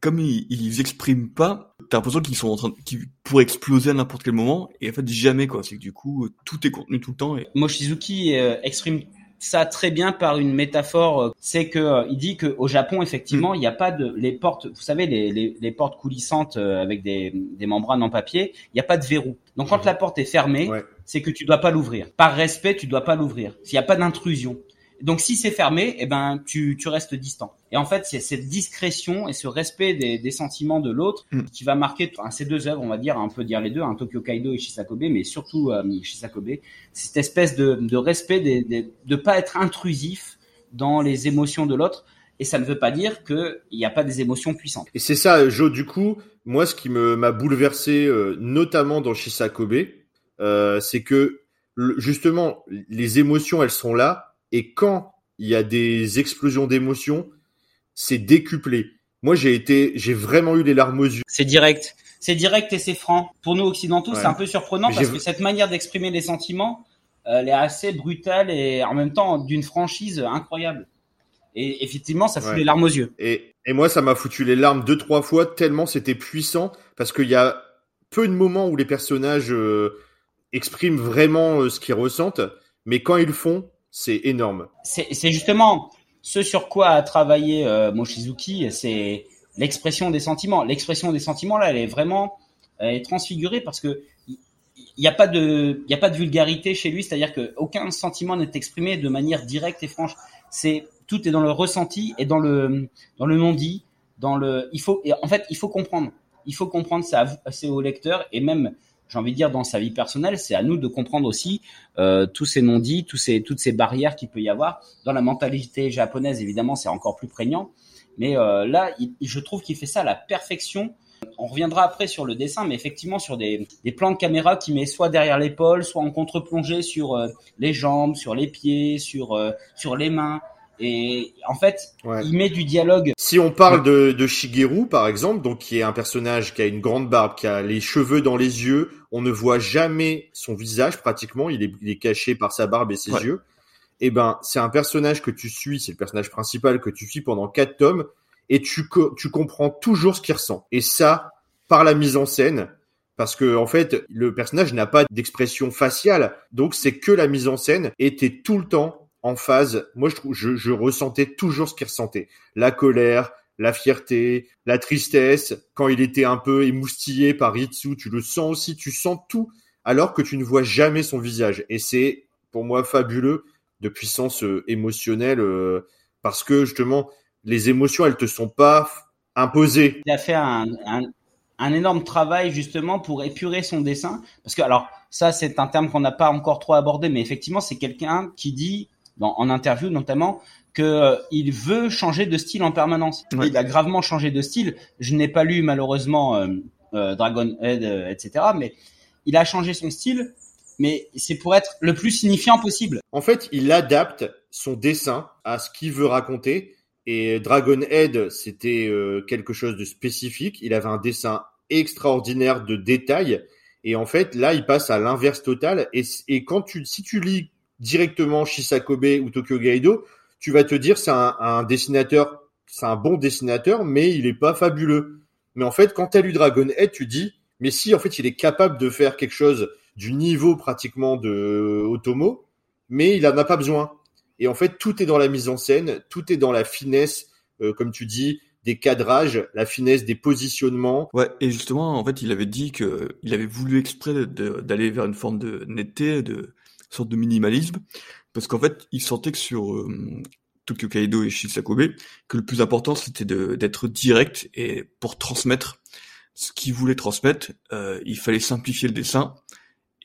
comme ils, ils expriment pas, t'as l'impression qu'ils sont en train, qu'ils pourraient exploser à n'importe quel moment, et en fait, jamais, quoi. C'est que du coup, tout est contenu tout le temps, et Mochizuki euh, exprime ça très bien par une métaphore. euh, C'est que euh, il dit que au Japon, effectivement, il n'y a pas de les portes. Vous savez, les, les, les portes coulissantes euh, avec des, des membranes en papier, il n'y a pas de verrou. Donc quand Mhm. la porte est fermée, Ouais. c'est que tu dois pas l'ouvrir. Par respect, tu dois pas l'ouvrir. S'il n'y a pas d'intrusion. Donc si c'est fermé, eh ben tu, tu restes distant. Et en fait, c'est cette discrétion et ce respect des, des sentiments de l'autre Mm. qui va marquer enfin, ces deux œuvres, on va dire, on peut dire les deux, un Tokyo Kaido et Shisakobe, mais surtout euh, Shisakobe, cette espèce de, de respect, des, des, de pas être intrusif dans les émotions de l'autre. Et ça ne veut pas dire qu'il n'y a pas des émotions puissantes. Et c'est ça, Joe, du coup, moi, ce qui me m'a bouleversé, euh, notamment dans Shisakobe, euh, c'est que, le- justement, les émotions, elles sont là, et quand il y a des explosions d'émotions, c'est décuplé. Moi, j'ai été, j'ai vraiment eu les larmes aux yeux. C'est direct. C'est direct et c'est franc. Pour nous occidentaux, Ouais. c'est un peu surprenant parce que cette manière d'exprimer les sentiments, elle est assez brutale et en même temps d'une franchise incroyable. Et effectivement, ça fout Ouais. les larmes aux yeux. Et, et moi, ça m'a foutu les larmes deux, trois fois, tellement c'était puissant, parce qu'il y a peu de moments où les personnages euh, expriment vraiment euh, ce qu'ils ressentent, mais quand ils le font, c'est énorme. C'est justement ce sur quoi a travaillé euh, Mochizuki, c'est l'expression des sentiments. L'expression des sentiments là, elle est vraiment elle est transfigurée parce que il il y a pas de il a pas de vulgarité chez lui, c'est-à-dire que aucun sentiment n'est exprimé de manière directe et franche. C'est tout est dans le ressenti et dans le dans le non dit, dans le il faut en fait, il faut comprendre. Il faut comprendre ça c'est au lecteur et même j'ai envie de dire dans sa vie personnelle, c'est à nous de comprendre aussi euh, tous ces non-dits, tous ces toutes ces barrières qu'il peut y avoir dans la mentalité japonaise. Évidemment, c'est encore plus prégnant, mais euh, là, je trouve qu'il fait ça à la perfection. On reviendra après sur le dessin, mais effectivement sur des, des plans de caméra qui met soit derrière l'épaule, soit en contre-plongée sur euh, les jambes, sur les pieds, sur euh, sur les mains. Et en fait, Ouais. il met du dialogue. Si on parle de, de Shigeru, par exemple, donc qui est un personnage qui a une grande barbe, qui a les cheveux dans les yeux, on ne voit jamais son visage pratiquement, il est, il est caché par sa barbe et ses Ouais. yeux. Et ben, c'est un personnage que tu suis, c'est le personnage principal que tu suis pendant quatre tomes, et tu, co- tu comprends toujours ce qu'il ressent. Et ça, par la mise en scène, parce que en fait, le personnage n'a pas d'expression faciale, donc c'est que la mise en scène, et t'es tout le temps en phase. Moi, je je, je ressentais toujours ce qu'il ressentait la colère, la fierté, la tristesse. Quand il était un peu émoustillé par Itsu, tu le sens aussi, tu sens tout, alors que tu ne vois jamais son visage. Et c'est pour moi fabuleux de puissance euh, émotionnelle, euh, parce que justement, les émotions, elles te sont pas imposées. Il a fait un, un énorme travail justement pour épurer son dessin. Parce que, alors, ça, c'est un terme qu'on n'a pas encore trop abordé, mais effectivement, c'est quelqu'un qui dit, dans, en interview notamment, que euh, il veut changer de style en permanence. Ouais. Il a gravement changé de style. Je n'ai pas lu malheureusement euh, euh, Dragon Head, euh, etc. Mais il a changé son style, mais c'est pour être le plus signifiant possible. En fait, il adapte son dessin à ce qu'il veut raconter. Et Dragon Head, c'était euh, quelque chose de spécifique. Il avait un dessin extraordinaire de détails. Et en fait, là, il passe à l'inverse total. Et, et quand tu, si tu lis directement Shisakobe ou Tokyo Gaido, tu vas te dire c'est un, un dessinateur, c'est un bon dessinateur, mais il est pas fabuleux. Mais en fait, quand tu as lu Dragon Head, tu dis, mais si, en fait, il est capable de faire quelque chose du niveau pratiquement de Otomo, mais il en a pas besoin. Et en fait, tout est dans la mise en scène, tout est dans la finesse euh, comme tu dis, des cadrages, la finesse des positionnements. Ouais, et justement, en fait, il avait dit que il avait voulu exprès d'aller vers une forme de netteté, de sorte de minimalisme, parce qu'en fait, il sentait que sur euh, Tokyo Kaido et Shisakobe, que le plus important c'était de- d'être direct et pour transmettre ce qu'il voulait transmettre, euh, il fallait simplifier le dessin.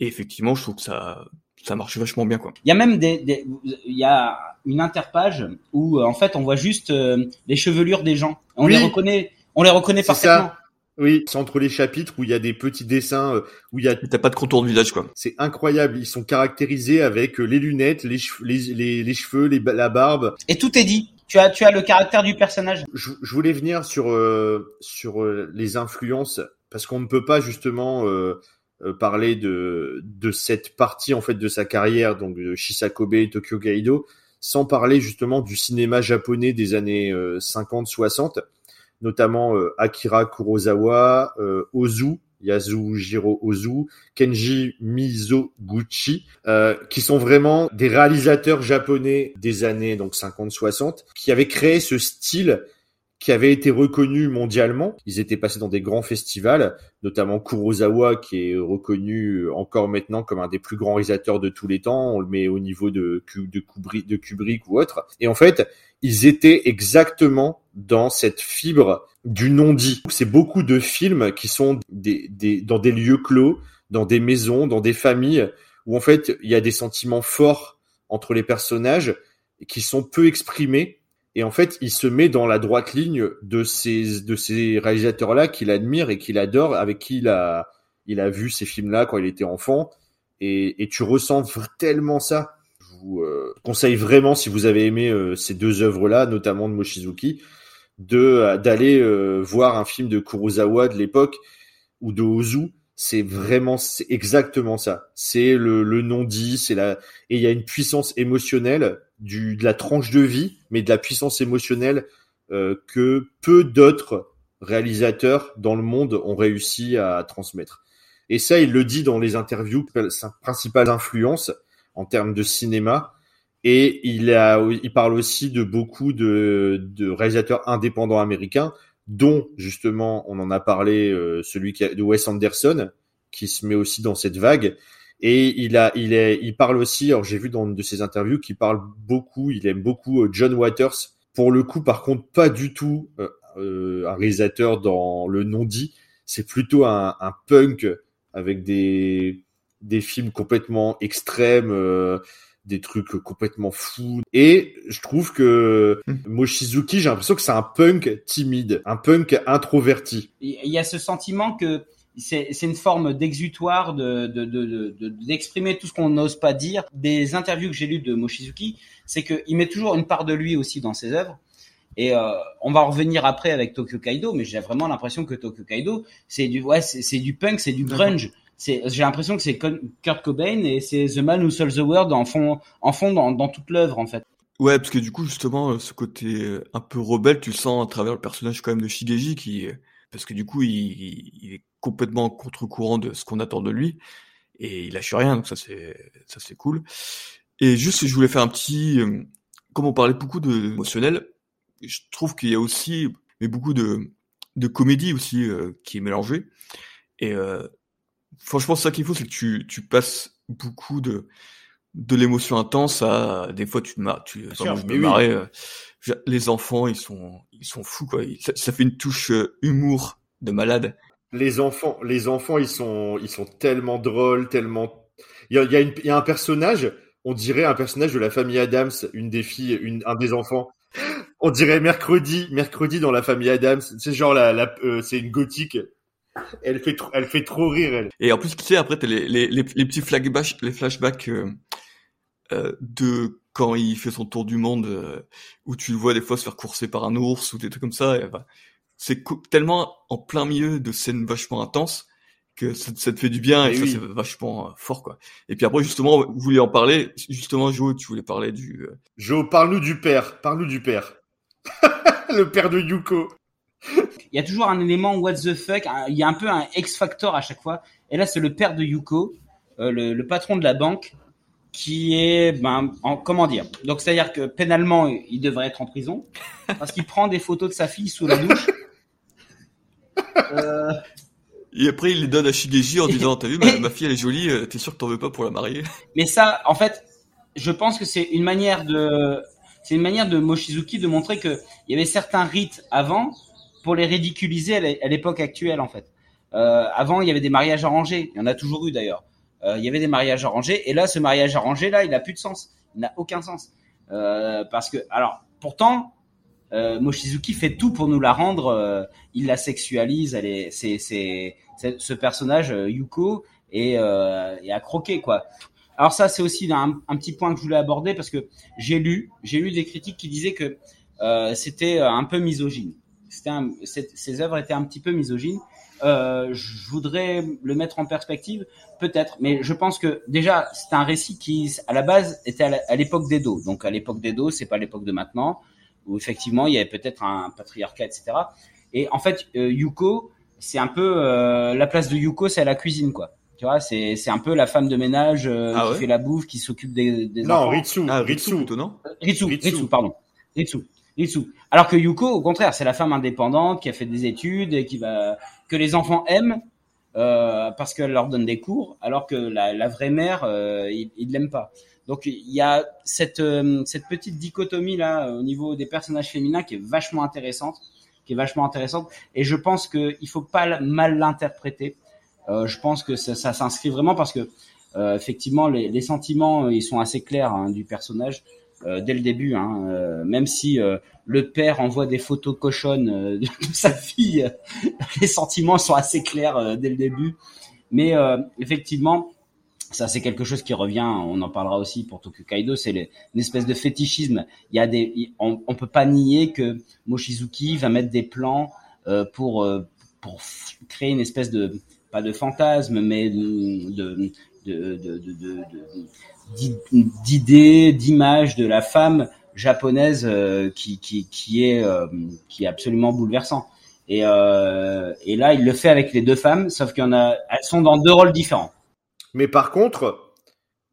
Et effectivement, je trouve que ça ça marche vachement bien, quoi. Il y a même des, des- il y a une interpage où euh, en fait on voit juste euh, les chevelures des gens. On Oui. les reconnaît, on les reconnaît parfaitement. ça. Oui, c'est entre les chapitres où il y a des petits dessins, euh, où il y a t'as pas de contour de visage, quoi. C'est incroyable. Ils sont caractérisés avec euh, les lunettes, les cheveux, les, les, les cheveux, les, la barbe. Et tout est dit. Tu as, tu as le caractère du personnage. Je, je voulais venir sur euh, sur euh, les influences parce qu'on ne peut pas justement euh, euh, parler de de cette partie en fait de sa carrière donc de Shisakobe et Tokyo Gaido sans parler justement du cinéma japonais des années 50-60, notamment euh, Akira Kurosawa, euh, Ozu, Yasujiro Ozu, Kenji Mizoguchi, euh, qui sont vraiment des réalisateurs japonais des années donc 50-60, qui avaient créé ce style qui avait été reconnu mondialement. Ils étaient passés dans des grands festivals, notamment Kurosawa, qui est reconnu encore maintenant comme un des plus grands réalisateurs de tous les temps. On le met au niveau de, de Kubrick ou autre. Et en fait, ils étaient exactement dans cette fibre du non-dit. C'est beaucoup de films qui sont des, des, dans des lieux clos, dans des maisons, dans des familles, où en fait, il y a des sentiments forts entre les personnages qui sont peu exprimés et en fait, il se met dans la droite ligne de ces de ces réalisateurs-là qu'il admire et qu'il adore, avec qui il a il a vu ces films-là quand il était enfant. Et, tu ressens tellement ça. Je vous euh, conseille vraiment, si vous avez aimé euh, ces deux œuvres-là, notamment de Mochizuki, de euh, d'aller euh, voir un film de Kurosawa de l'époque ou de Ozu. C'est vraiment, c'est exactement ça. C'est le, le non-dit, c'est la, et il y a une puissance émotionnelle du de la tranche de vie, mais de la puissance émotionnelle euh, que peu d'autres réalisateurs dans le monde ont réussi à transmettre. Et ça, il le dit dans les interviews, sa principale influence en termes de cinéma. Et il a, il parle aussi de beaucoup de, de réalisateurs indépendants américains, dont justement, on en a parlé, euh, celui qui a, de Wes Anderson, qui se met aussi dans cette vague. Et il a, il est, il parle aussi. Alors j'ai vu dans une de ses interviews qu'il parle beaucoup. Il aime beaucoup euh, John Waters. Pour le coup, par contre, pas du tout euh, euh, un réalisateur dans le non dit. C'est plutôt un, un punk avec des des films complètement extrêmes, euh, des trucs complètement fous. Et je trouve que Mochizuki, j'ai l'impression que c'est un punk timide, un punk introverti. Il y a ce sentiment que c'est c'est une forme d'exutoire de de- de- de- de- d'exprimer tout ce qu'on n'ose pas dire. Des interviews que j'ai lues de Mochizuki, c'est qu'il met toujours une part de lui aussi dans ses œuvres. Et euh, on va en revenir après avec Tokyo Kaido, mais j'ai vraiment l'impression que Tokyo Kaido, c'est du ouais, c'est c'est du punk, c'est du grunge. C'est j'ai l'impression que c'est Kurt Cobain et c'est The Man Who Sold the World en fond en fond dans, toute l'œuvre en fait. Ouais, parce que du coup, justement, euh, ce côté euh, un peu rebelle, tu le sens à travers le personnage quand même de Shigeji, qui, euh, parce que du coup, il, est complètement contre-courant de ce qu'on attend de lui, et il lâche rien, donc ça c'est, ça c'est cool. Et juste, je voulais faire un petit, comme on parlait beaucoup de émotionnel, je trouve qu'il y a aussi, mais beaucoup de, de comédie aussi qui est mélangée. Et euh, franchement, ça qu'il faut, c'est que tu, tu passes beaucoup de de l'émotion intense à des fois tu te marres, tu, enfin, sûr, je me oui. marrais. euh, les enfants, ils sont ils sont fous quoi. Ça fait une touche euh, humour de malade. Les enfants, les enfants, ils sont, ils sont tellement drôles, tellement. Il y a, il y a, une- il y a un personnage, on dirait un personnage de la famille Adams, une des filles, une, un des enfants. On dirait mercredi, mercredi dans la famille Adams. C'est genre la, la euh, c'est une gothique. Elle fait, trop, elle fait trop rire elle. Et en plus, tu sais, après t'as les, les, les, les petits flashbacks, les flashbacks euh, euh, de quand il fait son tour du monde, euh, où tu le vois des fois se faire courser par un ours ou des trucs comme ça. Et, bah, c'est tellement en plein milieu de scènes vachement intenses que ça, ça te fait du bien et ça oui. c'est vachement euh, fort quoi. Et puis après justement, vous voulez en parler, justement Joe, tu voulais parler du euh, Jo, parle-nous du père, parle-nous du père. Le père de Yuko. Il y a toujours un élément what the fuck, un- il y a un peu un X factor à chaque fois. Et là, c'est le père de Yuko, euh, le, le patron de la banque, qui est, ben, en, comment dire? Donc, c'est-à-dire que pénalement, il devrait être en prison. parce qu'il prend des photos de sa fille sous la douche. Euh... Et après, il les donne à Shigeji en disant, t'as vu, ma, ma, fille, elle est jolie, euh, t'es sûr que t'en veux pas pour la marier? Mais ça, en fait, je pense que c'est une manière de, c'est une manière de Mochizuki de montrer que il y avait certains rites avant pour les ridiculiser à l'époque actuelle, en fait. Euh, avant, il y avait des mariages arrangés. Il y en a toujours eu d'ailleurs. Euh, il y avait des mariages arrangés. Et là, ce mariage arrangé, là, il a plus de sens. Il n'a aucun sens. Euh, parce que, alors, pourtant, euh, Mochizuki fait tout pour nous la rendre. Euh, il la sexualise. Elle est, c'est, c'est, ce personnage euh, Yuko est, est à croquer quoi. Alors ça, c'est aussi un, un, petit point que je voulais aborder parce que j'ai lu, j'ai lu des critiques qui disaient que c'était un peu misogyne. C'était ces œuvres étaient un petit peu misogynes. Euh, je voudrais le mettre en perspective, peut-être, mais je pense que déjà c'est un récit qui, à la base, était à l'époque d'Edo. Donc à l'époque d'Edo, c'est pas l'époque de maintenant, où effectivement il y avait peut-être un patriarcat, etc. Et en fait, euh, Yuko, c'est un peu euh, la place de Yuko, c'est à la cuisine, quoi. Tu vois, c'est c'est un peu la femme de ménage euh, ah qui fait la bouffe, qui s'occupe des, des non, enfants. Ritsu, ah, Ritsu, Ritsu, non? Ritsu, Ritsu, Ritsu, pardon, Ritsu. Alors que Yuko, au contraire, c'est la femme indépendante qui a fait des études et qui va que les enfants aiment euh, parce qu'elle leur donne des cours, alors que la, la vraie mère, euh, ils il l'aiment pas. Donc il y a cette euh, cette petite dichotomie là au niveau des personnages féminins qui est vachement intéressante, qui est vachement intéressante. Et je pense que il faut pas mal l'interpréter. Euh, je pense que ça, ça s'inscrit vraiment parce que euh, effectivement les, les, sentiments ils sont assez clairs hein, du personnage. Euh, dès le début, hein, euh, même si euh, le père envoie des photos cochonnes de sa fille, les sentiments sont assez clairs dès le début. Mais effectivement, ça c'est quelque chose qui revient. On en parlera aussi pour Tokyo. C'est une espèce de fétichisme. Il y a des, on, on peut pas nier que Mochizuki va mettre des plans pour pour créer une espèce de pas de fantasme, mais de, de, de, de, de d'idées, d'images de la femme japonaise euh, qui, qui, qui est euh, qui est absolument bouleversant. Et, euh, et là, il le fait avec les deux femmes, sauf qu'il y en a, elles sont dans deux rôles différents. Mais par contre,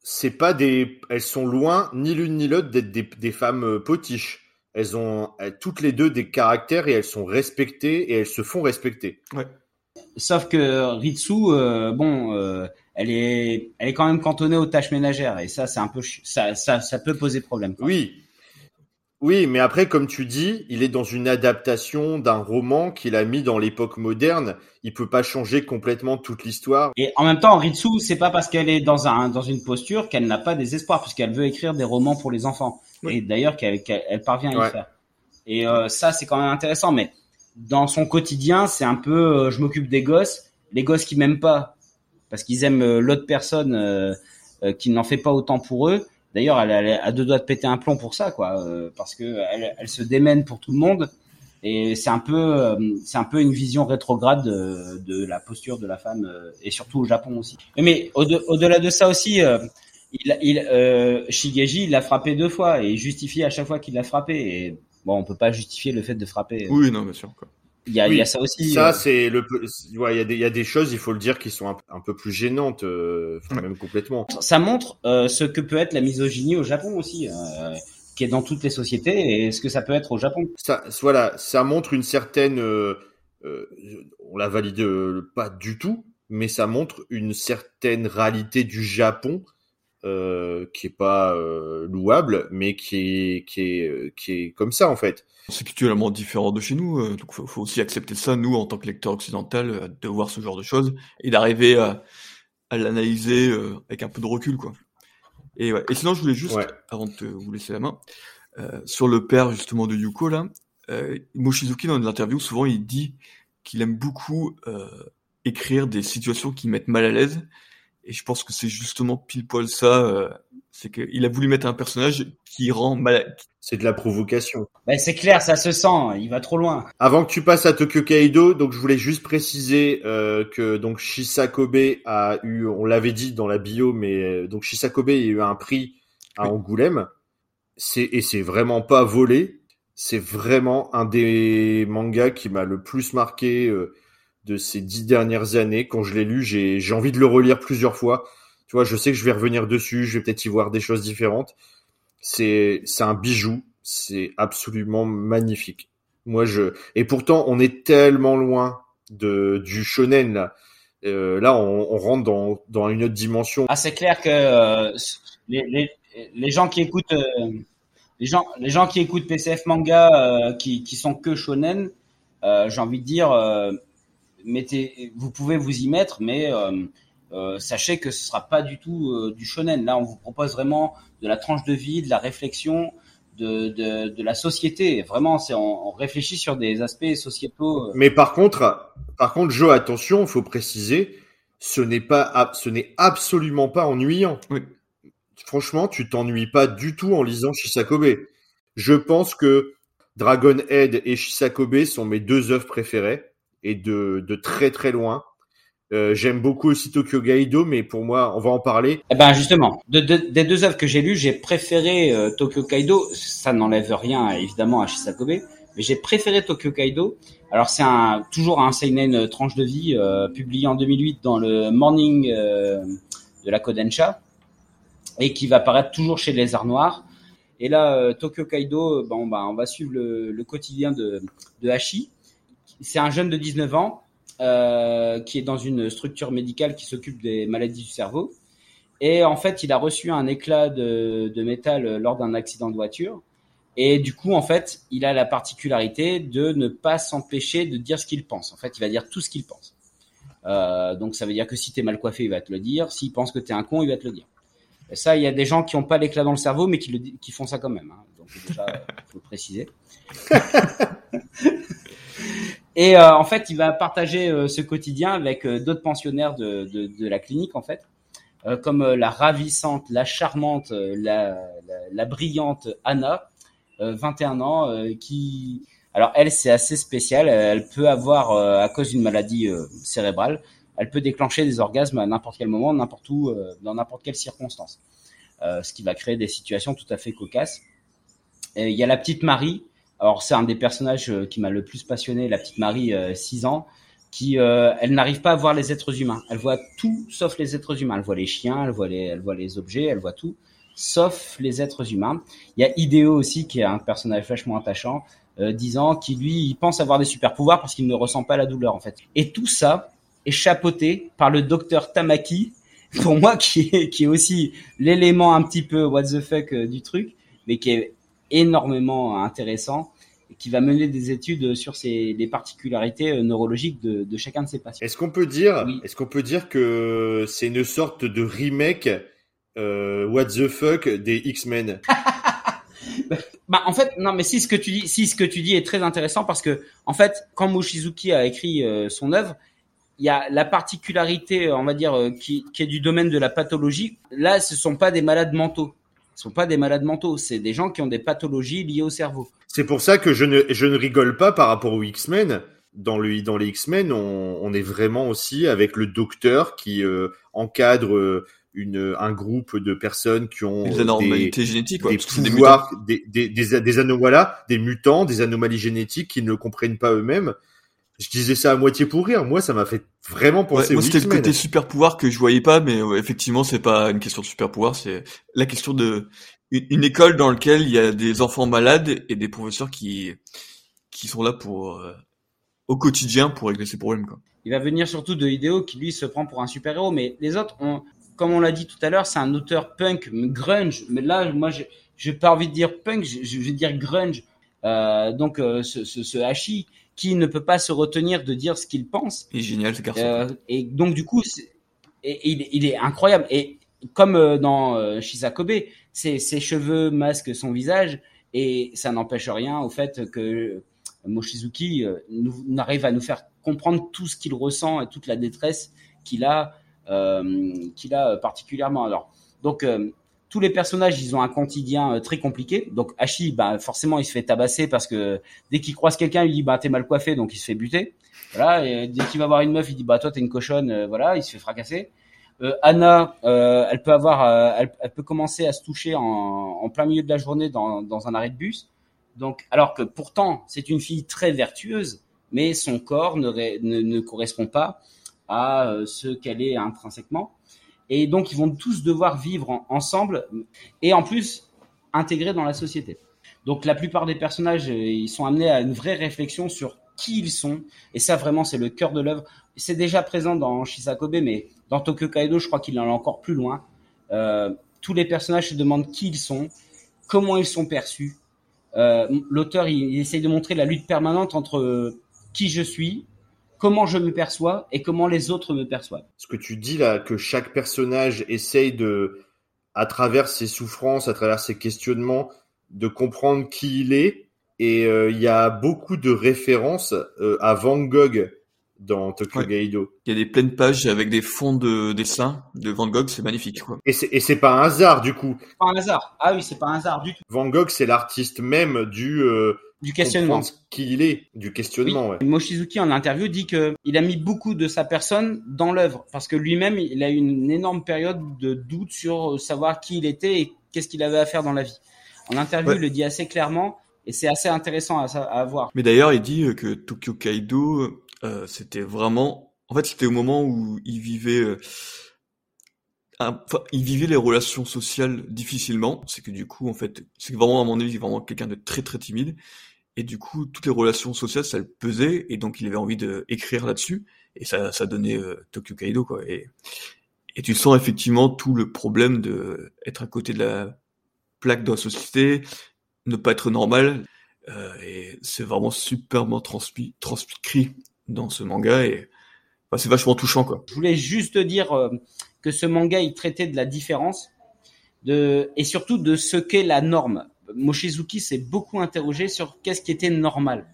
c'est pas des, elles sont loin ni l'une ni l'autre d'être des, des, femmes potiches. Elles ont elles, toutes les deux des caractères et elles sont respectées et elles se font respecter. Ouais. Sauf que Ritsu, euh, bon, euh, elle est, elle est quand même cantonnée aux tâches ménagères et ça, c'est un peu, ça, ça, ça peut poser problème. Quoi. Oui, oui, mais après, comme tu dis, il est dans une adaptation d'un roman qu'il a mis dans l'époque moderne. Il peut pas changer complètement toute l'histoire. Et en même temps, Ritsu, c'est pas parce qu'elle est dans un dans une posture qu'elle n'a pas des espoirs, puisqu'elle veut écrire des romans pour les enfants. Oui. Et d'ailleurs, qu'elle qu elle parvient à y Ouais. faire. Et euh, ça, c'est quand même intéressant. Mais dans son quotidien, c'est un peu, euh, je m'occupe des gosses, les gosses qui m'aiment pas, parce qu'ils aiment euh, l'autre personne euh, euh, qui n'en fait pas autant pour eux. D'ailleurs, elle, elle a deux doigts de péter un plomb pour ça, quoi, parce que elle, elle se démène pour tout le monde. Et c'est un peu, c'est un peu une vision rétrograde de, de la posture de la femme, et surtout au Japon aussi. Mais au-de- au-delà de ça aussi, euh, il, il, euh, Shigeji, il l'a frappé deux fois et il justifie à chaque fois qu'il l'a frappé. Et bon, on peut pas justifier le fait de frapper. Oui, non, bien sûr. Quoi. Il y a, Oui, il y a ça aussi. Ça, euh, c'est le, ouais, il y a des, il y a des choses, il faut le dire, qui sont un, un peu plus gênantes, euh, enfin, Ouais. même complètement. ça montre euh, ce que peut être la misogynie au Japon aussi, euh, qui est dans toutes les sociétés, et ce que ça peut être au Japon. Ça, voilà, ça montre une certaine, on la valide pas du tout, mais ça montre une certaine réalité du Japon euh, qui est pas euh, louable, mais qui est, qui est, euh, qui est comme ça en fait. C'est culturellement différent de chez nous, euh, donc faut, faut aussi accepter ça, nous, en tant que lecteur occidental, euh, de voir ce genre de choses et d'arriver à, à l'analyser euh, avec un peu de recul, quoi. Et, ouais. et sinon, je voulais juste, Ouais. avant de te- vous laisser la main, euh, sur le père justement de Yuko là, euh, Mochizuki dans une interview souvent il dit qu'il aime beaucoup euh, écrire des situations qui mettent mal à l'aise et je pense que c'est justement pile poil ça, euh, c'est qu'il a voulu mettre un personnage qui rend mal, à... C'est de la provocation. Ben, c'est clair, ça se sent, il va trop loin. Avant que tu passes à Tokyo Kaido, donc je voulais juste préciser euh, que donc Shisakobe a eu, on l'avait dit dans la bio, mais euh, donc Shisakobe a eu un prix à Oui. Angoulême. C'est et c'est vraiment pas volé. C'est vraiment un des mangas qui m'a le plus marqué euh, de ces dix dernières années. Quand je l'ai lu, j'ai envie de le relire plusieurs fois. Tu vois, je sais que je vais revenir dessus, je vais peut-être y voir des choses différentes. C'est un bijou. c'est absolument magnifique. Moi, je et pourtant, on est tellement loin de du shonen là. Euh, là, on, rentre dans, dans une autre dimension. Ah, c'est clair que euh, les, les, les, gens qui écoutent euh, les gens les gens qui écoutent PCF manga qui qui sont que shonen, j'ai envie de dire mettez vous pouvez vous y mettre, mais sachez que ce sera pas du tout du shonen. Là, on vous propose vraiment de la tranche de vie, de la réflexion, de, de, de la société. Vraiment, c'est on, on, réfléchit sur des aspects sociétaux. Euh. Mais par contre, par contre, Joe, attention, il faut préciser, ce n'est pas, ce n'est absolument pas ennuyant. Oui. Franchement, tu t'ennuies pas du tout en lisant Shisakobe. Je pense que Dragon Head et Shisakobe sont mes deux œuvres préférées et de, de très très loin. Euh, J'aime beaucoup aussi Tokyo Gaido, mais pour moi, on va en parler. Eh ben justement, de, de, des deux œuvres que j'ai lues, j'ai préféré euh, Tokyo Kaido. Ça n'enlève rien évidemment à Shisakobe, mais j'ai préféré Tokyo Kaido. Alors c'est un toujours un seinen euh, tranche de vie euh, publié en 2008 dans le Morning euh, de la Kodensha et qui va paraître toujours chez les Arts Noirs. Et là, Tokyo Kaido, bon, bah, on va suivre le, le quotidien de, de Hashi. C'est un jeune de 19 ans euh, qui est dans une structure médicale qui s'occupe des maladies du cerveau. Et en fait, il a reçu un éclat de, métal lors d'un accident de voiture. Et du coup, en fait, il a la particularité de ne pas s'empêcher de dire ce qu'il pense. En fait, il va dire tout ce qu'il pense. Euh, donc, ça veut dire que si t'es mal coiffé, il va te le dire. S'il pense que t'es un con, il va te le dire. Et ça, il y a des gens qui n'ont pas l'éclat dans le cerveau, mais qui, font ça quand même. Hein. Donc, déjà, faut le préciser. Et euh, en fait, il va partager euh, ce quotidien avec euh, d'autres pensionnaires de, de, de, la clinique, en fait, comme la ravissante, la charmante, la, la, la brillante Anna, 21 ans, qui, alors elle, c'est assez spécial. Elle peut avoir, à cause d'une maladie cérébrale, elle peut déclencher des orgasmes à n'importe quel moment, n'importe où, dans n'importe quelle circonstance, ce qui va créer des situations tout à fait cocasses. Il y a la petite Marie alors c'est un des personnages euh, qui m'a le plus passionné, la petite Marie, 6 euh, ans, qui euh, elle n'arrive pas à voir les êtres humains. Elle voit tout sauf les êtres humains. Elle voit les chiens, elle voit les, elle voit les objets, elle voit tout sauf les êtres humains. Il y a Ideo aussi qui est un personnage vachement attachant, euh, 10 ans, qui lui il pense avoir des super pouvoirs parce qu'il ne ressent pas la douleur en fait. Et tout ça est chapeauté par le docteur Tamaki, pour moi qui est qui est aussi l'élément un petit peu what the fuck du truc, mais qui est énormément intéressant et qui va mener des études sur ces, les particularités euh, neurologiques de, de chacun de ses patients. Est-ce qu'on peut dire, oui. est-ce qu'on peut dire que c'est une sorte de remake euh, What the fuck des X-Men? Bah, en fait, non, mais si ce que tu dis, si ce que tu dis est très intéressant parce que, en fait, quand Mochizuki a écrit euh, son œuvre, il y a la particularité, on va dire, euh, qui, qui, est du domaine de la pathologie. Là, ce sont pas des malades mentaux sont pas des malades mentaux, c'est des gens qui ont des pathologies liées au cerveau. C'est pour ça que je ne, je ne rigole pas par rapport aux X-Men. Dans, le, dans les X-Men, on, on, est vraiment aussi avec le docteur qui euh, encadre euh, une, un groupe de personnes qui ont des anomalies génétiques, des pouvoirs, des, des, des, des, anomalies, des mutants, des anomalies génétiques qui ne comprennent pas eux-mêmes je disais ça à moitié pour rire. Moi, ça m'a fait vraiment penser. Ouais, moi, c'était le côté super pouvoir que je voyais pas, mais ouais, effectivement, c'est pas une question de super pouvoir, c'est la question de une, une, école dans laquelle il y a des enfants malades et des professeurs qui qui sont là pour euh, au quotidien pour régler ces problèmes. Quoi. Il va venir surtout de Hideo qui lui se prend pour un super héros, mais les autres, ont, comme on l'a dit tout à l'heure, c'est un auteur punk, grunge. Mais là, moi, je j'ai pas envie de dire punk, je, je vais dire grunge. Euh, donc, euh, ce, ce, ce Hachi, qui ne peut pas se retenir de dire ce qu'il pense. Il est génial ce garçon. Euh, et donc du coup, et, il, il, est incroyable. Et comme euh, dans euh, Shisakobe, ses, ses cheveux masquent son visage et ça n'empêche rien au fait que Mochizuki n'arrive à nous faire comprendre tout ce qu'il ressent et toute la détresse qu'il a, euh, qu'il a particulièrement. Alors, donc tous les personnages, ils ont un quotidien euh, très compliqué. Donc Hachi, bah, forcément, il se fait tabasser parce que dès qu'il croise quelqu'un, il dit bah t'es mal coiffé, donc il se fait buter. Voilà. Dès qu'il va voir une meuf, il dit bah toi t'es une cochonne, euh, voilà, il se fait fracasser. Euh, Anna, elle peut avoir, elle, peut commencer à se toucher en, plein milieu de la journée dans, dans un arrêt de bus. Donc, alors que pourtant c'est une fille très vertueuse, mais son corps ne, ne, ne correspond pas à ce qu'elle est intrinsèquement et donc ils vont tous devoir vivre en, ensemble et en plus intégrer dans la société. Donc la plupart des personnages, euh, ils sont amenés à une vraie réflexion sur qui ils sont. Et ça, vraiment, c'est le cœur de l'œuvre. C'est déjà présent dans Shisakobe, mais dans Tokyo Kaido, je crois qu'il en est encore plus loin. Euh, tous les personnages se demandent qui ils sont, comment ils sont perçus. Euh, L'auteur, il, il, essaye de montrer la lutte permanente entre qui je suis, comment je me perçois et comment les autres me perçoivent. Ce que tu dis là, que chaque personnage essaye de, à travers ses souffrances, à travers ses questionnements, de comprendre qui il est. Et euh, il y a beaucoup de références euh, à Van Gogh dans Tokyo Ouais. Gaido. Il y a des pleines pages avec des fonds de dessin de Van Gogh, c'est magnifique. Quoi. Et c'est et c'est pas un hasard du coup. Pas un hasard. Ah oui, c'est pas un hasard du tout. Van Gogh, c'est l'artiste même du euh, Du questionnement. qui il est, du questionnement. Ouais. Moshizuki en interview dit que il a mis beaucoup de sa personne dans l'œuvre parce que lui-même il a eu une énorme période de doute sur savoir qui il était et qu'est-ce qu'il avait à faire dans la vie. En interview, Ouais. il le dit assez clairement et c'est assez intéressant à, à voir. Mais d'ailleurs, il dit euh, que Tokyo Kaido, euh, c'était vraiment... En fait, c'était au moment où il vivait... euh, Enfin, il vivait les relations sociales difficilement. C'est que du coup, en fait, c'est vraiment, à mon avis, vraiment quelqu'un de très très timide. Et du coup, toutes les relations sociales, ça le pesait. Et donc, il avait envie d'écrire là-dessus. Et ça, ça donnait euh, Tokyo Kaido, quoi. Et, tu sens effectivement tout le problème de être à côté de la plaque de la société, ne pas être normal. Euh, et c'est vraiment superbement transmis, transcrit dans ce manga. Et c'est vachement touchant, quoi. Je voulais juste dire euh, que ce manga il traitait de la différence et surtout de ce qu'est la norme. Moshizuki s'est beaucoup interrogé sur qu'est-ce qui était normal.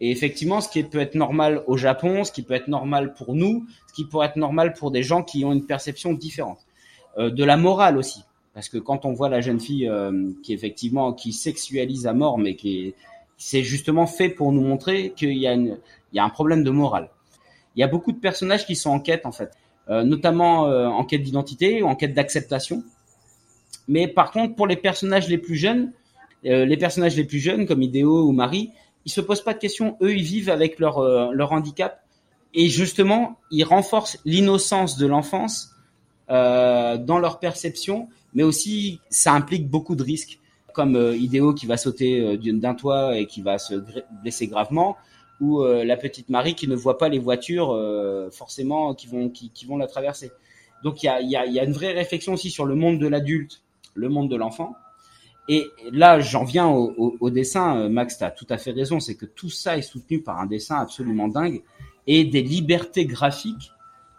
Et effectivement, ce qui peut être normal au Japon, ce qui peut être normal pour nous, ce qui pourrait être normal pour des gens qui ont une perception différente. Euh, de la morale aussi. Parce que quand on voit la jeune fille euh, qui effectivement qui sexualise à mort, mais qui est- c'est justement fait pour nous montrer qu'il y a un problème de morale. Il y a beaucoup de personnages qui sont en quête en fait, Euh, notamment en quête d'identité ou en quête d'acceptation. Mais par contre, pour les personnages les plus jeunes, euh, les personnages les plus jeunes comme Ideo ou Marie, ils se posent pas de questions. Eux, ils vivent avec leur euh, leur handicap. Et justement, ils renforcent l'innocence de l'enfance euh, dans leur perception, mais aussi ça implique beaucoup de risques, comme Ideo qui va sauter d'un toit et qui va se blesser gravement, ou la petite Marie qui ne voit pas les voitures forcément qui vont qui, vont la traverser. Donc il y a, y, y a une vraie réflexion aussi sur le monde de l'adulte, le monde de l'enfant. Et là, j'en viens au, dessin. Euh, Max, tu as tout à fait raison, c'est que tout ça est soutenu par un dessin absolument dingue et des libertés graphiques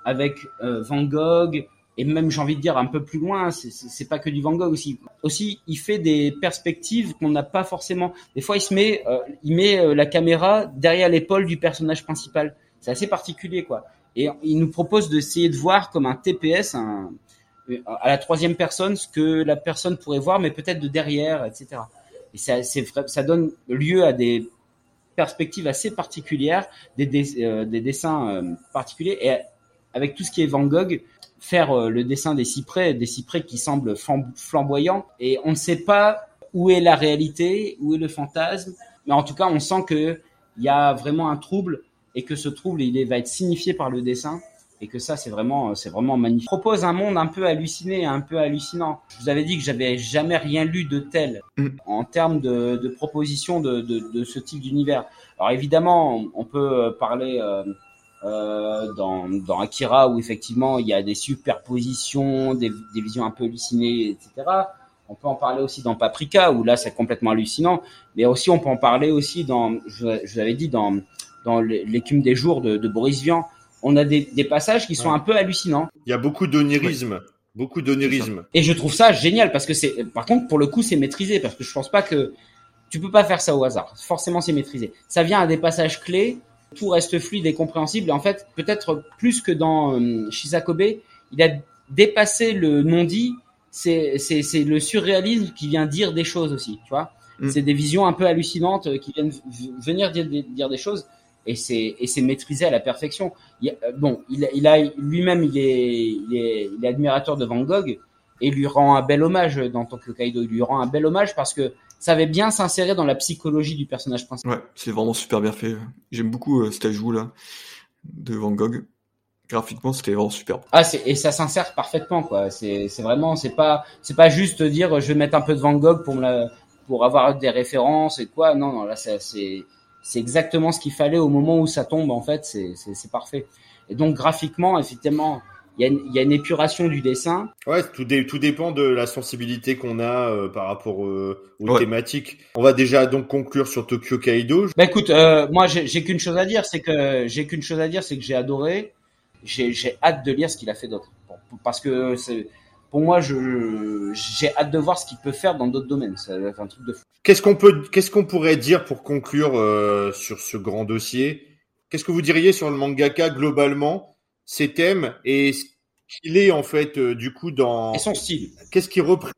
avec euh, Van Gogh et même j'ai envie de dire un peu plus loin, c'est- pas que du Van Gogh aussi. Aussi, il fait des perspectives qu'on n'a pas forcément. Des fois, il se met, euh, il met la caméra derrière l'épaule du personnage principal. C'est assez particulier, quoi. Et il nous propose d'essayer de voir comme un TPS, un, à la troisième personne, ce que la personne pourrait voir, mais peut-être de derrière, etc. Et ça, c'est ça donne lieu à des perspectives assez particulières, des, des, euh, des dessins euh, particuliers. Et avec tout ce qui est Van Gogh, faire euh, le dessin des cyprès, des cyprès qui semblent flam- flamboyants, et on ne sait pas où est la réalité, où est le fantasme, mais en tout cas, on sent que il y a vraiment un trouble et que ce trouble, il va être signifié par le dessin et que ça, c'est vraiment, c'est vraiment magnifique. Il propose un monde un peu halluciné, un peu hallucinant. Je vous avais dit que j'avais jamais rien lu de tel Mm. en termes de, de propositions de, de, de ce type d'univers. Alors évidemment, on- on peut parler euh, euh, dans, dans Akira où effectivement il y a des superpositions, des, des visions un peu hallucinées, etc. On peut en parler aussi dans Paprika où là c'est complètement hallucinant, mais aussi on peut en parler aussi dans, je, je vous avais dit dans dans l'écume des jours de, de Boris Vian. On a des, des passages qui sont Ouais. un peu hallucinants. Il y a beaucoup d'onirisme. Beaucoup d'onirisme. Et je trouve ça génial parce que c'est, par contre, pour le coup, c'est maîtrisé parce que je pense pas que tu peux pas faire ça au hasard. Forcément, c'est maîtrisé. Ça vient à des passages clés, tout reste fluide et compréhensible. Et en fait, peut-être plus que dans euh, Shizakobe, il a dépassé le non-dit. C'est, c'est, c'est le surréalisme qui vient dire des choses aussi, tu vois. Mm. C'est des visions un peu hallucinantes euh, qui viennent v- venir dire des choses et c'est, et c'est maîtrisé à la perfection. Il euh, bon, il, il a lui-même, il est, il est, il est admirateur de Van Gogh et lui rend un bel hommage dans Tokyo Kaido. Il lui rend un bel hommage parce que ça avait bien s'insérer dans la psychologie du personnage principal. Ouais, c'est vraiment super bien fait. J'aime beaucoup euh, cet ajout là de Van Gogh. Graphiquement, c'était vraiment superbe. Ah, c'est, et ça s'insère parfaitement, quoi. C'est, c'est vraiment, c'est pas, c'est pas juste dire, je vais mettre un peu de Van Gogh pour me la, pour avoir des références et quoi. Non, non, là, c'est c'est exactement ce qu'il fallait au moment où ça tombe. En fait, c'est c'est parfait. Et donc graphiquement, effectivement, il y, a une, il y a une épuration du dessin. Ouais, tout, dé, tout dépend de la sensibilité qu'on a euh, par rapport euh, aux thématiques. On va déjà donc conclure sur Tokyo Kaido. Bah écoute, euh, moi j'ai qu'une chose à dire, c'est que j'ai qu'une chose à dire, c'est que j'ai adoré. J'ai hâte de lire ce qu'il a fait d'autre, parce que c'est pour moi, je j'ai hâte de voir ce qu'il peut faire dans d'autres domaines. Ça va être un truc de fou. Qu'est-ce qu'on peut, qu'est-ce qu'on pourrait dire pour conclure euh, sur ce grand dossier? Qu'est-ce que vous diriez sur le mangaka globalement, ses thèmes et ce qu'il est en fait euh, du coup dans et son style. Qu'est-ce qu'il représente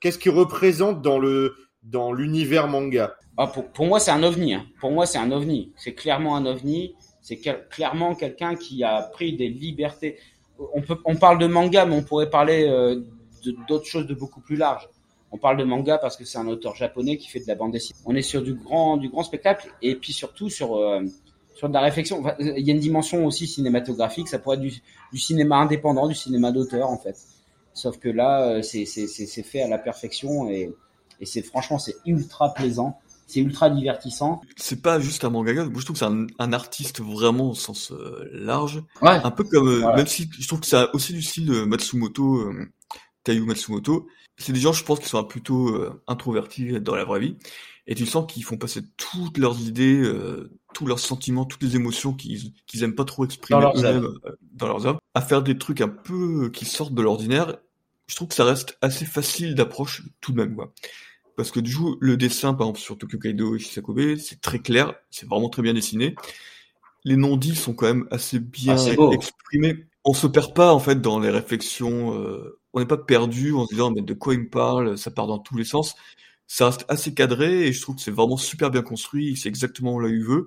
Qu'est-ce qu'il représente dans le dans l'univers manga? Ah, pour, pour moi, c'est un ovni. Hein. Pour moi, c'est un ovni. C'est clairement un ovni. C'est clairement quelqu'un qui a pris des libertés on peut, on parle de manga, mais on pourrait parler euh, d'autres choses de beaucoup plus large. On parle de manga parce que c'est un auteur japonais qui fait de la bande dessinée. On est sur du grand, du grand spectacle et puis surtout sur euh, sur de la réflexion. il y a une dimension aussi cinématographique. Ça pourrait être du, du cinéma indépendant, du cinéma d'auteur en fait. Sauf que là, euh, c'est c'est fait à la perfection et et c'est franchement c'est ultra plaisant c'est ultra divertissant. C'est pas juste un mangaka, moi je trouve que c'est un, artiste vraiment au sens euh, large. Ouais. Un peu comme, euh, même si je trouve que c'est aussi du style de Matsumoto, euh, Tayu Matsumoto. C'est des gens, je pense, qui sont plutôt euh, introvertis dans la vraie vie. Et tu sens qu'ils font passer toutes leurs idées, tous leurs sentiments, toutes les émotions qu'ils qu'ils aiment pas trop exprimer dans leurs, dans leurs œuvres, à faire des trucs un peu qui sortent de l'ordinaire. Je trouve que ça reste assez facile d'approche tout de même, quoi. Parce que du coup, le dessin, par exemple, sur Tokyo Kaido et Shisakobe, c'est très clair, c'est vraiment très bien dessiné. Les non-dits sont quand même assez bien ah, exprimés. On se perd pas, en fait, dans les réflexions, euh, on n'est pas perdu en se disant, mais de quoi il me parle, ça part dans tous les sens. Ça reste assez cadré et je trouve que c'est vraiment super bien construit, c'est exactement là où il veut.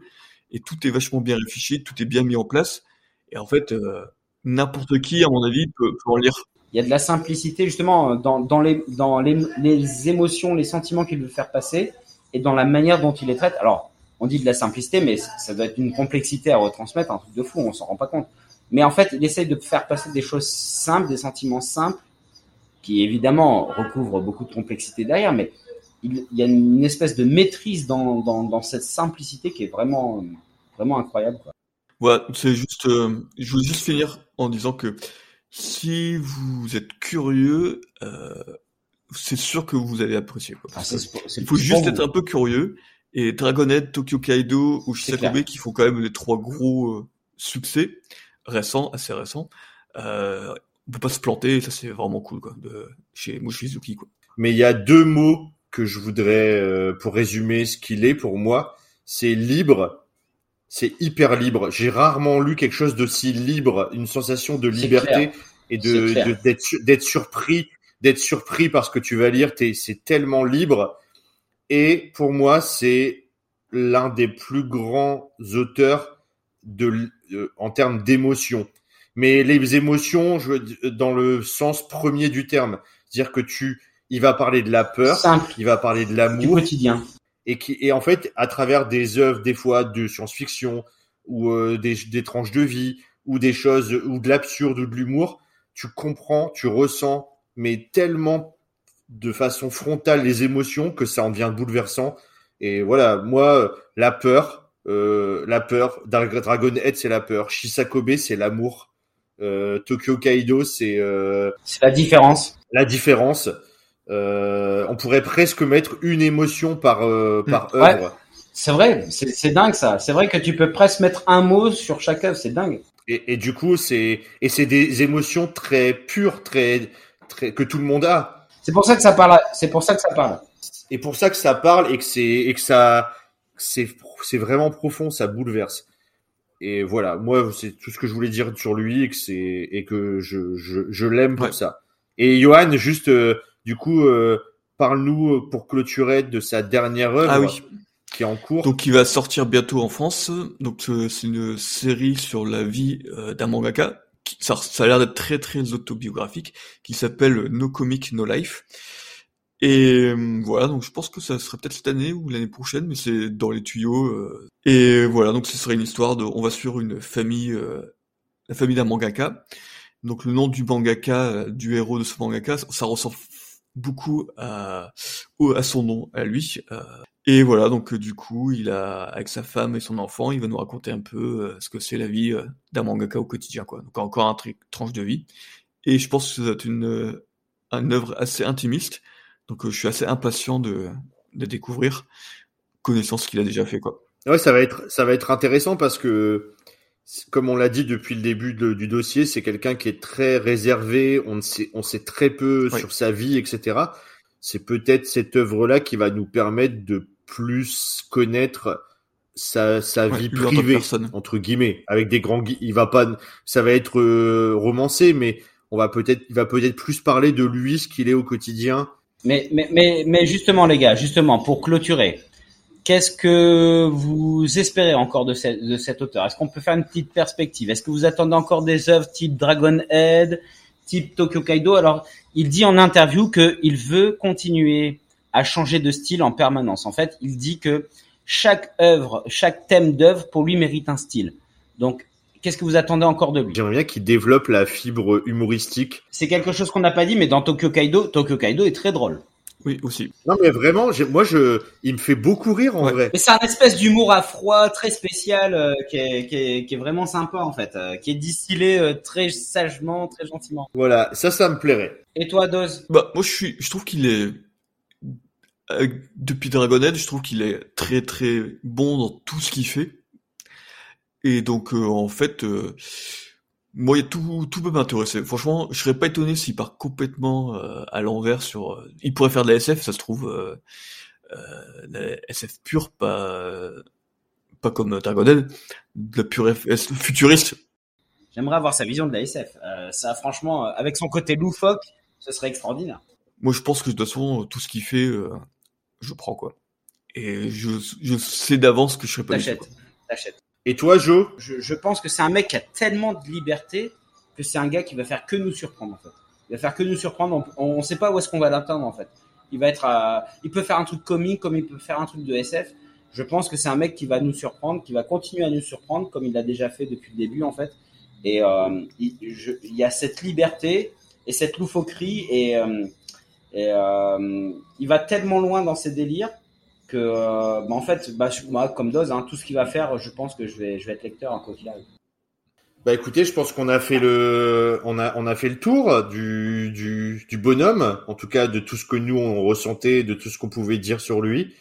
Et tout est vachement bien réfléchi, tout est bien mis en place. Et en fait, euh, n'importe qui, à mon avis, peut, peut en lire il y a de la simplicité justement dans, les, émotions, les sentiments qu'il veut faire passer et dans la manière dont il les traite. Alors, on dit de la simplicité, mais ça doit être une complexité à retransmettre, un truc de fou, on s'en rend pas compte. Mais en fait, il essaye de faire passer des choses simples, des sentiments simples, qui évidemment recouvrent beaucoup de complexité derrière, mais il, y a une espèce de maîtrise dans, cette simplicité qui est vraiment, vraiment incroyable. Ouais, c'est juste, euh, je voulais juste finir en disant que si vous êtes curieux, euh, c'est sûr que vous allez apprécier. Quoi, ah, il faut juste être un peu curieux. Et Dragonhead, Tokyo Kaido ou Shisakobe qui font quand même les trois gros euh, succès récents, assez récents. Euh, on peut pas se planter, ça c'est vraiment cool quoi, de chez Mochizuki quoi. Mais il y a deux mots que je voudrais euh, pour résumer ce qu'il est pour moi, c'est libre c'est hyper libre. J'ai rarement lu quelque chose d'aussi libre, une sensation de liberté et de d'être surpris, d'être surpris parce que tu vas lire. C'est tellement libre. Et pour moi, c'est l'un des plus grands auteurs de, euh, en termes d'émotions. Mais les émotions, je, dans le sens premier du terme, c'est-à-dire que tu, il va parler de la peur, il va parler de l'amour, du quotidien et qui et en fait à travers des œuvres des fois de science-fiction ou euh, des, des tranches de vie ou des choses ou de l'absurde ou de l'humour, tu comprends, tu ressens mais tellement de façon frontale les émotions que ça en devient bouleversant. Et voilà, moi la peur, euh, la peur, Dragonhead c'est la peur, Shisakobe c'est l'amour, euh, Tokyo Kaido c'est euh, c'est la différence. La différence. Euh, on pourrait presque mettre une émotion par euh, par œuvre. C'est vrai, c'est dingue ça. C'est vrai que tu peux presque mettre un mot sur chaque œuvre, c'est dingue. Et, et, du coup, c'est et c'est des émotions très pures, très très que tout le monde a. C'est pour ça que ça parle. C'est pour ça que ça parle. Et pour ça que ça parle et que c'est et que ça c'est c'est vraiment profond, ça bouleverse. Et voilà, moi c'est tout ce que je voulais dire sur lui et que c'est et que je je, je l'aime pour ça. Et Johan, juste euh, du coup, euh, parle-nous euh, pour clôturer de sa dernière œuvre. Ah oui. Qui est en cours. Donc, il va sortir bientôt en France. Donc, euh, c'est une série sur la vie d'un mangaka. Ça, ça a l'air d'être très très autobiographique, qui s'appelle No Comic No Life. Et voilà, donc je pense que ça serait peut-être cette année ou l'année prochaine, mais c'est dans les tuyaux. Et voilà, donc ce serait une histoire de, on va sur une famille, la famille d'un mangaka. Donc le nom du mangaka, du héros de ce mangaka, ça ressemble beaucoup à, à son nom, à lui. Euh, et voilà, donc du coup, il a avec sa femme et son enfant, il va nous raconter un peu ce que c'est la vie d'un mangaka au quotidien, quoi. Donc encore un truc, tranche de vie. Et je pense que c'est une, une œuvre assez intimiste. Donc je suis assez impatient de, de découvrir, connaissant ce qu'il a déjà fait, quoi. Ouais, ça va être, ça va être intéressant parce que comme on l'a dit depuis le début du dossier, c'est quelqu'un qui est très réservé. On sait, on sait très peu sur sa vie, etc. C'est peut-être cette œuvre-là qui va nous permettre de plus connaître sa, sa vie privée entre guillemets, avec des grands. Il va pas, ça va être euh, romancé, mais on va peut-être, il va peut-être plus parler de lui, ce qu'il est au quotidien. Mais, mais, mais, mais justement, les gars, justement, pour clôturer, Qu'est-ce que vous espérez encore de, de cet auteur Est-ce qu'on peut faire une petite perspective? Est-ce que vous attendez encore des œuvres type Dragon Head, type Tokyo Kaido? Alors, il dit en interview qu'il veut continuer à changer de style en permanence. En fait, il dit que chaque œuvre, chaque thème d'œuvre, pour lui, mérite un style. Donc, qu'est-ce que vous attendez encore de lui? J'aimerais bien qu'il développe la fibre humoristique. C'est quelque chose qu'on n'a pas dit, mais dans Tokyo Kaido, Tokyo Kaido est très drôle. Oui, aussi. Non, mais vraiment, moi, je, il me fait beaucoup rire en vrai. Mais c'est un espèce d'humour à froid très spécial euh, qui, est, qui, est, qui, est, vraiment sympa en fait, euh, qui est distillé euh, très sagement, très gentiment. Voilà, ça, ça me plairait. Et toi, Doz? Bah, moi, je suis, je trouve qu'il est depuis Dragonhead, je trouve qu'il est très très bon dans tout ce qu'il fait. Et donc, en fait moi, tout, tout peut m'intéresser. Franchement, je serais pas étonné s'il part complètement euh, à l'envers sur. Euh, il pourrait faire de la SF, ça se trouve, euh, euh la SF pure, pas pas comme Dragonel, de la pure SF futuriste. J'aimerais avoir sa vision de la SF. ça, franchement, avec son côté loufoque, ce serait extraordinaire. Moi, je pense que de toute façon, tout ce qu'il fait, je prends quoi. Et je, je sais d'avance que je serais pas. T'achètes, t'achètes. Et toi, Joe je, je, pense que c'est un mec qui a tellement de liberté que c'est un gars qui va faire que nous surprendre en fait. Il va faire que nous surprendre. On, ne sait pas où est-ce qu'on va l'atteindre en fait. Il va être, à, il peut faire un truc comique comme il peut faire un truc de SF. Je pense que c'est un mec qui va nous surprendre, qui va continuer à nous surprendre comme il l'a déjà fait depuis le début en fait. Et euh, il, je, il, y a cette liberté et cette loufoquerie et, euh, et euh, il va tellement loin dans ses délires que, euh, bah, en fait, bah, moi, comme dose, hein, tout ce qu'il va faire, je pense que je vais, être lecteur quoi qu'il arrive. Bah écoutez, je pense qu'on a fait le, on a, fait le tour du, bonhomme, en tout cas de tout ce que nous on ressentait, de tout ce qu'on pouvait dire sur lui.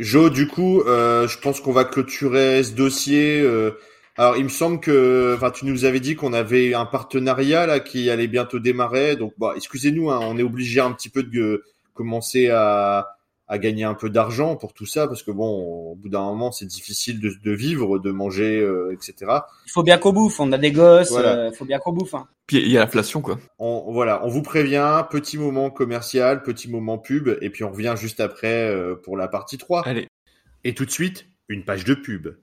Jo, du coup, euh, je pense qu'on va clôturer ce dossier. Euh, alors, il me semble que, tu nous avais dit qu'on avait un partenariat qui allait bientôt démarrer. Donc, excusez-nous, hein, on est obligé un petit peu de commencer à, à gagner un peu d'argent pour tout ça parce que bon au bout d'un moment c'est difficile de, de, vivre de manger euh, etc il faut bien qu'on bouffe on a des gosses il euh, faut bien qu'on bouffe hein. puis il y a l'inflation quoi. On, voilà on vous prévient petit moment commercial petit moment pub et puis on revient juste après euh, pour la partie 3 allez. Et tout de suite une page de pub.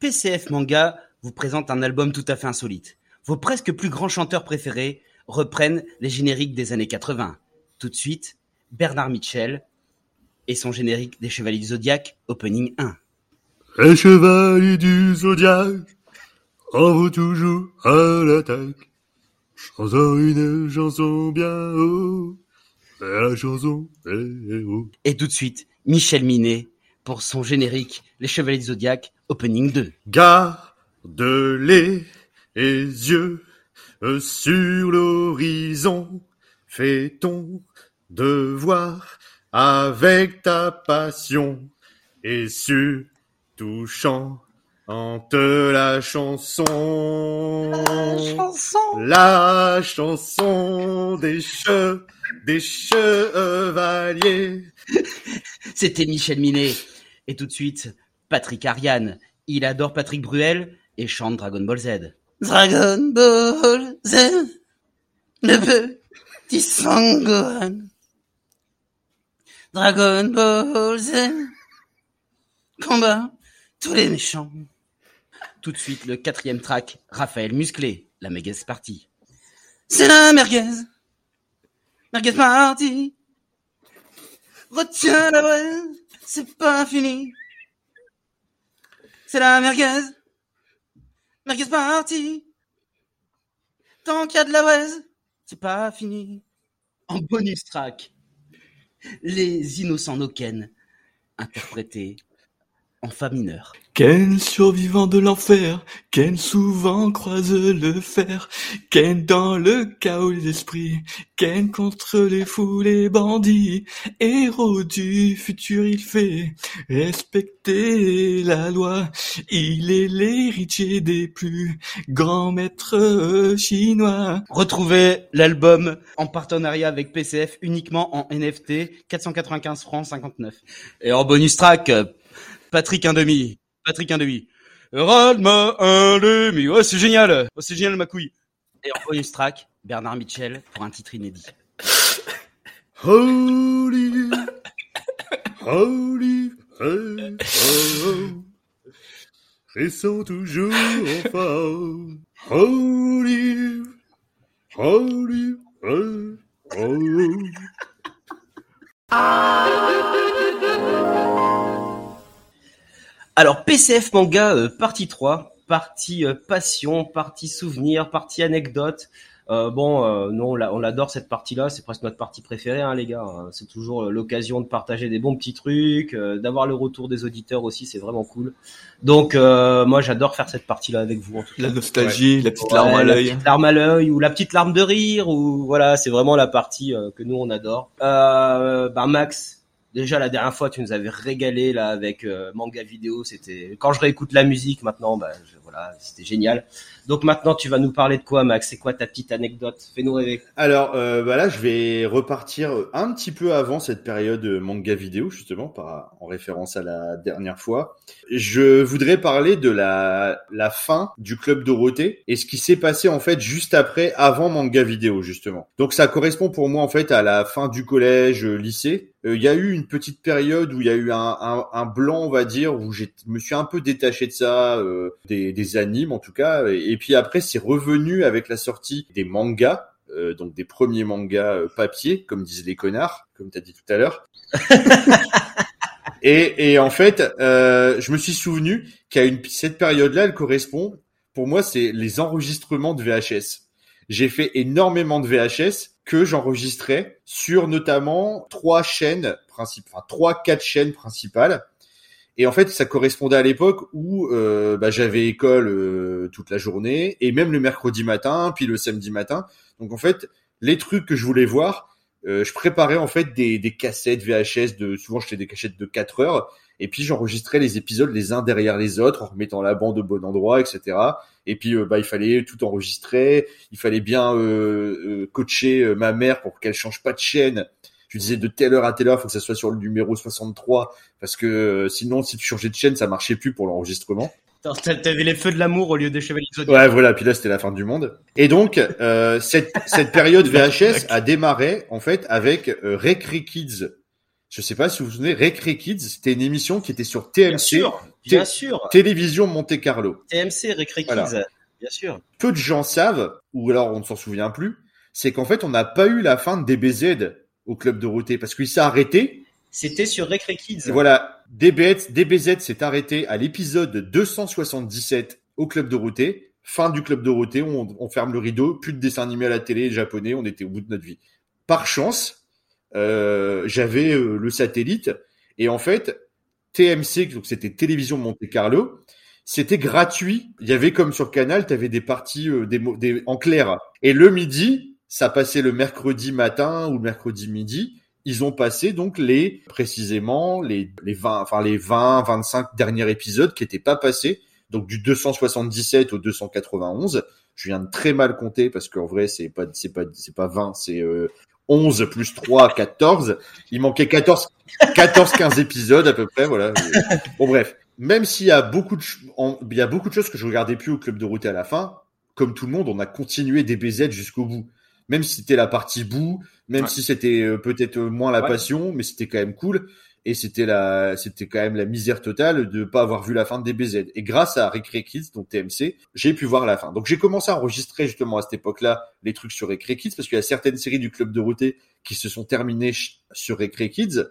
PCF Manga vous présente un album tout à fait insolite. Vos presque plus grands chanteurs préférés reprennent les génériques des années 80. Tout de suite, Bernard Mitchell et son générique des Chevaliers du Zodiaque, opening 1. Les Chevaliers du Zodiaque, on vous toujours à l'attaque. Chanson une chanson bien haut, la chanson est haut. Et tout de suite, Michel Minet pour son générique Les Chevaliers du Zodiaque, opening 2. Garde-les yeux sur l'horizon, fais ton devoir avec ta passion et surtout chante la chanson. La chanson. La chanson des che, des chevaliers. C'était Michel Minet. Et tout de suite, Patrick Ariane. Il adore Patrick Bruel et chante Dragon Ball Z. Dragon Ball Z, le petit Sangohan. Dragon Ball Z, combat tous les méchants. Tout de suite, le quatrième track, Raphaël Musclé, la méga partie. C'est la merguez, merguez party. Retiens la braise, c'est pas fini. C'est la merguez, Merguez party. Tant qu'il y a de la braise, c'est pas fini. En bonus track, les innocents Noken, interprétés en fa mineur. Ken survivant de l'enfer, Ken souvent croise le fer, Ken dans le chaos des esprits, Ken contre les fous, les bandits, héros du futur il fait respecter la loi, il est l'héritier des plus grands maîtres chinois. Retrouvez l'album en partenariat avec PCF uniquement en NFT, 495 francs 59. Et en bonus track, Patrick un demi. Patrick un demi. Radma un demi. Ouais, c'est génial. Oh, c'est génial ma couille. Et en bonus track, Bernard Mitchell pour un titre inédit. Holy, holy, hey, oh, oh. Sont toujours en forme. Holy, holy, hey, oh, oh. Alors PCF manga euh, partie 3, partie euh, passion, partie souvenir, partie anecdote. Euh, bon, euh, non, on l'a- on adore cette partie-là, c'est presque notre partie préférée, hein, les gars. hein. C'est toujours euh, l'occasion de partager des bons petits trucs, euh, d'avoir le retour des auditeurs aussi, c'est vraiment cool. Donc, euh, moi, j'adore faire cette partie-là avec vous. En tout cas. La nostalgie, la petite Ouais, larme à la l'œil. petite larme à l'œil ou la petite larme de rire ou voilà, c'est vraiment la partie euh, que nous on adore. Euh, ben Max, déjà la dernière fois tu nous avais régalé là avec euh, manga vidéo, c'était quand je réécoute la musique maintenant, ben je- voilà, c'était génial. Donc maintenant tu vas nous parler de quoi Max? C'est quoi ta petite anecdote? Fais-nous rêver. Alors, euh, bah là, je vais repartir un petit peu avant cette période euh, manga vidéo, justement, par, en référence à la dernière fois. Je voudrais parler de la, la fin du Club Dorothée et ce qui s'est passé, en fait, juste après, avant manga vidéo, justement. Donc, ça correspond pour moi, en fait, à la fin du collège, euh, lycée. Euh, Il y a eu une petite période où il y a eu un, un, un blanc, on va dire, où je me suis un peu détaché de ça, euh, des, des animes, en tout cas. Et, et puis après, c'est revenu avec la sortie des mangas euh, donc des premiers mangas papier, comme disent les connards, comme tu as dit tout à l'heure. et, et en fait, euh, je me suis souvenu qu'à une cette période-là, elle correspond. Pour moi, c'est les enregistrements de VHS. J'ai fait énormément de VHS que j'enregistrais sur notamment trois chaînes principales, enfin trois quatre chaînes principales. Et en fait, ça correspondait à l'époque où euh, bah, j'avais école euh, toute la journée et même le mercredi matin, puis le samedi matin. Donc en fait, les trucs que je voulais voir, euh, je préparais en fait des, des cassettes VHS de souvent j'étais des cassettes de 4 heures et puis j'enregistrais les épisodes les uns derrière les autres en remettant la bande au bon endroit, etc. Et puis euh, bah il fallait tout enregistrer, il fallait bien euh, euh, coacher euh, ma mère pour qu'elle change pas de chaîne. Je disais de telle heure à telle heure, faut que ça soit sur le numéro 63 parce que sinon si tu changeais de chaîne, ça marchait plus pour l'enregistrement. T'avais les feux de l'amour au lieu des chevaliers zodiaques. Ouais, voilà. Puis là, c'était la fin du monde. Et donc, euh, cette, cette période VHS a démarré en fait avec euh, Recre Kids. Je sais pas si vous vous souvenez, Recre Kids, c'était une émission qui était sur TMC, Bien sûr, bien sûr. Télévision Monte Carlo. TMC, Récré Kids, Voilà. bien sûr. Peu de gens savent, ou alors on ne s'en souvient plus, c'est qu'en fait, on n'a pas eu la fin de DBZ au club Dorothée parce qu'il s'est arrêté. C'était sur Récré Kids. Voilà, DBZ, DBZ s'est arrêté à l'épisode 277 au club Dorothée. Fin du club Dorothée, on, on ferme le rideau, plus de dessins animés à la télé japonais, on était au bout de notre vie. Par chance, j'avais euh, le satellite et en fait, TMC, donc c'était Télévision Monte Carlo, c'était gratuit. Il y avait comme sur Canal, tu avais des parties euh, des, des, en clair. Et le midi, ça passait le mercredi matin ou le mercredi midi. Ils ont passé donc les précisément les les 20 enfin les 20 25 derniers épisodes qui étaient pas passés donc du 277 au 291. Je viens de très mal compter parce qu'en vrai c'est pas c'est pas c'est pas 20, c'est euh, 11 plus 3 14. Il manquait 14 14 15 épisodes à peu près voilà. Bon bref, même s'il y a beaucoup de il y a beaucoup de choses que je regardais plus au club de route à la fin, comme tout le monde, on a continué DBZ jusqu'au bout. Même si c'était la partie bout, même Ouais. si c'était euh, peut-être moins la Ouais. passion, mais c'était quand même cool et c'était la c'était quand même la misère totale de pas avoir vu la fin de DBZ et grâce à Recre Kids donc TMC j'ai pu voir la fin. Donc j'ai commencé à enregistrer justement à cette époque-là les trucs sur Recre Kids parce qu'il y a certaines séries du club de Dorothée qui se sont terminées sur Recre Kids.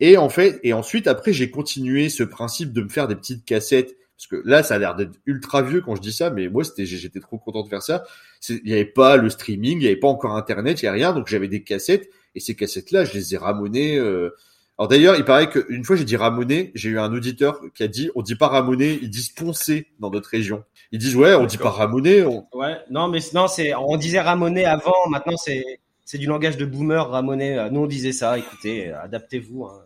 Et en fait et ensuite après j'ai continué ce principe de me faire des petites cassettes. Parce que là, ça a l'air d'être ultra vieux quand je dis ça, mais moi, c'était, j'étais trop content de faire ça. Il n'y avait pas le streaming, il n'y avait pas encore Internet, il n'y avait rien, donc j'avais des cassettes, et ces cassettes-là, je les ai ramenées. euh, Alors d'ailleurs, il paraît qu'une fois j'ai dit ramener, j'ai eu un auditeur qui a dit, on dit pas ramener, ils disent poncer dans notre région. Ils disent ouais, on dit pas ramener, on... Ouais, non, mais non, c'est, on disait ramoner avant, maintenant c'est, c'est du langage de boomer, ramoner. Nous, on disait ça, écoutez, adaptez-vous. hein.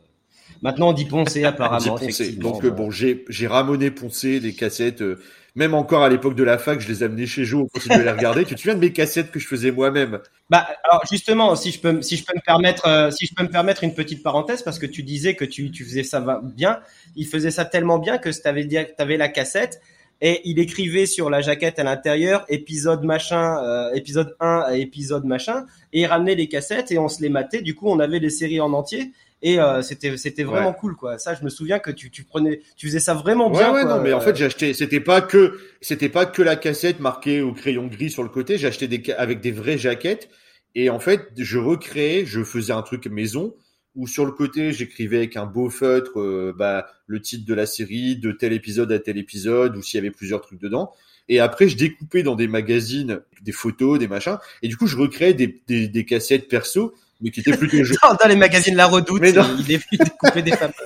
Maintenant, on dit dit apparemment, effectivement. Donc euh, bon, j'ai j'ai ramené poncé les cassettes. euh, même encore à l'époque de la fac, je les amenais chez Joe, on continuait à les regarder. Tu te souviens de mes cassettes que je faisais moi-même? Bah, alors justement, si je peux, me- si je peux me permettre, euh, si je peux me permettre une petite parenthèse, parce que tu disais que tu, tu faisais ça bien, il faisait ça tellement bien que tu avais avais la cassette et il écrivait sur la jaquette à l'intérieur épisode machin, euh, épisode 1 à épisode machin, et il ramenait les cassettes et on se les matait. Du coup, on avait les séries en entier. Et euh, c'était c'était vraiment Ouais. cool quoi. Ça je me souviens que tu tu prenais tu faisais ça vraiment Ouais, bien ouais, quoi. non, mais en fait, j'ai acheté. C'était pas que, c'était pas que la cassette marquée au crayon gris sur le côté. J'ai acheté des avec des vraies jaquettes. Et en fait, je recréais, je faisais un truc maison où sur le côté, j'écrivais avec un beau feutre, euh, bah, le titre de la série, de tel épisode à tel épisode, ou s'il y avait plusieurs trucs dedans. Et après, je découpais dans des magazines des photos, des machins. Et du coup, je recréais des, des, des cassettes perso, mais qui étaient plutôt jolies. dans, dans les magazines La Redoute, Mais il, dé- il découpait des femmes.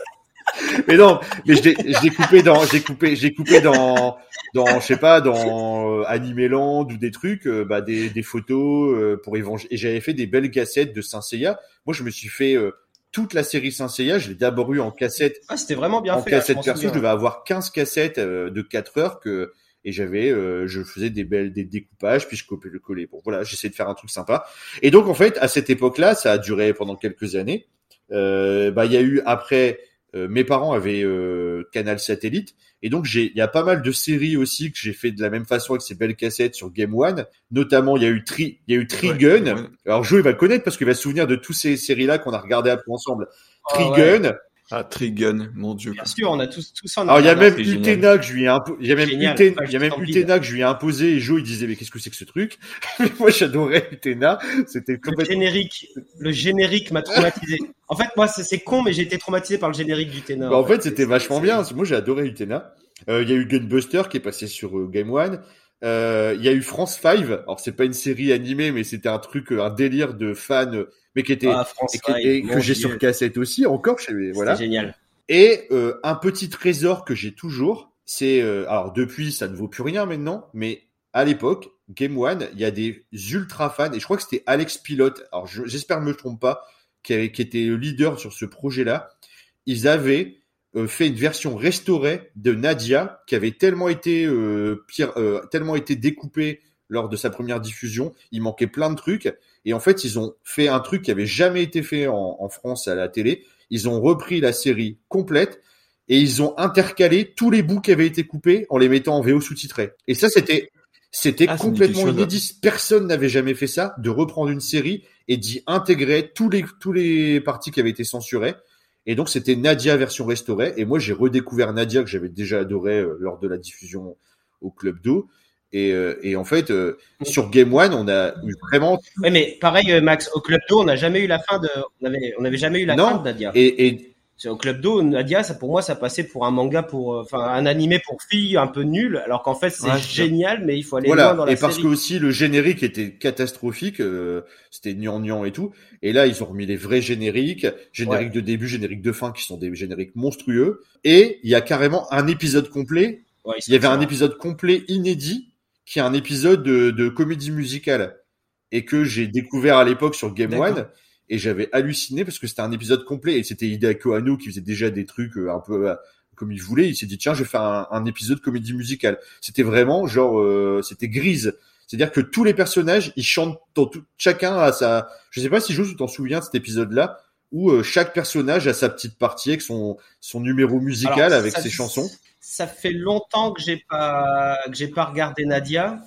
Mais non, mais je l'ai coupé dans, j'ai coupé, j'ai coupé dans, dans, je sais pas, dans euh, Animeland ou des trucs, euh, bah, des, des photos euh, pour évangé- Et j'avais fait des belles cassettes de Saint Seiya. Moi, je me suis fait euh, toute la série Saint Seiya. Je l'ai d'abord eu en cassette, Ah, c'était vraiment bien en fait. cassette je m'en perso. Je devais avoir 15 cassettes euh, de 4 heures que et j'avais, euh, je faisais des belles, des découpages, puis je copiais le collais. Bon, voilà, j'essayais de faire un truc sympa. Et donc, en fait, à cette époque-là, ça a duré pendant quelques années. Euh, bah, il y a eu après, euh, mes parents avaient euh, Canal Satellite, et donc j'ai, il y a pas mal de séries aussi que j'ai fait de la même façon avec ces belles cassettes sur Game One. Notamment, il y a eu Tri, il y a eu Trigun. Ouais, ouais. Alors, Joe, il va le connaître parce qu'il va se souvenir de toutes ces séries-là qu'on a regardées après ensemble. Ah ouais. Trigun. Ah, Trigun, mon dieu. Bien sûr, on a tous, tous en Alors il y a même. Utena que je lui ai impo- il y a même Génial. Uten- il y a je même t'en prie. Utena que je lui ai imposé et Joe il disait mais qu'est-ce que c'est que ce truc? Mais Moi j'adorais Utena, c'était Le générique, le générique m'a traumatisé. En fait, moi, c'est con, mais j'ai été traumatisé par le générique du ténor. Bah, en fait, c'était vachement bien. Moi, j'ai adoré Utena. Euh, Il y a eu Gunbuster qui est passé sur euh, Game One. Euh, Il y a eu France 5. Alors, c'est pas une série animée, mais c'était un truc, euh, un délire de fans, euh, mais qui était Ah, France et, qui- que j'ai sur cassette aussi, encore chez C'était voilà. génial. Et euh, un petit trésor que j'ai toujours, c'est euh, alors depuis ça ne vaut plus rien maintenant, mais à l'époque Game One, il y a des ultra fans et je crois que c'était Alex Pilote. Alors je- j'espère je me trompe pas, qui, avait, qui était le leader sur ce projet-là. Ils avaient fait une version restaurée de Nadia qui avait tellement été euh, pire, euh, tellement été découpée lors de sa première diffusion. Il manquait plein de trucs et en fait ils ont fait un truc qui avait jamais été fait en, en France à la télé. Ils ont repris la série complète et ils ont intercalé tous les bouts qui avaient été coupés en les mettant en VO sous-titré. Et ça, c'était, c'était Ah, complètement inédit. Personne n'avait jamais fait ça, de reprendre une série et d'y intégrer tous les, tous les parties qui avaient été censurées. Et donc, c'était Nadia version restaurée. Et moi, j'ai redécouvert Nadia que j'avais déjà adoré euh, lors de la diffusion au Club d'eau. Et, euh, et en fait, euh, sur Game One, on a eu vraiment Ouais, mais pareil, euh, Max, au Club d'eau, on n'a jamais eu la fin de, on avait, on avait jamais eu la Non. fin de Nadia. et, Au Club d'eau, Nadia, ça pour moi, ça passait pour un manga pour, euh, enfin, un animé pour filles un peu nul, alors qu'en fait, c'est Ouais, génial, mais il faut aller voilà. loin dans la et parce que aussi le générique était catastrophique, euh, c'était gnangnan et tout. Et là, ils ont remis les vrais génériques, générique de début, générique de fin, qui sont des génériques monstrueux. Et il y a carrément un épisode complet. Ouais, Il y avait un épisode complet inédit, qui est un épisode de, de comédie musicale et que j'ai découvert à l'époque sur Game. One. Et j'avais halluciné parce que c'était un épisode complet et c'était Hideaki Anno qui faisait déjà des trucs euh, un peu euh, comme il voulait. Il s'est dit tiens, je vais faire un, un épisode comédie musicale. C'était vraiment genre, euh, c'était grise. C'est-à-dire que tous les personnages, ils chantent dans tout, chacun a sa. Je sais pas si Joe, tu t'en souviens de cet épisode-là où euh, chaque personnage a sa petite partie avec son son numéro musical Alors, avec ça- ses chansons. Ça fait longtemps que j'ai pas, que j'ai pas regardé Nadia.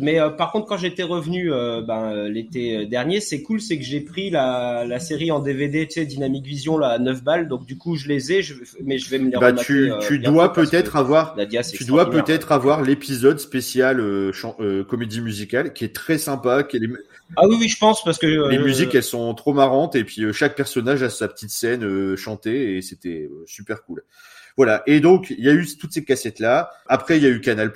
Mais euh, par contre, quand j'étais revenu euh, ben, euh, l'été dernier, c'est cool, c'est que j'ai pris la, la série en DVD, tu sais, Dynamic Vision, là, à 9 balles. Donc du coup, je les ai, je, mais je vais me les Bah, remater, tu, tu dois peut-être avoir, Nadia, tu dois peut-être avoir l'épisode spécial chan- comédie musicale qui est très sympa, qui est les, Ah oui, oui, je pense parce que les musiques elles sont trop marrantes et puis chaque personnage a sa petite scène chantée et c'était super cool. Voilà. Et donc il y a eu toutes ces cassettes là. Après il y a eu Canal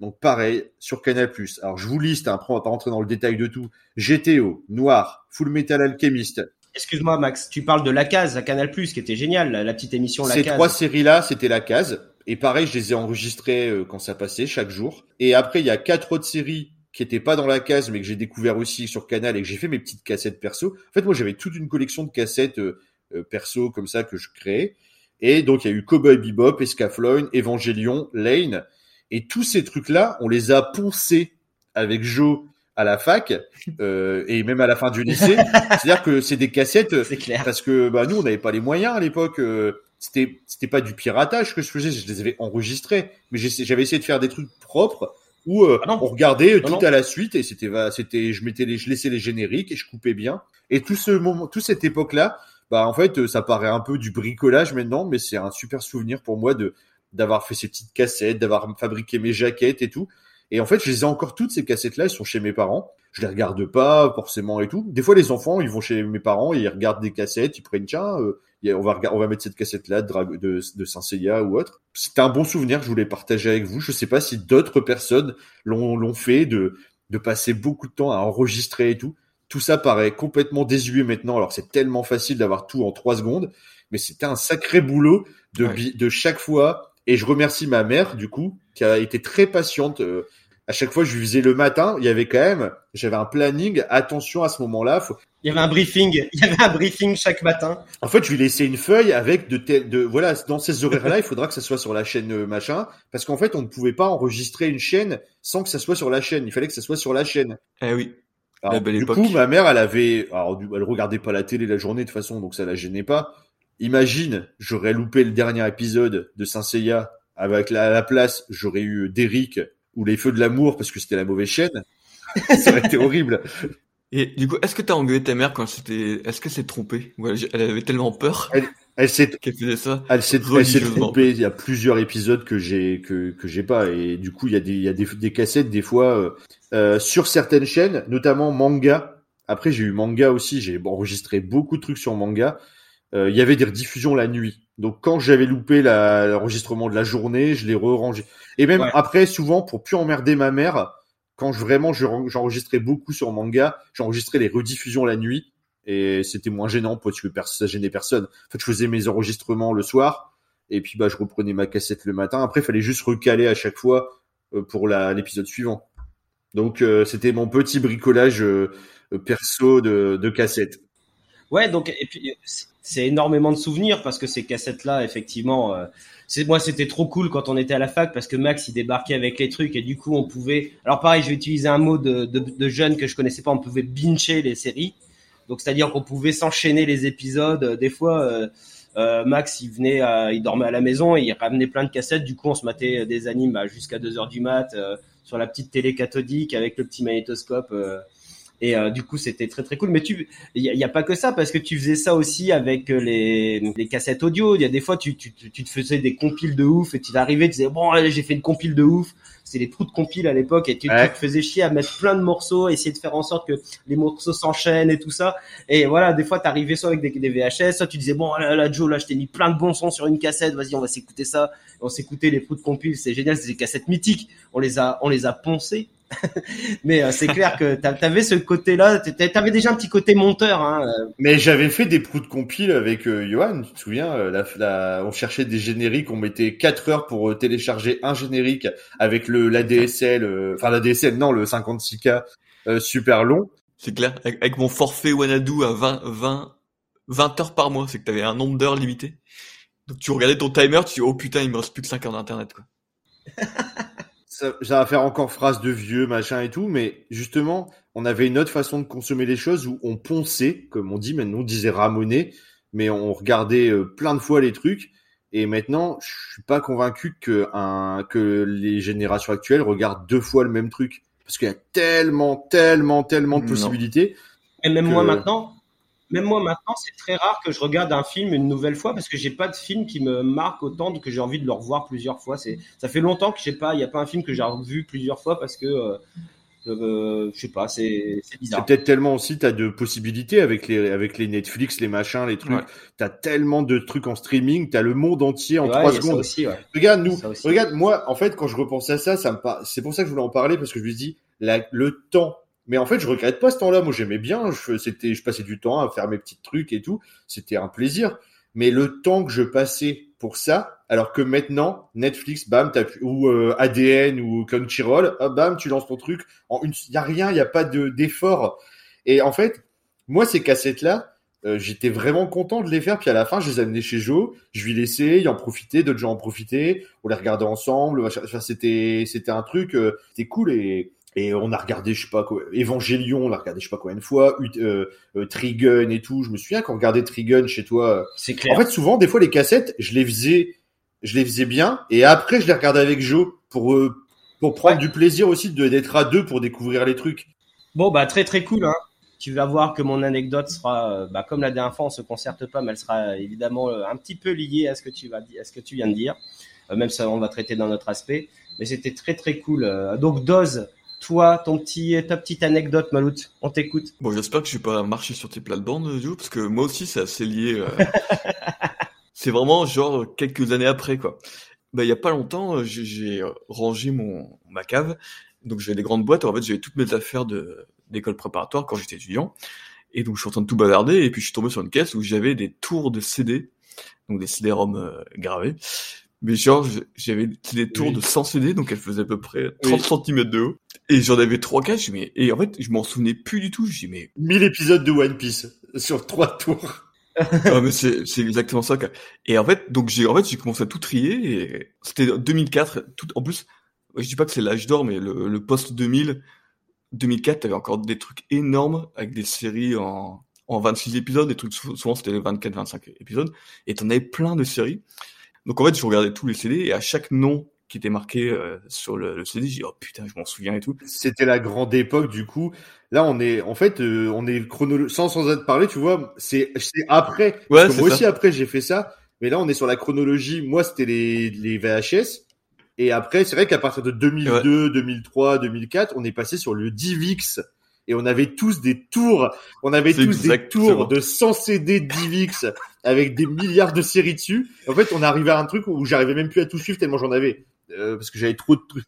Donc pareil sur Canal Alors je vous liste. hein, Après on va pas rentrer dans le détail de tout. GTO, Noir, Full Metal Alchemist. Excuse-moi, Max, tu parles de La Case à Canal+, qui était génial, la, la petite émission La Ces Case. trois séries là c'était la case. Et pareil je les ai enregistrées euh, quand ça passait chaque jour. Et après il y a quatre autres séries qui étaient pas dans la case mais que j'ai découvert aussi sur Canal et que j'ai fait mes petites cassettes perso. En fait moi j'avais toute une collection de cassettes euh, euh, perso comme ça que je créais. Et donc, il y a eu Cowboy Bebop, Escafloin, Evangelion, Lane. Et tous ces trucs-là, on les a poncés avec Joe à la fac, euh, et même à la fin du lycée. C'est-à-dire que c'est des cassettes, C'est clair. parce que bah, nous, on n'avait pas les moyens à l'époque. euh, c'était c'était pas du piratage que je faisais, je les avais enregistrés. Mais j'avais essayé de faire des trucs propres où euh, Ah on regardait Non, tout non. à la suite et c'était va- c'était je mettais les je laissais les génériques et je coupais bien. Et tout ce moment, toute cette époque-là, bah en fait, ça paraît un peu du bricolage maintenant, mais c'est un super souvenir pour moi de d'avoir fait ces petites cassettes, d'avoir fabriqué mes jaquettes et tout. Et en fait, je les ai encore toutes ces cassettes-là, elles sont chez mes parents. Je les regarde pas forcément et tout. Des fois, les enfants, ils vont chez mes parents et ils regardent des cassettes, ils prennent tiens, euh, on va on va mettre cette cassette-là de, de, de Saint Seiya ou autre. C'était un bon souvenir que je voulais partager avec vous. Je sais pas si d'autres personnes l'ont l'ont fait de de passer beaucoup de temps à enregistrer et tout. Tout ça paraît complètement désuet maintenant. Alors c'est tellement facile d'avoir tout en trois secondes, mais c'était un sacré boulot de, Ouais. de chaque fois. Et je remercie ma mère du coup qui a été très patiente. euh, à chaque fois, je lui faisais le matin. Il y avait quand même, j'avais un planning. Attention à ce moment-là. Faut... Il y avait un briefing, il y avait un briefing chaque matin. En fait, je lui laissais une feuille avec de tels, de voilà, dans ces horaires-là, il faudra que ça soit sur la chaîne euh, machin, parce qu'en fait, on ne pouvait pas enregistrer une chaîne sans que ça soit sur la chaîne. Il fallait que ça soit sur la chaîne. Eh oui. Alors, La belle du époque. coup, ma mère, elle avait, alors, elle regardait pas la télé la journée de toute façon, donc ça la gênait pas. Imagine, j'aurais loupé le dernier épisode de Saint Seiya avec la, à la place, j'aurais eu Derrick ou les Feux de l'amour parce que c'était la mauvaise chaîne. ça aurait été horrible. Et du coup, est-ce que t'as engueulé ta mère quand c'était, est-ce que c'est trompé elle, avait tellement peur Elle s'est, qu'elle faisait ça elle s'est, trompée. Il y a plusieurs épisodes que j'ai, que, que j'ai pas. Et du coup, il y a des, il y a des, des cassettes, des fois, euh, euh, sur certaines chaînes, notamment manga. Après, j'ai eu manga aussi. J'ai enregistré beaucoup de trucs sur manga. Euh, il y avait des rediffusions la nuit. Donc quand j'avais loupé l'enregistrement de la journée, je les re-rangeais. Et même Ouais. après, souvent, pour plus emmerder ma mère, quand je, vraiment je- j'enregistrais beaucoup sur manga, j'enregistrais les rediffusions la nuit et c'était moins gênant parce que ça gênait personne. En fait, je faisais mes enregistrements le soir et puis bah je reprenais ma cassette le matin. Après, il fallait juste recaler à chaque fois euh, pour l'épisode suivant. Donc euh, c'était mon petit bricolage euh, perso de, de cassette. Ouais, donc et puis c'est- énormément de souvenirs parce que ces cassettes-là, effectivement, euh, c'est moi c'était trop cool quand on était à la fac parce que Max il débarquait avec les trucs et du coup on pouvait. Alors pareil, je vais utiliser un mot de, de, de jeune que je connaissais pas. On pouvait bincher les séries, donc c'est-à-dire qu'on pouvait s'enchaîner les épisodes. Euh, Des fois, euh, euh, Max il venait, il dormait à la maison et il ramenait plein de cassettes. Du coup, on se matait des animes bah, jusqu'à 2 heures du mat euh, sur la petite télé cathodique avec le petit magnétoscope. Et euh, du coup, c'était très très cool. Mais tu, il y, a- pas que ça parce que tu faisais ça aussi avec euh, les, les cassettes audio. Il y a des fois, tu, tu, tu te faisais des compiles de ouf et tu arrivais, tu disais bon, j'ai fait une compile de ouf. C'est les trous de compile à l'époque et tu, Ouais. tu te faisais chier à mettre plein de morceaux, essayer de faire en sorte que les morceaux s'enchaînent et tout ça. Et voilà, des fois, t'arrivais soit avec des, des VHS, soit tu disais bon, là, là, Joe, là, je t'ai mis plein de bons sons sur une cassette. Vas-y, on va s'écouter ça. On s'écoutait les trous de compile, c'est génial. C'est des cassettes mythiques. On les a, on les a poncés. Mais euh, c'est clair que t'a- t'avais ce côté-là, t'a- t'avais déjà un petit côté monteur. Hein. euh, Mais j'avais fait des proutes compile avec euh, Johan, tu te souviens euh, la, la- On cherchait des génériques, on mettait 4 heures pour euh, télécharger un générique avec le l'ADSL, euh, enfin l'ADSL non, le 56K euh, super long. C'est clair. Avec, avec mon forfait Wanadu à 20, 20, 20 heures par mois, c'est que t'avais un nombre d'heures limité. Donc tu regardais ton timer, tu dis oh putain, il me reste plus que 5 heures d'internet quoi. Ça, ça va faire encore phrase de vieux, machin et tout, mais justement, on avait une autre façon de consommer les choses où on ponçait, comme on dit, maintenant on disait ramoner, mais on regardait euh, plein de fois les trucs. Et maintenant, je suis pas convaincu que, un, que les générations actuelles regardent deux fois le même truc. parce qu'il y a tellement, tellement, tellement de Non. possibilités. Et même que- moi maintenant, même moi maintenant, c'est très rare que je regarde un film une nouvelle fois parce que j'ai pas de film qui me marque autant que j'ai envie de le revoir plusieurs fois. C'est, ça fait longtemps que j'ai pas, il y a pas un film que j'ai revu plusieurs fois parce que, euh, euh, je sais pas, c'est, bizarre. peut-être tellement aussi, t'as de possibilités avec les, avec les Netflix, les machins, les trucs. Ouais. T'as tellement de trucs en streaming, t'as le monde entier en trois secondes. aussi, ouais. Regarde, nous, regarde, moi, en fait, quand je repense à ça, ça me par... c'est pour ça que je voulais en parler parce que je me dis, la, le temps. Mais en fait, je regrette pas ce temps-là. Moi, j'aimais bien. Je, je passais du temps à faire mes petits trucs et tout. C'était un plaisir. Mais le temps que je passais pour ça, alors que maintenant, Netflix, bam, ou euh, ADN ou Crunchyroll, hop, bam, tu lances ton truc. En une, y a rien, y a pas de d'effort. Et en fait, moi, ces cassettes-là, euh, j'étais vraiment content de les faire. Puis à la fin, je les amenais chez Joe. Je lui laissais, il en profitait, d'autres gens en profitaient. On les regardait ensemble. c'était, c'était un truc, euh, c'était cool et et on a regardé, je sais pas quoi, Évangélion, on l'a regardé, je sais pas combien de fois, euh, euh, Trigun et tout. Je me souviens quand on regardait Trigun chez toi. euh, C'est clair. En fait, souvent, des fois, les cassettes, je les faisais, je les faisais bien, et après, je les regardais avec Joe pour euh, pour prendre Ouais. du plaisir aussi de d'être à deux pour découvrir les trucs. Bon, bah, très très cool, hein. Tu vas voir que mon anecdote sera, euh, bah, comme la dernière fois, on se concerte pas, mais elle sera évidemment euh, un petit peu liée à ce que tu vas à ce que tu viens de dire. Même ça, on va traiter dans notre aspect. Mais c'était très très cool. Donc, Doz, toi, ton petit, ta petite anecdote, Malout, on t'écoute. Bon, j'espère que je vais pas marcher sur tes plates-bandes, du coup, parce que moi aussi, c'est assez lié. euh, c'est vraiment genre quelques années après, quoi. Bah, il y a pas longtemps, euh, j'ai- rangé mon ma cave. Donc, j'avais des grandes boîtes. En fait, j'avais toutes mes affaires de d'école préparatoire quand j'étais étudiant. Et donc, je suis en train de tout bazarder. Et puis, je suis tombé sur une caisse où j'avais des tours de CD. Donc, des CD-ROM euh, gravés. Mais genre, j'avais des tours Oui. de 100 CD, donc elles faisaient à peu près 30 cm de haut. Et j'en avais 3 4 je dis, mais, et en fait, je m'en souvenais plus du tout. Dis, mais 1000 épisodes de One Piece sur trois tours. ah, mais c'est c'est exactement ça. quoi. Et en fait, donc j'ai en fait j'ai commencé à tout trier. Et c'était 2004. Tout en plus, je dis pas que c'est l'âge d'or, mais le, le post 2000, 2004, t'avais encore des trucs énormes avec des séries en en 26 épisodes, des trucs sou- souvent c'était 24-25 épisodes, et t'en avais plein de séries. Donc en fait, je regardais tous les CD et à chaque nom qui était marqué euh, sur le, le CD, j'ai oh putain, je m'en souviens et tout. C'était la grande époque du coup. Là, on est en fait, euh, on est chronolo... sans sans être parlé, tu vois. C'est c'est après. Parce Ouais, que c'est moi ça. aussi après j'ai fait ça. Mais là, on est sur la chronologie. Moi, c'était les les VHS. Et après, c'est vrai qu'à partir de 2002, 2003, 2004, on est passé sur le DivX. Et on avait tous des tours, on avait tous des tours de 100 CD DivX avec des milliards de séries dessus. En fait, on est arrivé à un truc où j'arrivais même plus à tout suivre tellement j'en avais. Euh, parce que j'avais trop de trucs.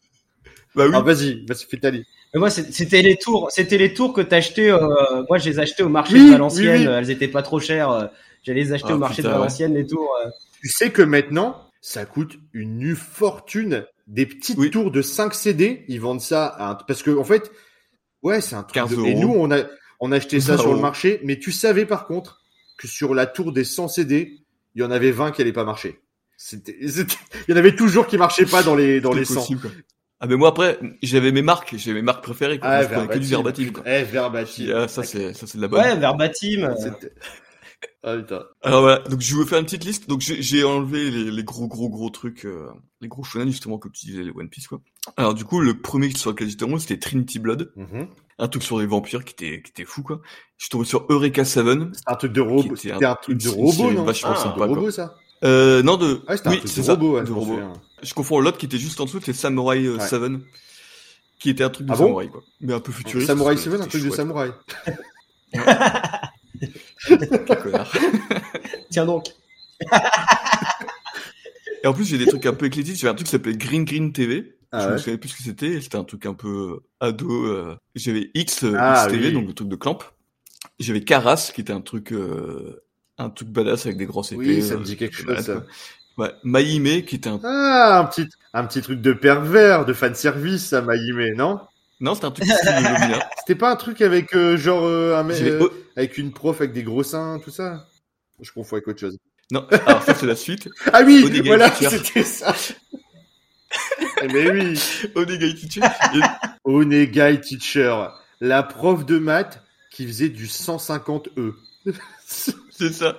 Bah oui. Ah, vas-y, vas-y, fais ta moi, c'était les tours, c'était les tours que t'achetais. Euh, moi, je les achetais au marché Oui, de Valenciennes. oui, oui. Elles étaient pas trop chères. euh, J'allais les acheter Ah, au marché putain, de ouais. Valenciennes, les tours. euh. Tu sais que maintenant, ça coûte une fortune. Des petites Oui. tours de 5 CD, ils vendent ça à un- parce que en fait, ouais, c'est un truc. 15 de- Et euros. nous, on a on a acheté ça 20 sur le marché, mais tu savais par contre que sur la tour des 100 CD, il y en avait 20 qui allaient pas marcher. C'était, c'était- il y en avait toujours qui marchaient pas dans les dans les C'était 100. possible, quoi. Ah mais moi après, j'avais mes marques, j'avais mes marques préférées. Quoi. Ah, Moi, je prenais que du verbatim. Quoi. Eh, verbatim. Ah, ça c'est ça c'est de la bonne. Ouais, verbatim. Euh. Ah, putain. Alors voilà, donc je vais vous faire une petite liste. Donc j'ai j'ai enlevé les, les gros gros gros trucs, euh, les gros shonen justement comme tu disais les One Piece quoi. Alors du coup le premier sur lequel j'étais tombé c'était Trinity Blood, Mhm. un truc sur les vampires qui était qui était fou quoi. Je suis tombé sur Eureka Seven. C'est un truc de robot. C'était un- un truc de robot, non vachement Ah, sympa, de quoi. robot, ça. Euh, non de, Ah, c'était un oui c'est ça, robot, ouais, de je robot. Je confonds l'autre qui était juste en dessous, c'est Samurai euh, Ouais. Seven, qui était un truc de Ah bon samouraï quoi, mais un peu futuriste. Samurai que Seven, un truc de samouraï. Tiens donc. Et en plus, j'ai des trucs un peu éclectiques. J'avais un truc qui s'appelait Green Green TV. Ah je me ouais. souviens plus ce que c'était. C'était un truc un peu euh, ado. euh. J'avais X, euh, Ah, oui. donc le truc de clamp. J'avais Caras, qui était un truc, euh, un truc badass avec des grosses épées. Oui, ça me dit quelque chose, ça. quoi. Ouais. Maïme, qui était un, Ah, un petit, un petit truc de pervers, de fan service, ça, Maïmé, non? Non, c'était un truc. C'était pas un truc avec euh, genre euh, un euh, avec une prof avec des gros seins, tout ça? Je confonds avec autre chose. Non, alors ça c'est la suite. Ah oui, voilà, c'était ça. Eh Mais oui, Onegai Teacher. Et- Onegai Teacher, la prof de maths qui faisait du 150 E. c'est ça.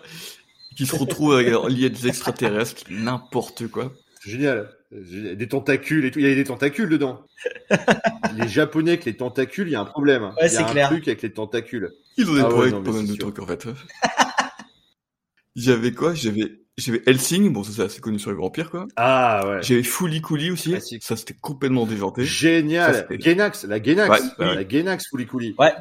Qui se retrouve alors, lié à des extraterrestres, n'importe quoi. génial. Génial. Des tentacules et tout. Il y a des tentacules dedans. les Japonais avec les tentacules, il y a un problème. Ouais, il y c'est a un clair. truc avec les tentacules. Ils ont des Ah ouais, problèmes non, avec pas mal de sûr. trucs en fait. J'avais quoi? J'avais j'avais Helsing, bon ça c'est assez connu sur les vampires quoi. Ah ouais. J'avais Fully Cooley aussi, Classique. ça c'était complètement déjanté. Ça, Génial. c'était- Genax, la Genax. Ouais, ouais. La Genax Fooly Cooley. Ouais.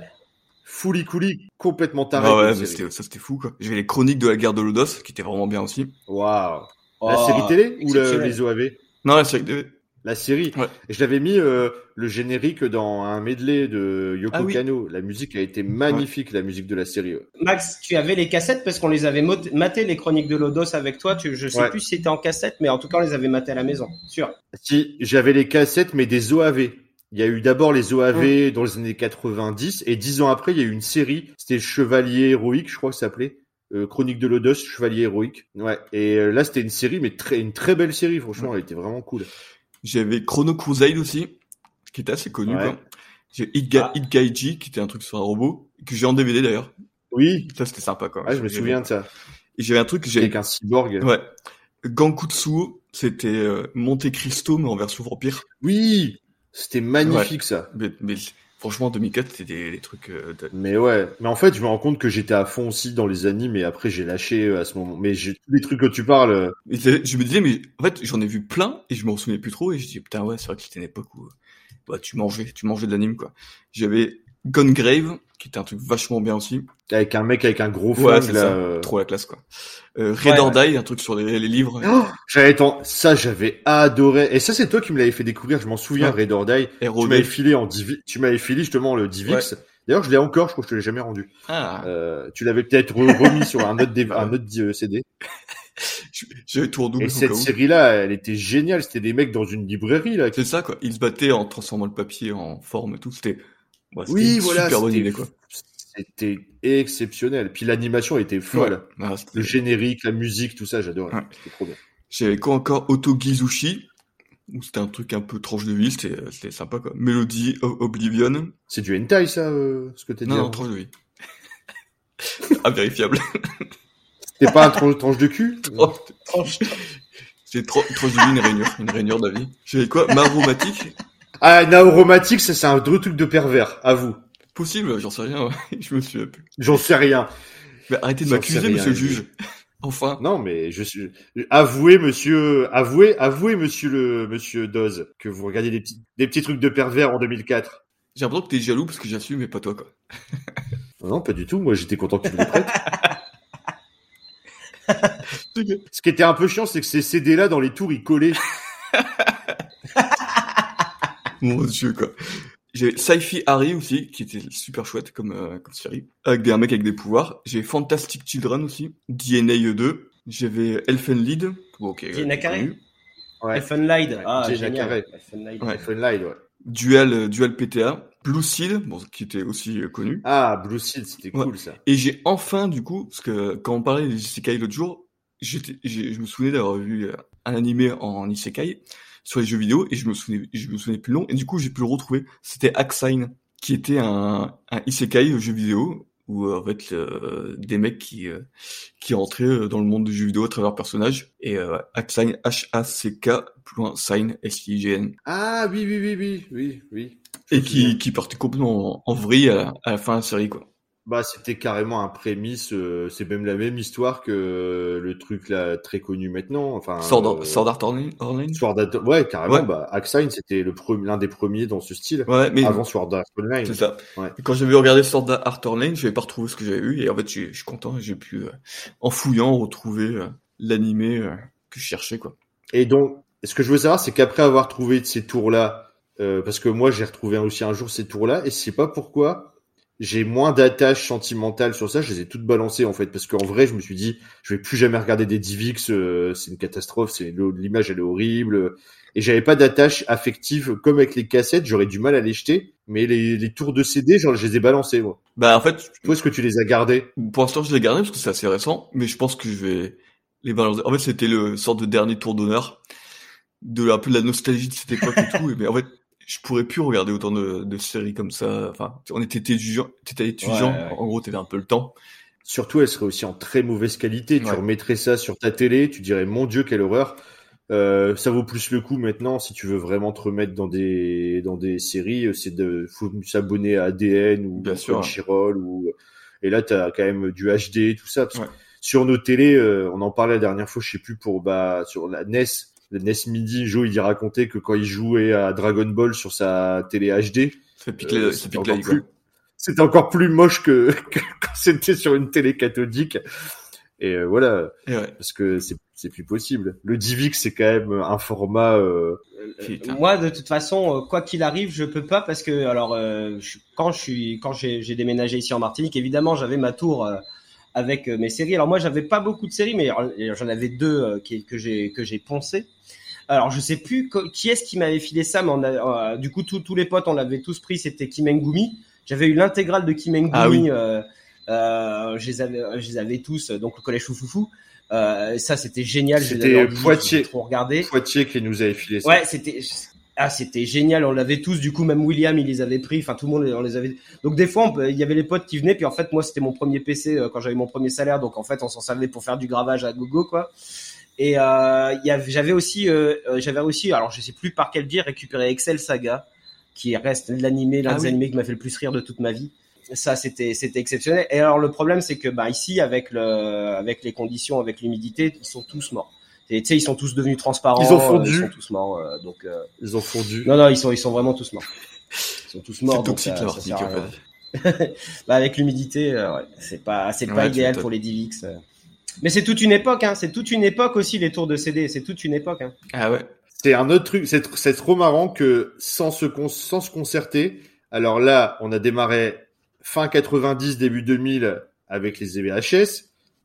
Fooly Cooley, complètement taré. Ah ouais, comme mais ça c'était fou quoi. J'avais les chroniques de la guerre de Lodos qui étaient vraiment bien aussi. Waouh. La Oh, série télé ou le- les OAV Non, la série de- La série. Ouais. Et je l'avais mis euh, le générique dans un medley de Yoko Ah oui. Kano. La musique a été magnifique, la musique de la série. ouais. Max, tu avais les cassettes parce qu'on les avait maté les chroniques de Lodos avec toi. Tu, je sais Ouais. plus si c'était en cassette, mais en tout cas on les avait maté à la maison, sûr. Si, j'avais les cassettes, mais des OAV. Il y a eu d'abord les OAV Mmh. dans les années 90, et dix ans après, il y a eu une série. C'était Chevalier héroïque, je crois que ça s'appelait. Euh, Chronique de Lodos, Chevalier héroïque. Ouais. Et euh, là, c'était une série, mais très, une très belle série. Franchement, elle était vraiment cool. J'avais Chrono Crusade aussi, qui était assez connu Ouais. quoi. J'ai Itga- Ah. Qui était un truc sur un robot, que j'ai en DVD d'ailleurs. Oui. Ça c'était sympa quoi. Ah, je me souviens de ça. Et j'avais un truc que j'avais Avec un cyborg. Ouais. Gankutsuo, c'était euh, Monte Cristo, mais en version vampire. Oui. C'était magnifique, ça. Mais, mais franchement, 2004, c'était des, des trucs. euh, de- Mais ouais, mais en fait, je me rends compte que j'étais à fond aussi dans les animes, et après j'ai lâché euh, à ce moment. Mais j'ai tous les trucs que tu parles. euh, Et c'est- je me disais, mais en fait, j'en ai vu plein et je m'en souvenais plus trop. Et je dis, putain, ouais, c'est vrai que c'était une époque où bah, tu mangeais, tu mangeais de l'anime, quoi. J'avais Gone Grave, qui était un truc vachement bien aussi. Avec un mec avec un gros Ouais, flingue c'est là. ça. euh. Trop la classe, quoi. Euh, Red Ouais, or Die, un truc sur les, les livres. Oh, j'avais tant... ça, j'avais adoré. Et ça, c'est toi qui me l'avais fait découvrir. Je m'en souviens. Ouais. Red or Die. Tu m'avais Day. filé en Divi... tu m'avais filé justement le Divix. D'ailleurs, je l'ai encore. Je crois que je te l'ai jamais rendu. Ah, Euh, tu l'avais peut-être re- remis sur un autre, DV un autre euh, CD. je- j'avais tout redoublé Et cette série-là, elle était géniale. C'était des mecs dans une librairie là. C'est ça, quoi. Ils se battaient en transformant le papier en forme et tout. C'était, c'était Oui, voilà. super bonne c'était- idée, quoi. C'était exceptionnel. Puis l'animation était folle. Ouais. Ah, Le générique, la musique, tout ça, j'adorais. Ouais. C'était trop bien. J'avais quoi encore? Otogizushi, où c'était un truc un peu tranche de vie, c'était euh, c'était sympa quoi. Melody of Oblivion. C'est du hentai, ça, euh, ce que t'as dit Non, tranche de vie. Invérifiable. C'était pas un tranche, tranche de cul? Oh, C'est tranche de vie, une rainure, une rainure d'avis. J'avais quoi? Maromatique? Ah, Naoromatic, ça, c'est un vrai truc de pervers, à vous. Possible, j'en sais rien, ouais. je me souviens plus. J'en sais rien. Mais arrêtez de m'accuser, monsieur le juge. Enfin. Non, mais je suis. Avouez, monsieur. Avouez, avouez, monsieur le, monsieur Doz, que vous regardez des petits, des petits trucs de pervers en 2004. J'ai l'impression que t'es jaloux parce que j'assume, mais pas toi quoi. Non, pas du tout. Moi, j'étais content que tu me prêtes. Ce qui était un peu chiant, c'est que ces CD-là, dans les tours, ils collaient. Mon dieu quoi. J'ai Sci-Fi Harry aussi, qui était super chouette comme, euh, comme série. Avec des, un mec avec des pouvoirs. J'ai Fantastic Children aussi. DNA 2. J'avais Elfen Lead. Bon, ok. Gina euh, connu. Ouais. Elfenlied. Ah, génial. Carrey. Elfenlied. Ouais. Ouais. Dual, euh, Dual PTA. Blue Seal, bon, qui était aussi euh, connu. Ah, Blue Seal, c'était Ouais. cool, ça. Et j'ai enfin, du coup, parce que quand on parlait des isekai l'autre jour, j'étais, j'ai- je me souvenais d'avoir vu euh, un animé en isekai sur les jeux vidéo et je me souvenais, je me souvenais plus long et du coup j'ai pu le retrouver. C'était Axine, qui était un, un isekai jeu vidéo où euh, en fait euh, des mecs qui euh, qui rentraient euh, dans le monde du jeu vidéo à travers leur personnage et euh, Axine H A C K plus loin Sign S I G N Ah, oui, oui, oui, oui, oui, oui. Et qui qui partait complètement en, en vrille à, à la fin de la série quoi. Bah, c'était carrément un prémisse. euh, c'est même la même histoire que le truc là très connu maintenant. Enfin, Sword, euh, Sword Art Online. Online Sword Art- Ouais, carrément. Ouais. Bah, Axine, c'était le pre- l'un des premiers dans ce style. Ouais, mais Avant Sword Art Online. C'est ça. Ouais. Quand j'avais regardé Sword Art Online, je n'avais pas retrouvé ce que j'avais vu et en fait, j'ai- je suis content, j'ai pu, euh, en fouillant, retrouver euh, l'animé euh, que je cherchais, quoi. Et donc, ce que je veux savoir, c'est qu'après avoir trouvé ces tours-là, euh, parce que moi, j'ai retrouvé aussi un jour ces tours-là, et je sais pas pourquoi, j'ai moins d'attache sentimentale sur ça. Je les ai toutes balancées en fait, parce qu'en vrai, je me suis dit, je vais plus jamais regarder des Divix. euh, c'est une catastrophe. C'est l'image, elle est horrible. Et j'avais pas d'attache affective comme avec les cassettes. J'aurais du mal à les jeter. Mais les, les tours de CD, genre, je les ai balancés. Moi. Bah, en fait, Toi, est-ce que tu les as gardés pour l'instant, je l'ai gardé parce que c'est assez récent, mais je pense que je vais les balancer. En fait, c'était le sort de dernier tour d'honneur de un peu de la nostalgie de cette époque et tout. Mais en fait, je pourrais plus regarder autant de, de séries comme ça. Enfin, on était étudiant, t'étais étudiant. Ouais, ouais. En gros, t'avais un peu le temps. Surtout, elle serait aussi en très mauvaise qualité. Tu remettrais ça sur ta télé, tu dirais mon Dieu quelle horreur. Euh, ça vaut plus le coup maintenant si tu veux vraiment te remettre dans des dans des séries, euh, c'est de faut s'abonner à ADN ou Bien sûr. Crunchyroll ou et là tu as quand même du HD tout ça parce que Ouais. sur nos télés, euh, on en parlait la dernière fois, je sais plus pour bah sur la NES, NES Midi, Joe il y racontait que quand il jouait à Dragon Ball sur sa télé HD, euh, c'était encore plus c'était encore plus moche que, que quand c'était sur une télé cathodique. Et euh, voilà, Et ouais. parce que c'est c'est plus possible. Le Divix c'est quand même un format. Euh, Putain. Moi, de toute façon, euh, quoi qu'il arrive, je peux pas parce que alors euh, je- quand je suis quand j'ai déménagé ici en Martinique, évidemment, j'avais ma tour euh, avec euh, mes séries. Alors moi, j'avais pas beaucoup de séries, mais euh, j'en avais deux euh, qui, que j'ai que j'ai poncé. Alors je sais plus qui est-ce qui m'avait filé ça, mais on a, euh, du coup tous les potes on l'avait tous pris. C'était Kimengumi. J'avais eu l'intégrale de Kimengumi. Ah oui. euh, euh, je les avais je les avais tous. euh, Donc le collège Foufoufou. Euh, ça c'était génial. C'était Poitiers. trop regardé. Poitiers qui nous avait filé ça. Ouais, c'était ah c'était génial, on l'avait tous. Du coup, même William, il les avait pris. Enfin, tout le monde, on les avait. Donc des fois, on il y avait les potes qui venaient. Puis en fait, moi, c'était mon premier PC euh, quand j'avais mon premier salaire. Donc en fait, on s'en servait pour faire du gravage à gogo, quoi. Et euh, j'avais aussi, euh, euh, j'avais aussi, alors je sais plus par quel biais, récupéré Excel Saga, qui reste l'animé, l'un Ah des oui. animés qui m'a fait le plus rire de toute ma vie. Ça, c'était, c'était exceptionnel. Et alors le problème, c'est que bah ici, avec le, avec les conditions, avec l'humidité, ils sont tous morts. Tu sais, ils sont tous devenus transparents. Ils ont euh, fondu. Ils sont tous morts. euh, donc euh, Ils ont fondu. non, non, ils sont, ils sont vraiment tous morts. Ils sont tous morts. C'est donc toxique rien. fait. Bah, avec l'humidité, euh, ouais, c'est pas, c'est pas Ouais, idéal pour les Divix. Euh. Mais c'est toute une époque, hein. C'est toute une époque aussi les tours de CD. C'est toute une époque. Hein. Ah ouais. C'est un autre truc. C'est c'est trop marrant que sans se con- sans se concerter. Alors là, on a démarré fin 90, début 2000 avec les E VHS.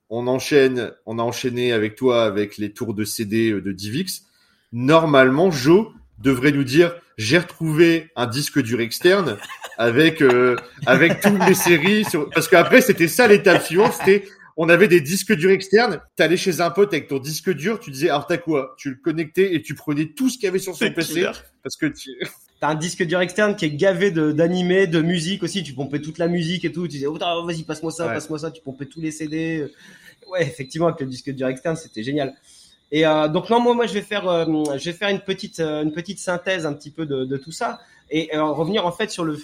On enchaîne, on a enchaîné avec toi avec les tours de CD de Divix. Normalement, Joe devrait nous dire j'ai retrouvé un disque dur externe avec euh, avec toutes les séries sur... parce qu'après c'était ça l'étape suivante c'était on avait des disques durs externes t'allais chez un pote avec ton disque dur tu disais alors t'as quoi? Tu le connectais et tu prenais tout ce qu'il y avait sur son PC clair. parce que tu... T'as un disque dur externe qui est gavé de d'animés, de musique aussi. Tu pompais toute la musique et tout. Tu disais, oh, vas-y, passe-moi ça, Ouais. passe-moi ça. Tu pompais tous les CD. Ouais, effectivement, avec le disque dur externe, c'était génial. Et euh, donc non, moi, moi, je vais faire, euh, je vais faire une petite, euh, une petite synthèse un petit peu de, de tout ça et euh, revenir en fait sur le,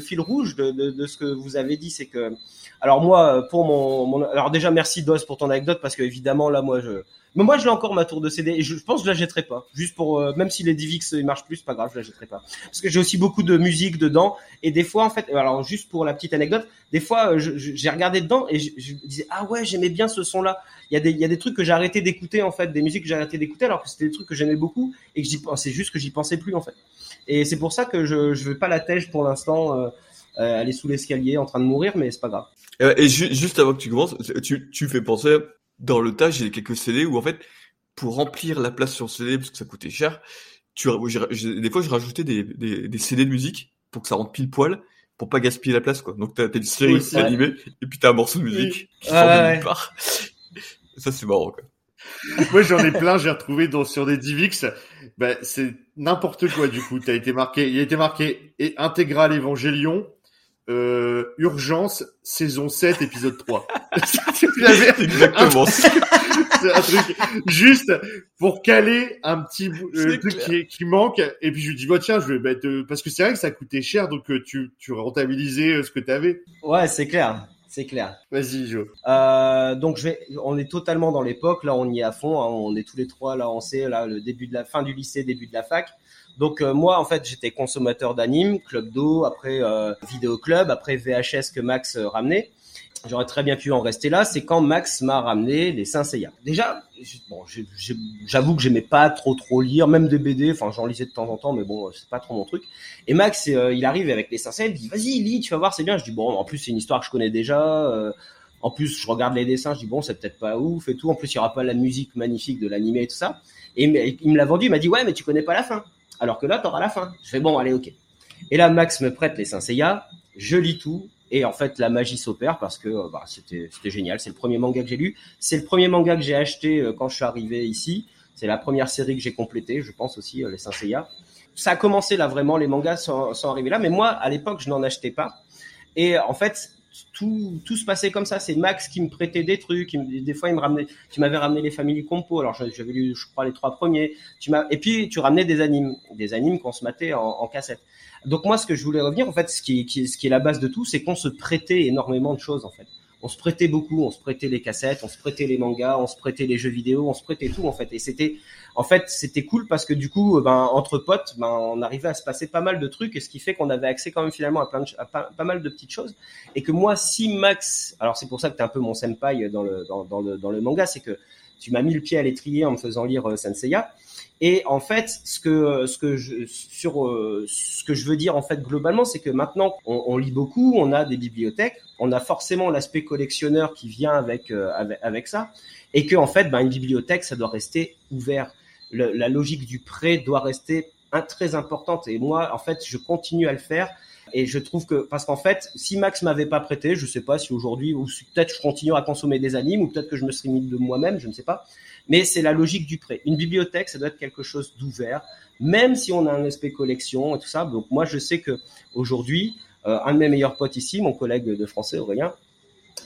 fil rouge de, de, de ce que vous avez dit, c'est que, alors moi, pour mon, mon, alors déjà merci Dos pour ton anecdote parce que évidemment là, moi, je, mais moi, je l'ai encore ma tour de CD et je, je pense que je la jetterai pas, juste pour, euh, même si les Divix ils marchent plus, pas grave, je la jetterai pas. Parce que j'ai aussi beaucoup de musique dedans et des fois en fait alors juste pour la petite anecdote des fois euh, j'ai regardé dedans et je, je disais ah ouais j'aimais bien ce son là il y a des il y a des trucs que j'ai arrêté d'écouter en fait des musiques que j'ai arrêté d'écouter alors que c'était des trucs que j'aimais beaucoup et que j'y pensais juste que j'y pensais plus en fait. Et c'est pour ça que je je veux pas la tèche pour l'instant euh, euh, aller sous l'escalier en train de mourir mais c'est pas grave. Et, juste avant que tu commences, tu, tu fais penser, dans le tas, j'ai quelques CD où en fait, pour remplir la place sur le CD, parce que ça coûtait cher, tu, des fois je rajoutais des, des, des CD de musique pour que ça rentre pile poil, pour pas gaspiller la place quoi. Donc t'as t'as une série Oui, animée, et puis t'as un morceau de musique qui Ouais, sort de ouais, nulle part. Ça c'est marrant quoi. moi j'en ai plein j'ai retrouvé dans sur des Divix bah, c'est n'importe quoi du coup t'as été marqué il a été marqué et intégral Évangélion euh, urgence saison 7 épisode 3 Il y avait- C'est exactement ça. c'est un truc juste pour caler un petit euh, truc qui, qui manque et puis je lui dis bah tiens je vais mettre euh, parce que c'est vrai que ça coûtait cher donc euh, tu tu rentabilisais euh, ce que tu avais ouais c'est clair c'est clair vas-y Jo Euh, donc je vais, on est totalement dans l'époque. Là, on y est à fond. hein, on est tous les trois là. On sait là le début de la fin du lycée, début de la fac. Donc euh, moi, en fait, j'étais consommateur d'anime, club d'eau, après euh, vidéo club, après VHS que Max euh, ramenait. J'aurais très bien pu en rester là. C'est quand Max m'a ramené les Saint Seiya. Déjà, bon, j'avoue que j'aimais pas trop trop lire, même des BD. Enfin, j'en lisais de temps en temps, mais bon, c'est pas trop mon truc. Et Max, euh, il arrive avec les Saint Seiya, il dit vas-y lis, tu vas voir, c'est bien. Je dis bon, en plus c'est une histoire que je connais déjà. euh, en plus, je regarde les dessins, je dis bon, c'est peut-être pas ouf et tout. En plus, il y aura pas la musique magnifique de l'animé et tout ça. Et il me l'a vendu, il m'a dit ouais, mais tu connais pas la fin. Alors que là, t'auras la fin. Je fais bon, allez, ok. Et là, Max me prête les Saint Seiya, je lis tout. Et en fait, la magie s'opère parce que euh, bah, c'était génial. C'est le premier manga que j'ai lu. C'est le premier manga que j'ai acheté euh, quand je suis arrivé ici. C'est la première série que j'ai complétée, je pense aussi, euh, les Saint Seiya. Ça a commencé là vraiment, les mangas sont arrivés là. Mais moi, à l'époque, je n'en achetais pas. Et en fait, tout, tout se passait comme ça. C'est Max qui me prêtait des trucs. me- des fois, il me ramenait. Tu m'avais ramené les Family Compo. Alors, j'avais lu, je crois, les trois premiers. Tu m'as. Et puis, tu ramenais des animes, des animes qu'on se matait en, en cassette. Donc moi, ce que je voulais revenir, en fait, ce qui, qui, ce qui est la base de tout, c'est qu'on se prêtait énormément de choses, en fait. On se prêtait beaucoup, on se prêtait les cassettes, on se prêtait les mangas, on se prêtait les jeux vidéo, on se prêtait tout, en fait. Et c'était, en fait, c'était cool parce que du coup, ben, entre potes, ben, on arrivait à se passer pas mal de trucs, et ce qui fait qu'on avait accès quand même finalement à, plein de, à pas, pas mal de petites choses. Et que moi, si Max, alors c'est pour ça que t'es un peu mon senpai dans le, dans, dans le, dans le manga, c'est que tu m'as mis le pied à l'étrier en me faisant lire euh, Senseiya. Et en fait, ce que ce que je sur euh, ce que je veux dire en fait globalement, c'est que maintenant on, on lit beaucoup, on a des bibliothèques, on a forcément l'aspect collectionneur qui vient avec, euh, avec avec ça, et que en fait, ben, une bibliothèque, ça doit rester ouvert. Le- la logique du prêt doit rester un, très importante. Et moi, en fait, je continue à le faire. Et je trouve que parce qu'en fait, si Max m'avait pas prêté, je sais pas si aujourd'hui ou si peut-être je continue à consommer des animes ou peut-être que je me serais mis de moi-même, je ne sais pas. Mais c'est la logique du prêt. Une bibliothèque, ça doit être quelque chose d'ouvert, même si on a un aspect collection et tout ça. Donc moi, je sais que aujourd'hui, euh, un de mes meilleurs potes ici, mon collègue de français Aurélien,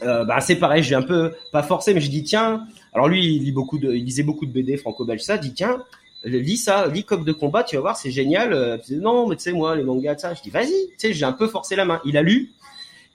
euh, bah c'est pareil, j'ai un peu pas forcé, mais je dis tiens. Alors lui, il lit beaucoup de, il lisait beaucoup de BD franco-belge, ça. Dit tiens, lis ça, lis Coq de combat, tu vas voir, c'est génial. Euh, non, mais tu sais moi, les mangas, ça. Je dis vas-y, tu sais, j'ai un peu forcé la main. Il a lu,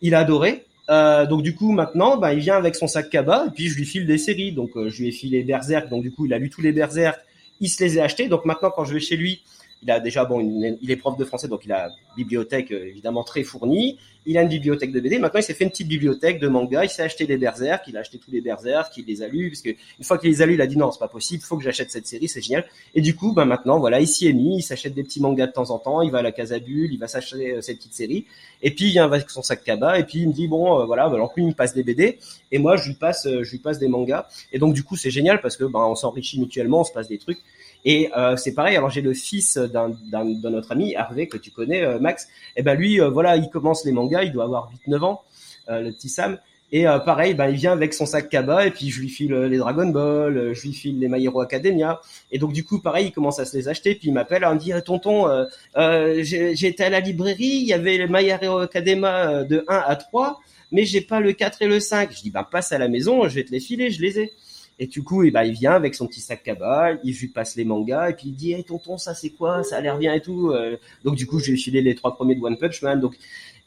il a adoré. Euh, donc du coup maintenant, bah, il vient avec son sac cabas et puis je lui file des séries. Donc euh, je lui ai filé Berserk. Donc du coup, il a lu tous les Berserk, il se les a achetés. Donc maintenant, quand je vais chez lui, il a déjà bon, il est prof de français, donc il a une bibliothèque euh, évidemment très fournie. Il a une bibliothèque de BD. Maintenant, il s'est fait une petite bibliothèque de manga. Il s'est acheté des Berserk. Il a acheté tous les Berserk. Il les a lus parce une fois qu'il les a lus, il a dit non, c'est pas possible. Faut que j'achète cette série. C'est génial. Et du coup, bah maintenant, voilà, il s'y est mis. Il s'achète des petits mangas de temps en temps. Il va à la Casabule. Il va s'acheter euh, cette petite série. Et puis il vient avec son sac cabas. Et puis il me dit bon, euh, voilà. bah, alors lui, il me passe des BD. Et moi, je lui passe, je lui passe des mangas. Et donc du coup, c'est génial parce que bah, on s'enrichit mutuellement. On se passe des trucs. Et euh, c'est pareil. Alors j'ai le fils d'un d'un notre ami Hervé que tu connais, euh, Max. Et ben lui, euh, voilà, il commence les mangas. Il doit avoir 8-9 ans, le petit Sam. Et pareil, ben, il vient avec son sac cabas et puis je lui file les Dragon Ball, je lui file les My Hero Academia. Et donc du coup, pareil, il commence à se les acheter. Puis il m'appelle, il me dit, Eh, tonton, euh, été à la librairie, il y avait le My Hero Academia de 1 à 3, mais j'ai pas le 4 et le 5. Je dis, ben passe à la maison, je vais te les filer, je les ai. Et du coup, eh ben, il vient avec son petit sac cabas, il lui passe les mangas, et puis il dit, hey, tonton, ça c'est quoi? Ça a l'air bien et tout. Euh, Donc du coup, je lui ai filé les trois premiers de One Punch Man. Donc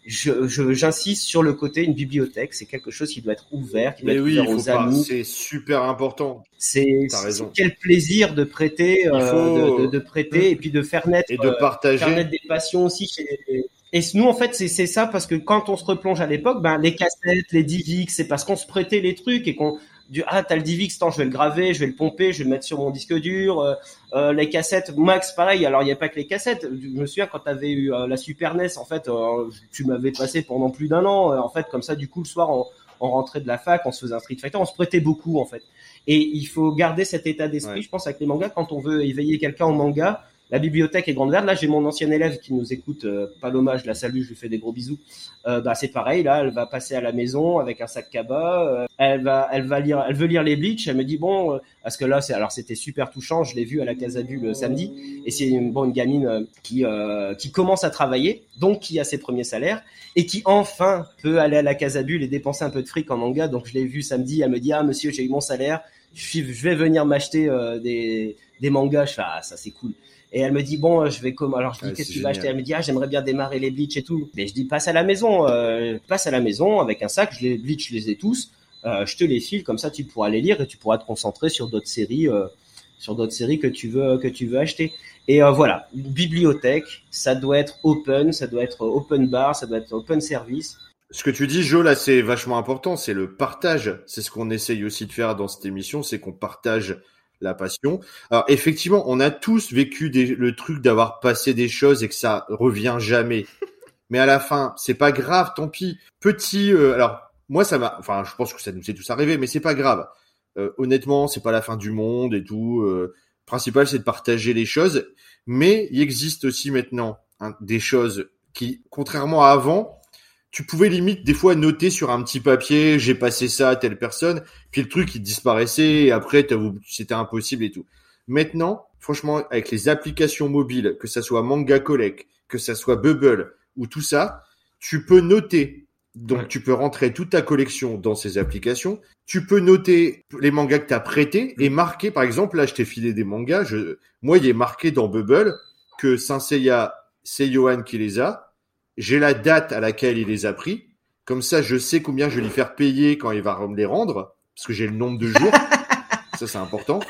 je- je- j'insiste sur le côté une bibliothèque, c'est quelque chose qui doit être ouvert, qui doit Mais être oui, ouvert aux pas. amis. C'est super important. C'est quel plaisir de prêter, euh, faut- de, de- de prêter et puis de faire naître, Et de euh, faire partager. naître des passions aussi chez les- et nous, en fait, c'est ça parce que quand on se replonge à l'époque, ben, les cassettes, les Divix, c'est parce qu'on se prêtait les trucs et qu'on du ah t'as le Divix, attends, je vais le graver, je vais le pomper, je vais le mettre sur mon disque dur. euh, euh, les cassettes, Max, pareil. Alors il n'y a pas que les cassettes. Je me souviens quand t'avais eu euh, la Super NES, en fait, euh, tu m'avais passé pendant plus d'un an. euh, en fait, comme ça, du coup, le soir, on, on rentrait de la fac, on se faisait un Street Fighter, on se prêtait beaucoup, en fait. Et il faut garder cet état d'esprit, Ouais. je pense, avec les mangas quand on veut éveiller quelqu'un au manga la bibliothèque est grande verte. Là, j'ai mon ancien élève qui nous écoute, euh, pas l'hommage, la salue, je lui fais des gros bisous. Euh, bah, c'est pareil, là, elle va passer à la maison avec un sac cabas. euh, elle va, elle va lire, elle veut lire les Bleach. Elle me dit bon, euh, parce que là, c'est, alors c'était super touchant. Je l'ai vu à la Casabule le samedi, et c'est une, bon, une gamine euh, qui, euh, qui commence à travailler, donc qui a ses premiers salaires et qui enfin peut aller à la Casabule et dépenser un peu de fric en manga. Donc je l'ai vu samedi. Elle me dit ah monsieur, j'ai eu mon salaire. Je, je vais venir m'acheter euh, des, des mangas. Je fais ah ça c'est cool. Et elle me dit bon, euh, je vais comment Alors je dis Ouais, qu'est-ce que tu vas acheter? Elle me dit ah j'aimerais bien démarrer les Bleach et tout. Mais je dis passe à la maison, euh, passe à la maison avec un sac. Je les Bleach, je les ai tous. Euh, je te les file comme ça, tu pourras les lire et tu pourras te concentrer sur d'autres séries, euh, sur d'autres séries que tu veux que tu veux acheter. Et euh, voilà, une bibliothèque, ça doit être open, ça doit être open bar, ça doit être open service. Ce que tu dis, Jo, là, c'est vachement important. C'est le partage. C'est ce qu'on essaye aussi de faire dans cette émission, c'est qu'on partage la passion. Alors, effectivement, on a tous vécu des- le truc d'avoir passé des choses et que ça revient jamais. Mais à la fin, c'est pas grave, tant pis. Petit, euh, alors, moi, ça m'a, enfin, je pense que ça nous est tous arrivé, mais c'est pas grave. Euh, honnêtement, c'est pas la fin du monde et tout. Euh, principal, c'est de partager les choses. Mais il existe aussi maintenant hein, des choses qui, contrairement à avant, tu pouvais limite des fois noter sur un petit papier, j'ai passé ça à telle personne, puis le truc il disparaissait et après c'était impossible et tout. Maintenant, franchement, avec les applications mobiles, que ça soit Manga Collect, que ça soit Bubble ou tout ça, tu peux noter Donc Ouais. tu peux rentrer toute ta collection dans ces applications. Tu peux noter les mangas que tu as prêtés et marquer, par exemple, là je t'ai filé des mangas. Je... Moi, il est marqué dans Bubble que Saint Seiya, c'est Johan qui les a. J'ai la date à laquelle il les a pris. Comme ça, je sais combien je vais lui faire payer quand il va me les rendre, parce que j'ai le nombre de jours. ça, c'est important.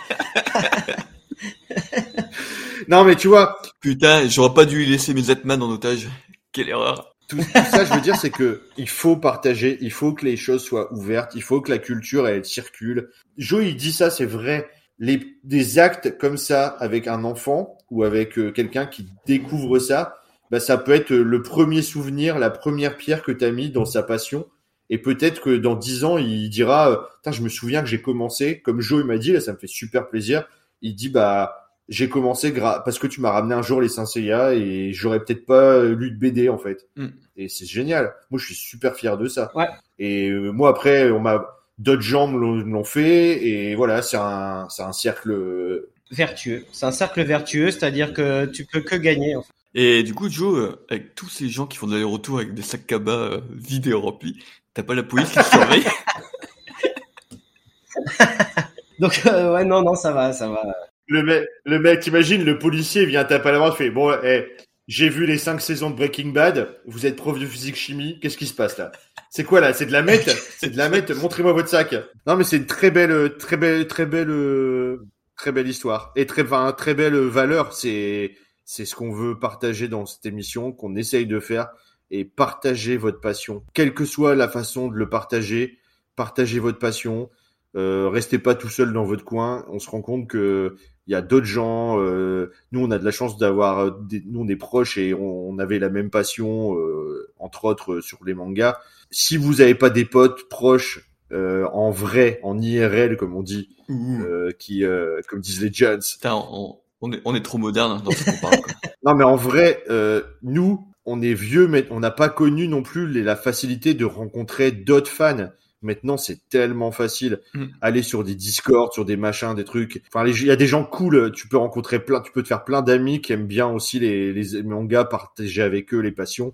non, mais tu vois, Putain, j'aurais pas dû lui laisser mes Zetman en otage. Quelle erreur. tout, tout ça, je veux dire, c'est que il faut partager, il faut que les choses soient ouvertes, il faut que la culture elle circule. Joe, il dit ça, c'est vrai. Les des actes comme ça avec un enfant ou avec euh, quelqu'un qui découvre ça, bah ça peut être le premier souvenir, la première pierre que t'as mis dans sa passion. Et peut-être que dans dix ans, il dira, euh, je me souviens que j'ai commencé, comme Joe m'a dit, là, ça me fait super plaisir. Il dit, bah, j'ai commencé gra- parce que tu m'as ramené un jour les Saint Seiya et j'aurais peut-être pas lu de BD en fait. Mm. Et c'est génial. Moi, je suis super fier de ça. Ouais. Et euh, moi, après, on m'a d'autres gens me l'ont- fait et voilà, c'est un, c'est un cercle. euh, Vertueux. C'est un cercle vertueux, c'est-à-dire que tu peux que gagner. En fait. Et du coup, Joe, euh, avec tous ces gens qui font de l'aller-retour avec des sacs cabas euh, vides et remplis, t'as pas la police qui surveille? Donc euh, ouais, non, non, ça va, ça va. Le mec, le mec, t'imagines, le policier vient taper à la main, fait bon, eh, j'ai vu les cinq saisons de Breaking Bad. Vous êtes prof de physique chimie. Qu'est-ce qui se passe là? C'est quoi là? C'est de la meth? C'est de la meth? Montrez-moi votre sac. Non, mais c'est une très belle, très belle, très belle, euh, très belle histoire et très, enfin, très belle valeur. C'est, c'est ce qu'on veut partager dans cette émission, qu'on essaye de faire et partager votre passion, quelle que soit la façon de le partager. Partagez votre passion. Euh, restez pas tout seul dans votre coin. On se rend compte que il y a d'autres gens. euh, nous, on a de la chance d'avoir, euh, des, nous, on est proches et on, on avait la même passion, euh, entre autres euh, sur les mangas. Si vous n'avez pas des potes proches euh, en vrai, en IRL, comme on dit, Ouh. euh, qui, euh, comme disent les Jones. On, on est, on est trop moderne dans ce qu'on parle. Quoi. Non, mais en vrai, euh, nous, on est vieux, mais on n'a pas connu non plus les- la facilité de rencontrer d'autres fans. Maintenant, c'est tellement facile. Mm. Aller sur des Discord, sur des machins, des trucs. Enfin, il y a des gens cool. Tu peux rencontrer plein, tu peux te faire plein d'amis qui aiment bien aussi les, les mangas, partager avec eux les passions.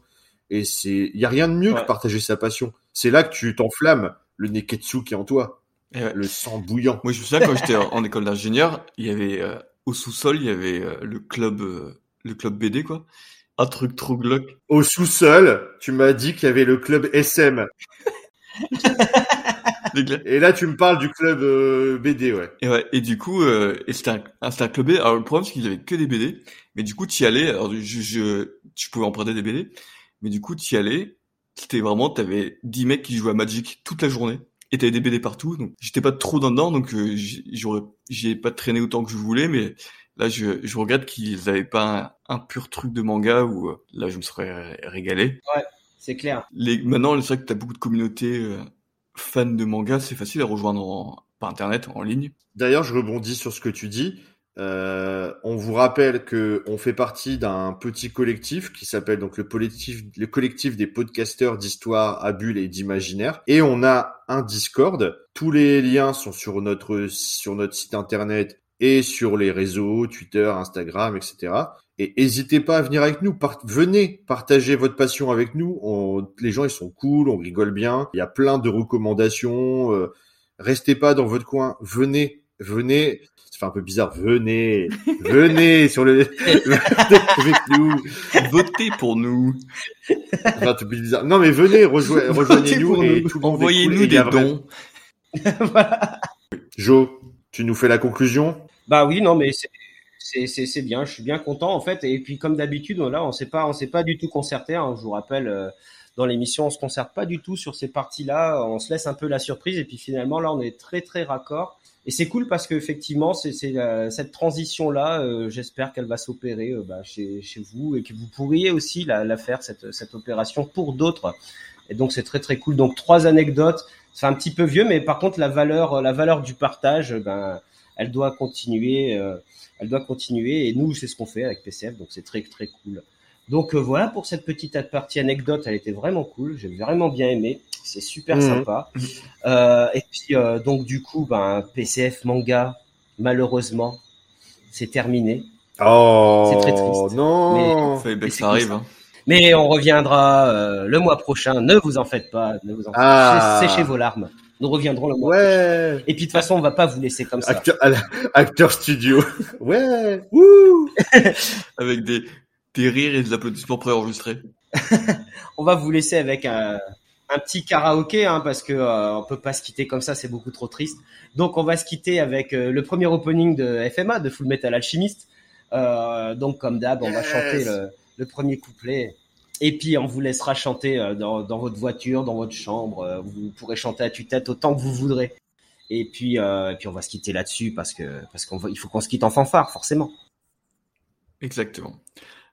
Et c'est, il y a rien de mieux Ouais. que partager sa passion. C'est là que tu t'enflammes le neketsu qui est en toi, ouais. le sang bouillant. Moi, je me souviens quand j'étais en en école d'ingénieur, il y avait euh, au sous-sol, il y avait euh, le club, euh, le club BD quoi. Un truc trop glauque. Au sous-sol, tu m'as dit qu'il y avait le club SM. Et là, tu me parles du club euh, BD, ouais. Et ouais. Et du coup, euh, et c'était un, ah, c'était un club BD. Alors le problème c'est qu'ils avaient que des BD, mais du coup tu y allais. Alors je, je, tu pouvais emprunter des BD, mais du coup tu y allais. C'était vraiment, t'avais 10 mecs qui jouaient à Magic toute la journée. Et t'avais des BD partout, donc j'étais pas trop dans dedans, donc euh, j'y- j'aurais, j'y ai pas traîné autant que je voulais, mais là je, je regrette qu'ils avaient pas un, un pur truc de manga où euh, là je me serais régalé. C'est clair. Les, maintenant, c'est vrai que t'as beaucoup de communautés euh, fans de manga, c'est facile à rejoindre en, par internet, en ligne. D'ailleurs, je rebondis sur ce que tu dis. Euh, on vous rappelle que on fait partie d'un petit collectif qui s'appelle donc le collectif, le collectif des podcasteurs d'histoire, à bulles et d'imaginaire. Et on a un Discord. Tous les liens sont sur notre sur notre site internet et sur les réseaux, Twitter, Instagram, etc. Et n'hésitez pas à venir avec nous. Venez partager votre passion avec nous. Les gens ils sont cool, on rigole bien. Il y a plein de recommandations. euh, restez pas dans votre coin. Venez, venez. Ça fait un peu bizarre. Venez, venez sur le avec nous. Votez pour nous, Enfin, un peu bizarre. Non mais venez, rejoignez- rejoignez-nous et nous. tout cool. envoyez-nous des dons. voilà. Jo, tu nous fais la conclusion? Bah oui, non, mais c'est c'est c'est c'est bien. Je suis bien content en fait. Et puis comme d'habitude, là, on s'est pas on s'est pas du tout concerté. hein. Je vous rappelle, euh, dans l'émission, on se concerte pas du tout sur ces parties-là. On se laisse un peu la surprise. Et puis finalement, là, on est très très raccord. Et c'est cool parce qu'effectivement, c'est euh, cette transition là. J'espère qu'elle va s'opérer euh, bah, chez chez vous et que vous pourriez aussi la, la faire cette cette opération pour d'autres. Et donc c'est très très cool. Donc trois anecdotes. C'est un petit peu vieux, mais par contre la valeur la valeur du partage, ben elle doit continuer, euh, elle doit continuer. Et nous, c'est ce qu'on fait avec PCF, donc c'est très très cool. Donc euh, voilà pour cette petite partie anecdote, elle était vraiment cool, j'ai vraiment bien aimé, c'est super Mhm. sympa. Euh, et puis euh, donc du coup, ben PCF manga, malheureusement, c'est terminé. Oh C'est très triste. non. Mais ça comme arrive. ça. hein. Mais on reviendra euh, le mois prochain. Ne vous en faites pas. Ne vous en faites Ah. Séchez vos larmes. Nous reviendrons le mois. Ouais. Et puis de toute façon, on va pas vous laisser comme ça. Acteur, à la- acteur studio. Ouais. Wouh. Avec des, des rires et des applaudissements préenregistrés. On va vous laisser avec un, un petit karaoké, hein, parce que euh, on peut pas se quitter comme ça, c'est beaucoup trop triste. Donc on va se quitter avec euh, le premier opening de FMA, de Full Metal Alchemist. Euh, donc comme d'hab, on va chanter le, le premier couplet. Et puis on vous laissera chanter euh, dans, dans votre voiture, dans votre chambre. euh, vous pourrez chanter à tue-tête autant que vous voudrez. Et puis, euh, et puis on va se quitter là-dessus parce que parce qu'on va, il faut qu'on se quitte en fanfare forcément. Exactement.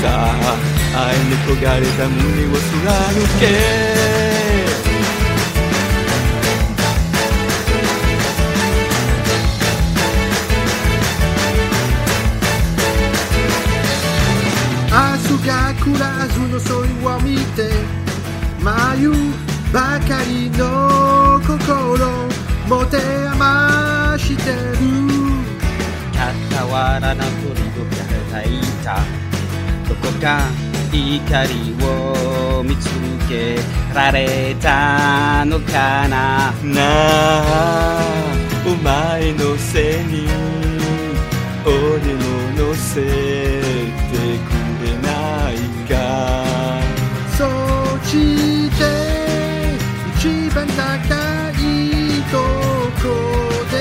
さあ愛に焦がれた胸を貫け。明日が来らずのそいを見て眉ばかりの心持て余してる。傍らな鳥が叩いたどこか光を見つけられたのかな？なあお前の背に俺を乗せてくれないか？そして一番高いとこで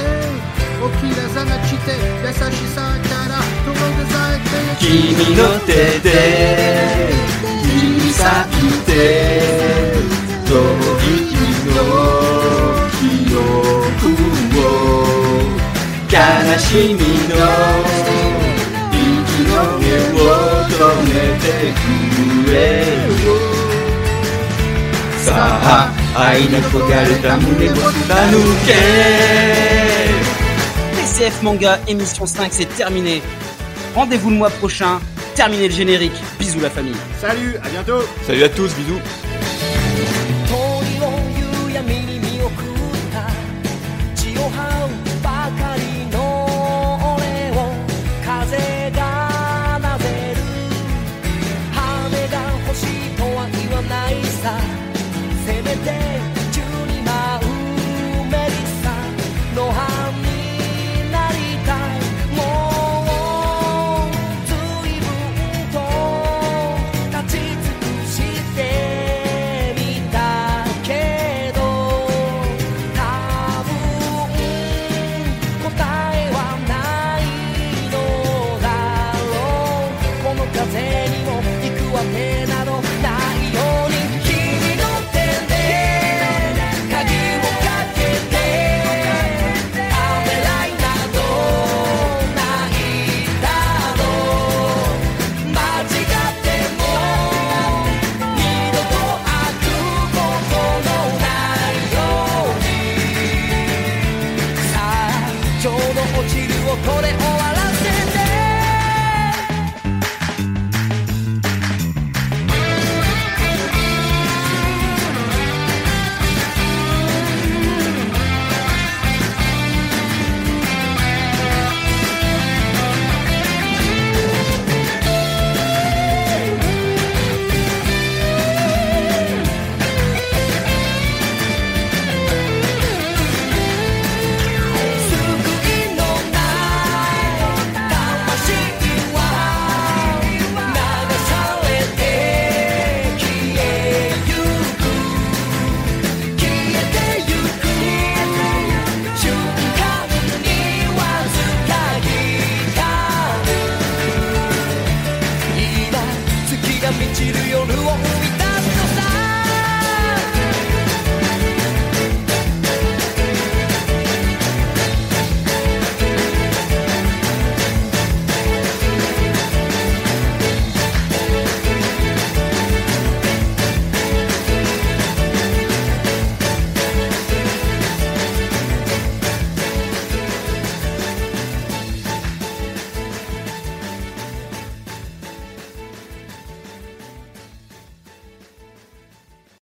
起きらさなくて優しさ君の手で切り裂いて遠いの記憶を悲しみの息の根を止めてくれよさあ愛の焦がれた胸を貫け PCF Manga émission 5 c'est terminé Rendez-vous le mois prochain. Terminez le générique. Bisous la famille. Salut, à bientôt. Salut à tous, bisous.